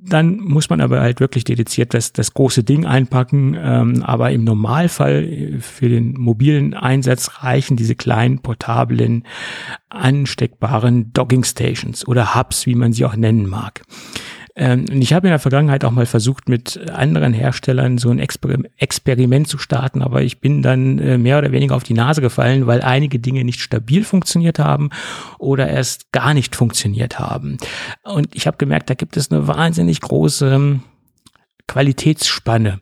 dann muss man aber halt wirklich dediziert das, das große Ding einpacken. Ähm, aber im Normalfall äh, für den mobilen Einsatz reichen diese kleinen portablen, ansteckbaren Dogging Stations oder Hubs, wie man sie auch nennen mag. Ähm, und ich habe in der Vergangenheit auch mal versucht, mit anderen Herstellern so ein Exper Experiment zu starten, aber ich bin dann äh, mehr oder weniger auf die Nase gefallen, weil einige Dinge nicht stabil funktioniert haben oder erst gar nicht funktioniert haben. Und ich habe gemerkt, da gibt es eine wahnsinnig große Qualitätsspanne.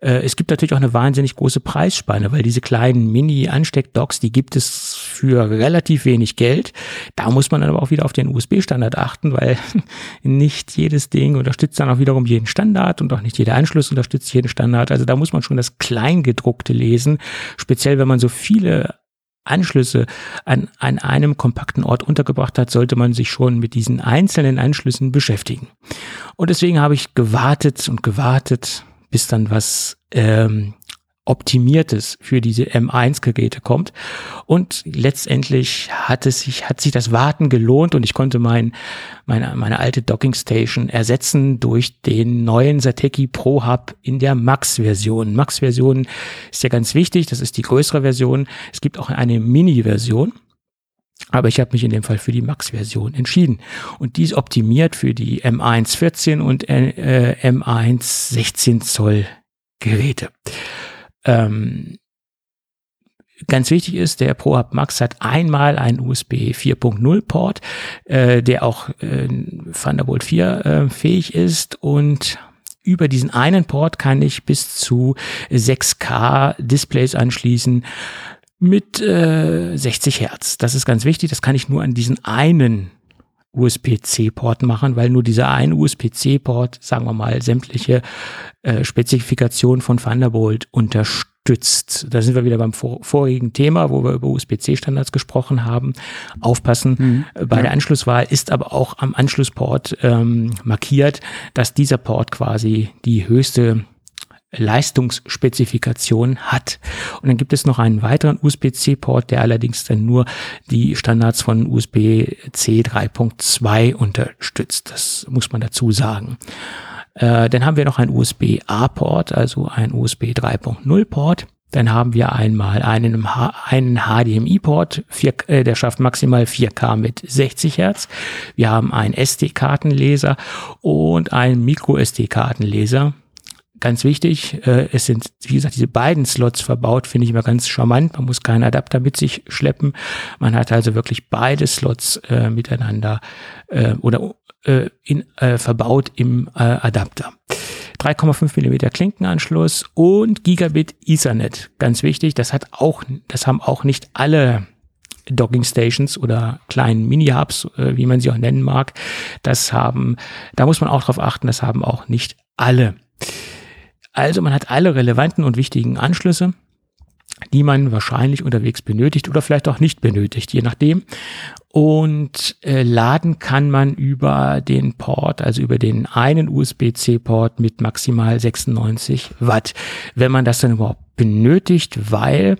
Äh, es gibt natürlich auch eine wahnsinnig große Preisspanne, weil diese kleinen Mini-Ansteckdocks, die gibt es für relativ wenig Geld. Da muss man dann aber auch wieder auf den USB-Standard achten, weil [LAUGHS] nicht jedes Ding unterstützt dann auch wiederum jeden Standard und auch nicht jeder Anschluss unterstützt jeden Standard. Also da muss man schon das Kleingedruckte lesen, speziell wenn man so viele Anschlüsse an, an einem kompakten Ort untergebracht hat, sollte man sich schon mit diesen einzelnen Anschlüssen beschäftigen. Und deswegen habe ich gewartet und gewartet, bis dann was ähm, Optimiertes für diese M1-Geräte kommt. Und letztendlich hat es sich, hat sich das Warten gelohnt und ich konnte mein, meine, meine alte Docking Station ersetzen durch den neuen Sateki Pro Hub in der Max-Version. Max-Version ist ja ganz wichtig, das ist die größere Version. Es gibt auch eine Mini-Version. Aber ich habe mich in dem Fall für die Max-Version entschieden. Und die ist optimiert für die M1 14 und äh, M1 16 Zoll Geräte. Ähm, ganz wichtig ist, der ProHub Max hat einmal einen USB 4.0 Port, äh, der auch äh, Thunderbolt 4 äh, fähig ist und über diesen einen Port kann ich bis zu 6K Displays anschließen mit äh, 60 Hertz. Das ist ganz wichtig. Das kann ich nur an diesen einen USB-C-Port machen, weil nur dieser ein USB-C-Port, sagen wir mal, sämtliche äh, Spezifikationen von Thunderbolt unterstützt. Da sind wir wieder beim vor vorigen Thema, wo wir über USB-C-Standards gesprochen haben. Aufpassen mhm, bei ja. der Anschlusswahl ist aber auch am Anschlussport ähm, markiert, dass dieser Port quasi die höchste Leistungsspezifikation hat. Und dann gibt es noch einen weiteren USB-C-Port, der allerdings dann nur die Standards von USB-C 3.2 unterstützt. Das muss man dazu sagen. Äh, dann haben wir noch einen USB-A-Port, also ein USB 3.0-Port. Dann haben wir einmal einen, einen HDMI-Port, äh, der schafft maximal 4K mit 60 Hertz. Wir haben einen SD-Kartenleser und einen Micro-SD-Kartenleser ganz wichtig, äh, es sind, wie gesagt, diese beiden Slots verbaut, finde ich immer ganz charmant. Man muss keinen Adapter mit sich schleppen. Man hat also wirklich beide Slots äh, miteinander äh, oder äh, in, äh, verbaut im äh, Adapter. 3,5 Millimeter Klinkenanschluss und Gigabit Ethernet. Ganz wichtig, das hat auch, das haben auch nicht alle Docking Stations oder kleinen Mini-Hubs, äh, wie man sie auch nennen mag. Das haben, da muss man auch darauf achten, das haben auch nicht alle. Also man hat alle relevanten und wichtigen Anschlüsse, die man wahrscheinlich unterwegs benötigt oder vielleicht auch nicht benötigt, je nachdem. Und äh, laden kann man über den Port, also über den einen USB-C-Port mit maximal 96 Watt, wenn man das dann überhaupt benötigt, weil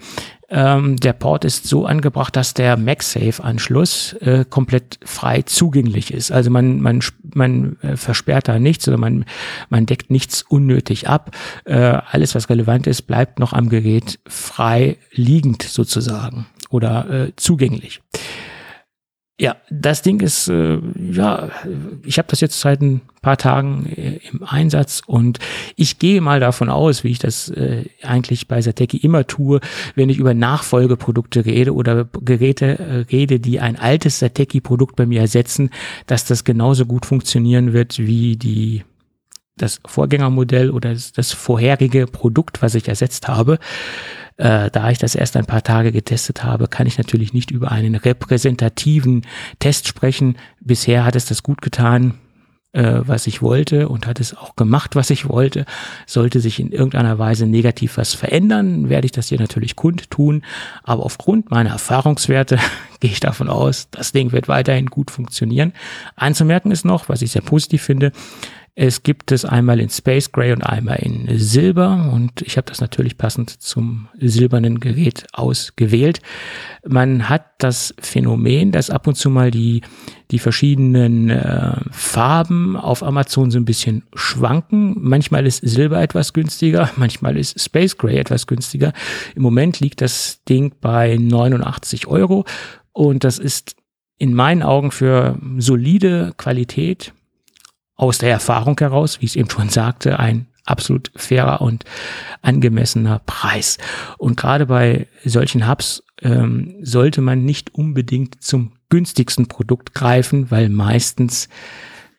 ähm, der Port ist so angebracht, dass der MagSafe-Anschluss äh, komplett frei zugänglich ist. Also man, man, man äh, versperrt da nichts oder man, man deckt nichts unnötig ab. Äh, alles, was relevant ist, bleibt noch am Gerät frei liegend sozusagen oder äh, zugänglich. Ja, das Ding ist, äh, ja, ich habe das jetzt seit ein paar Tagen äh, im Einsatz und ich gehe mal davon aus, wie ich das äh, eigentlich bei Sateki immer tue, wenn ich über Nachfolgeprodukte rede oder Geräte äh, rede, die ein altes Sateki-Produkt bei mir ersetzen, dass das genauso gut funktionieren wird wie die das Vorgängermodell oder das, das vorherige Produkt, was ich ersetzt habe. Äh, da ich das erst ein paar Tage getestet habe, kann ich natürlich nicht über einen repräsentativen Test sprechen. Bisher hat es das gut getan, äh, was ich wollte und hat es auch gemacht, was ich wollte. Sollte sich in irgendeiner Weise negativ was verändern, werde ich das hier natürlich kundtun. Aber aufgrund meiner Erfahrungswerte [LAUGHS] gehe ich davon aus, das Ding wird weiterhin gut funktionieren. Anzumerken ist noch, was ich sehr positiv finde, es gibt es einmal in Space Gray und einmal in Silber und ich habe das natürlich passend zum silbernen Gerät ausgewählt. Man hat das Phänomen, dass ab und zu mal die, die verschiedenen äh, Farben auf Amazon so ein bisschen schwanken. Manchmal ist Silber etwas günstiger, [LAUGHS] manchmal ist Space Gray etwas günstiger. Im Moment liegt das Ding bei 89 Euro und das ist in meinen Augen für solide Qualität aus der Erfahrung heraus, wie ich es eben schon sagte, ein absolut fairer und angemessener Preis. Und gerade bei solchen Hubs ähm, sollte man nicht unbedingt zum günstigsten Produkt greifen, weil meistens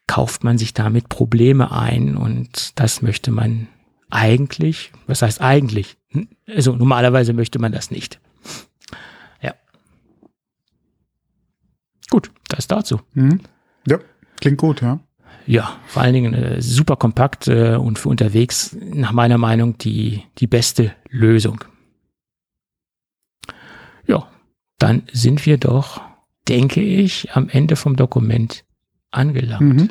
kauft man sich damit Probleme ein und das möchte man eigentlich, was heißt eigentlich? Also normalerweise möchte man das nicht. Ja. Gut, das dazu. Mhm. Ja, klingt gut, ja ja, vor allen Dingen äh, super kompakt äh, und für unterwegs nach meiner Meinung die, die beste Lösung. Ja, dann sind wir doch, denke ich, am Ende vom Dokument angelangt. Mhm.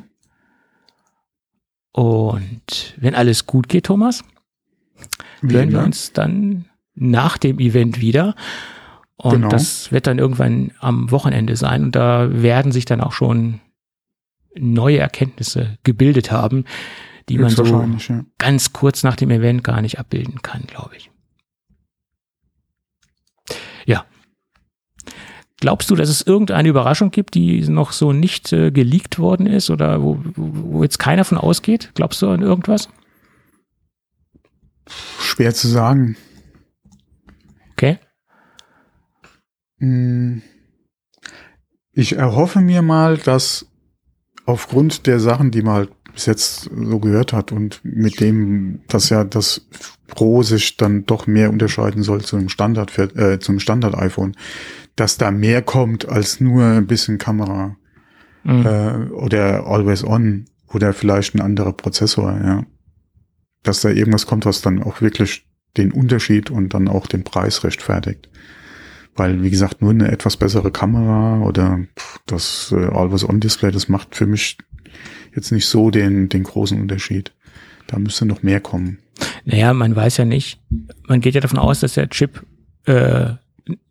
Und wenn alles gut geht, Thomas, Wie hören wir uns dann nach dem Event wieder. Und genau. das wird dann irgendwann am Wochenende sein. Und da werden sich dann auch schon neue Erkenntnisse gebildet haben, die man so ja. ganz kurz nach dem Event gar nicht abbilden kann, glaube ich. Ja. Glaubst du, dass es irgendeine Überraschung gibt, die noch so nicht äh, geleakt worden ist oder wo, wo jetzt keiner von ausgeht? Glaubst du an irgendwas? Schwer zu sagen. Okay. Hm. Ich erhoffe mir mal, dass aufgrund der Sachen, die man halt bis jetzt so gehört hat und mit dem, dass ja das Pro sich dann doch mehr unterscheiden soll zum Standard, äh, zum Standard iPhone, dass da mehr kommt als nur ein bisschen Kamera mhm. äh, oder Always On oder vielleicht ein anderer Prozessor, ja. Dass da irgendwas kommt, was dann auch wirklich den Unterschied und dann auch den Preis rechtfertigt. Weil, wie gesagt, nur eine etwas bessere Kamera oder das äh, Always-On-Display, das macht für mich jetzt nicht so den, den großen Unterschied. Da müsste noch mehr kommen. Naja, man weiß ja nicht. Man geht ja davon aus, dass der Chip äh,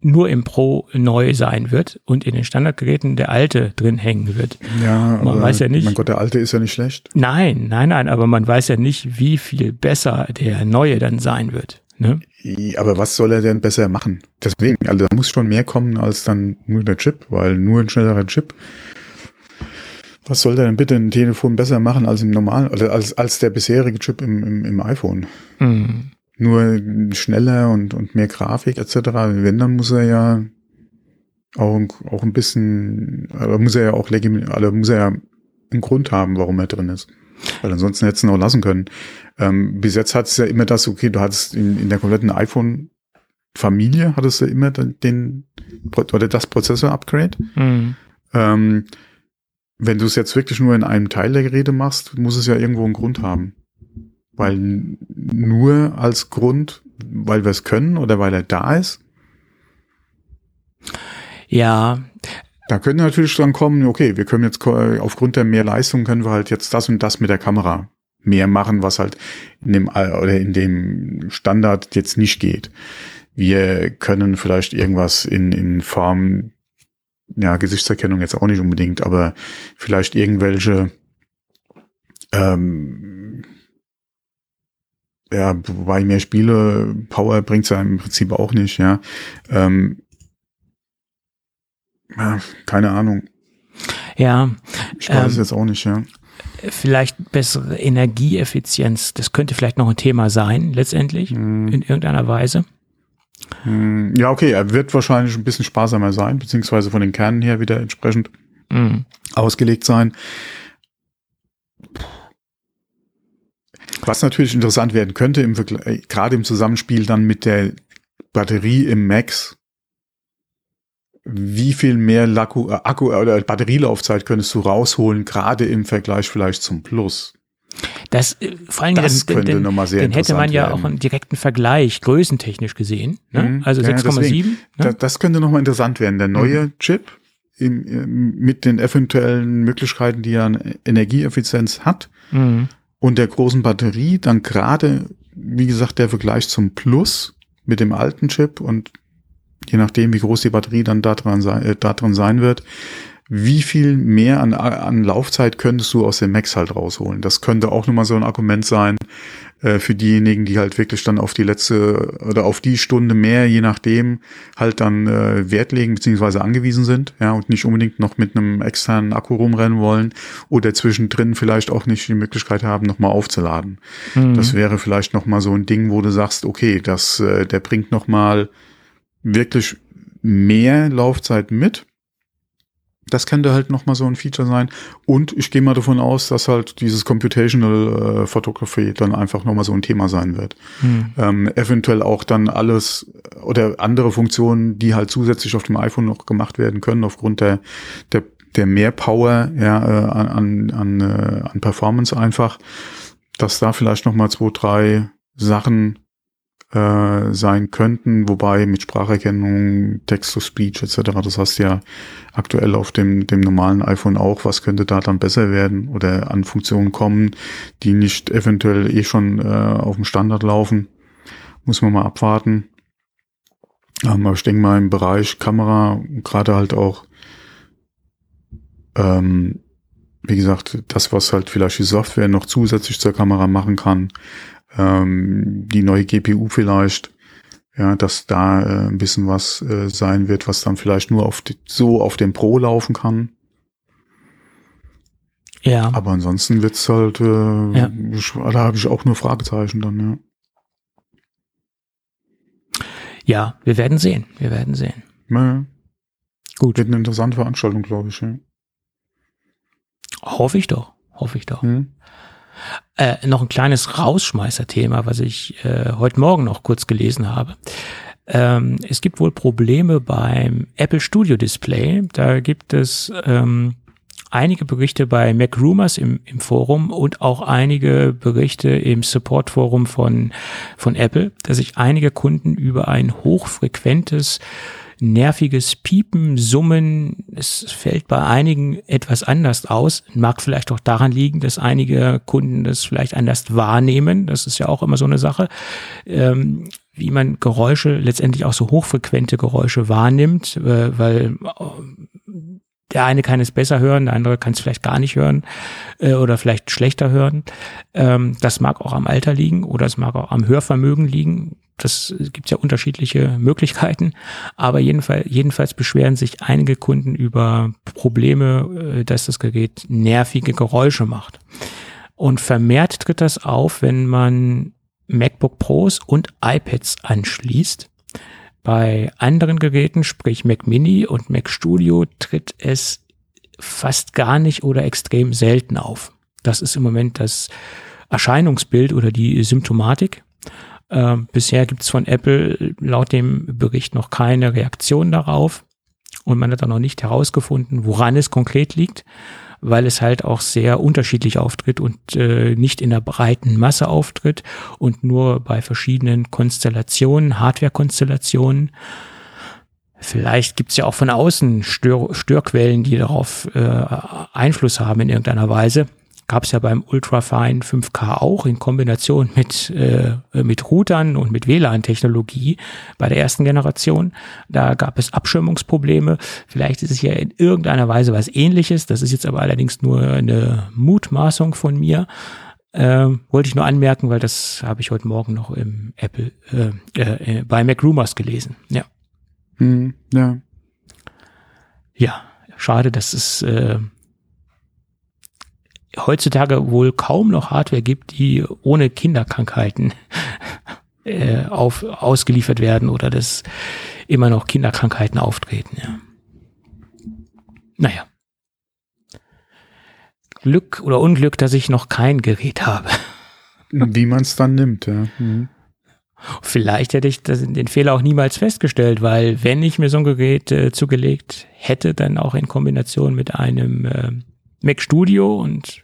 nur im Pro neu sein wird und in den Standardgeräten der alte drin hängen wird. Ja, man weiß ja nicht. Mein Gott, der alte ist ja nicht schlecht. Nein, nein, nein, aber man weiß ja nicht, wie viel besser der neue dann sein wird. Ne? Aber was soll er denn besser machen? Deswegen, also da muss schon mehr kommen als dann nur der Chip, weil nur ein schnellerer Chip. Was soll der denn bitte ein Telefon besser machen als im normalen, oder als, als der bisherige Chip im, im, im iPhone? Mhm nur schneller und, und mehr Grafik etc. Wenn, dann muss er ja auch, auch ein bisschen, aber muss er ja auch legitim, also muss er ja einen Grund haben, warum er drin ist. Weil ansonsten hättest du ihn auch lassen können. Ähm, bis jetzt hat es ja immer das, okay, du hattest in, in der kompletten iPhone-Familie hattest du immer den, oder das Prozessor-Upgrade. Mhm. Ähm, wenn du es jetzt wirklich nur in einem Teil der Geräte machst, muss es ja irgendwo einen Grund haben. Weil nur als Grund, weil wir es können oder weil er da ist? Ja. Da könnte natürlich dann kommen, okay, wir können jetzt aufgrund der mehr Leistung können wir halt jetzt das und das mit der Kamera mehr machen, was halt in dem oder in dem Standard jetzt nicht geht. Wir können vielleicht irgendwas in, in Form, ja, Gesichtserkennung jetzt auch nicht unbedingt, aber vielleicht irgendwelche ähm, ja, wobei mehr Spiele, Power bringt's ja im Prinzip auch nicht, ja. Ähm, keine Ahnung. Ja. Ich weiß ähm, es jetzt auch nicht, ja. Vielleicht bessere Energieeffizienz, das könnte vielleicht noch ein Thema sein, letztendlich, hm. in irgendeiner Weise. Hm, ja, okay, er wird wahrscheinlich ein bisschen sparsamer sein, beziehungsweise von den Kernen her wieder entsprechend hm. ausgelegt sein. Was natürlich interessant werden könnte, im äh, gerade im Zusammenspiel dann mit der Batterie im Max, wie viel mehr Akku, äh, Akku äh, oder Batterielaufzeit könntest du rausholen, gerade im Vergleich vielleicht zum Plus? Das, vor allem, das dann, sehr dann hätte man ja werden. auch einen direkten Vergleich, größentechnisch gesehen. Ne? Mhm. Also ja, 6,7. Ne? Das, könnte nochmal interessant werden. Der neue mhm. Chip im, mit den eventuellen Möglichkeiten, die er an Energieeffizienz hat, mhm und der großen Batterie dann gerade, wie gesagt, der Vergleich zum Plus mit dem alten Chip und je nachdem, wie groß die Batterie dann da dran sein, äh, da drin sein wird, wie viel mehr an, an Laufzeit könntest du aus dem Max halt rausholen? Das könnte auch nochmal so ein Argument sein äh, für diejenigen, die halt wirklich dann auf die letzte oder auf die Stunde mehr, je nachdem, halt dann äh, Wert legen beziehungsweise angewiesen sind, ja, und nicht unbedingt noch mit einem externen Akku rumrennen wollen oder zwischendrin vielleicht auch nicht die Möglichkeit haben, nochmal aufzuladen. Mhm. Das wäre vielleicht nochmal so ein Ding, wo du sagst, okay, das, äh, der bringt nochmal wirklich mehr Laufzeit mit das könnte halt nochmal so ein Feature sein. Und ich gehe mal davon aus, dass halt dieses Computational äh, Photography dann einfach nochmal so ein Thema sein wird. Hm. Ähm, eventuell auch dann alles oder andere Funktionen, die halt zusätzlich auf dem iPhone noch gemacht werden können, aufgrund der, der, der mehr Power ja, äh, an, an, äh, an Performance einfach, dass da vielleicht nochmal zwei, drei Sachen äh, sein könnten, wobei mit Spracherkennung, Text-to-Speech etc., das hast du ja aktuell auf dem, dem normalen iPhone auch, was könnte da dann besser werden oder an Funktionen kommen, die nicht eventuell eh schon äh, auf dem Standard laufen. Muss man mal abwarten. Ähm, aber ich denke mal im Bereich Kamera, gerade halt auch, ähm, wie gesagt, das, was halt vielleicht die Software noch zusätzlich zur Kamera machen kann, ähm, die neue GPU vielleicht, ja, dass da äh, ein bisschen was äh, sein wird, was dann vielleicht nur auf die, so auf dem Pro laufen kann. Ja. Aber ansonsten wird's halt, äh, ja. da habe ich auch nur Fragezeichen dann, ja. Ja, wir werden sehen. Wir werden sehen. Ja. Gut. Wird eine interessante Veranstaltung, glaube ich. Ja. Hoffe ich doch. Hoffe ich doch. Hm. Äh, noch ein kleines Rausschmeißer-Thema, was ich äh, heute Morgen noch kurz gelesen habe. Ähm, es gibt wohl Probleme beim Apple Studio Display. Da gibt es ähm, einige Berichte bei Mac Rumors im, im Forum und auch einige Berichte im Support-Forum von, von Apple, dass sich einige Kunden über ein hochfrequentes nerviges Piepen, Summen. Es fällt bei einigen etwas anders aus. Mag vielleicht auch daran liegen, dass einige Kunden das vielleicht anders wahrnehmen. Das ist ja auch immer so eine Sache. Ähm, wie man Geräusche, letztendlich auch so hochfrequente Geräusche wahrnimmt, äh, weil äh, der eine kann es besser hören, der andere kann es vielleicht gar nicht hören äh, oder vielleicht schlechter hören. Ähm, das mag auch am Alter liegen oder es mag auch am Hörvermögen liegen. Das gibt ja unterschiedliche Möglichkeiten. Aber jedenfalls, jedenfalls beschweren sich einige Kunden über Probleme, äh, dass das Gerät nervige Geräusche macht. Und vermehrt tritt das auf, wenn man MacBook Pros und iPads anschließt. Bei anderen Geräten, sprich Mac Mini und Mac Studio, tritt es fast gar nicht oder extrem selten auf. Das ist im Moment das Erscheinungsbild oder die Symptomatik. Äh, bisher gibt es von Apple laut dem Bericht noch keine Reaktion darauf und man hat auch noch nicht herausgefunden, woran es konkret liegt weil es halt auch sehr unterschiedlich auftritt und äh, nicht in der breiten Masse auftritt und nur bei verschiedenen Konstellationen, Hardware-Konstellationen. Vielleicht gibt's ja auch von außen Stör Störquellen, die darauf äh, Einfluss haben in irgendeiner Weise gab es ja beim Ultrafine 5K auch in Kombination mit, äh, mit Routern und mit WLAN-Technologie bei der ersten Generation. Da gab es Abschirmungsprobleme. Vielleicht ist es ja in irgendeiner Weise was ähnliches. Das ist jetzt aber allerdings nur eine Mutmaßung von mir. Ähm, wollte ich nur anmerken, weil das habe ich heute Morgen noch im Apple äh, äh, bei Mac Rumors gelesen. Ja. Hm, ja. Ja, schade, dass es äh, heutzutage wohl kaum noch Hardware gibt, die ohne Kinderkrankheiten [LAUGHS] äh, auf, ausgeliefert werden oder dass immer noch Kinderkrankheiten auftreten. Ja. Naja. Glück oder Unglück, dass ich noch kein Gerät habe. [LAUGHS] Wie man es dann nimmt, ja. Mhm. Vielleicht hätte ich den Fehler auch niemals festgestellt, weil wenn ich mir so ein Gerät äh, zugelegt hätte, dann auch in Kombination mit einem äh, Mac Studio und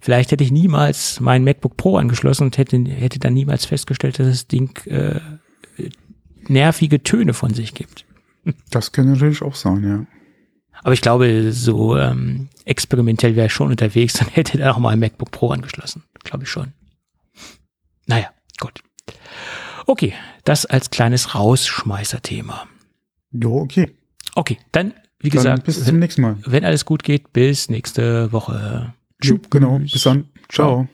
vielleicht hätte ich niemals mein MacBook Pro angeschlossen und hätte, hätte dann niemals festgestellt, dass das Ding äh, nervige Töne von sich gibt. Das kann natürlich auch sein, ja. Aber ich glaube, so ähm, experimentell wäre ich schon unterwegs, dann hätte er auch mal ein MacBook Pro angeschlossen. Glaube ich schon. Naja, gut. Okay, das als kleines Rausschmeißer-Thema. Jo, okay. Okay, dann wie dann gesagt, bis zum nächsten Mal. Wenn alles gut geht, bis nächste Woche. Tschüss. Genau, bis dann. Ciao. Ciao.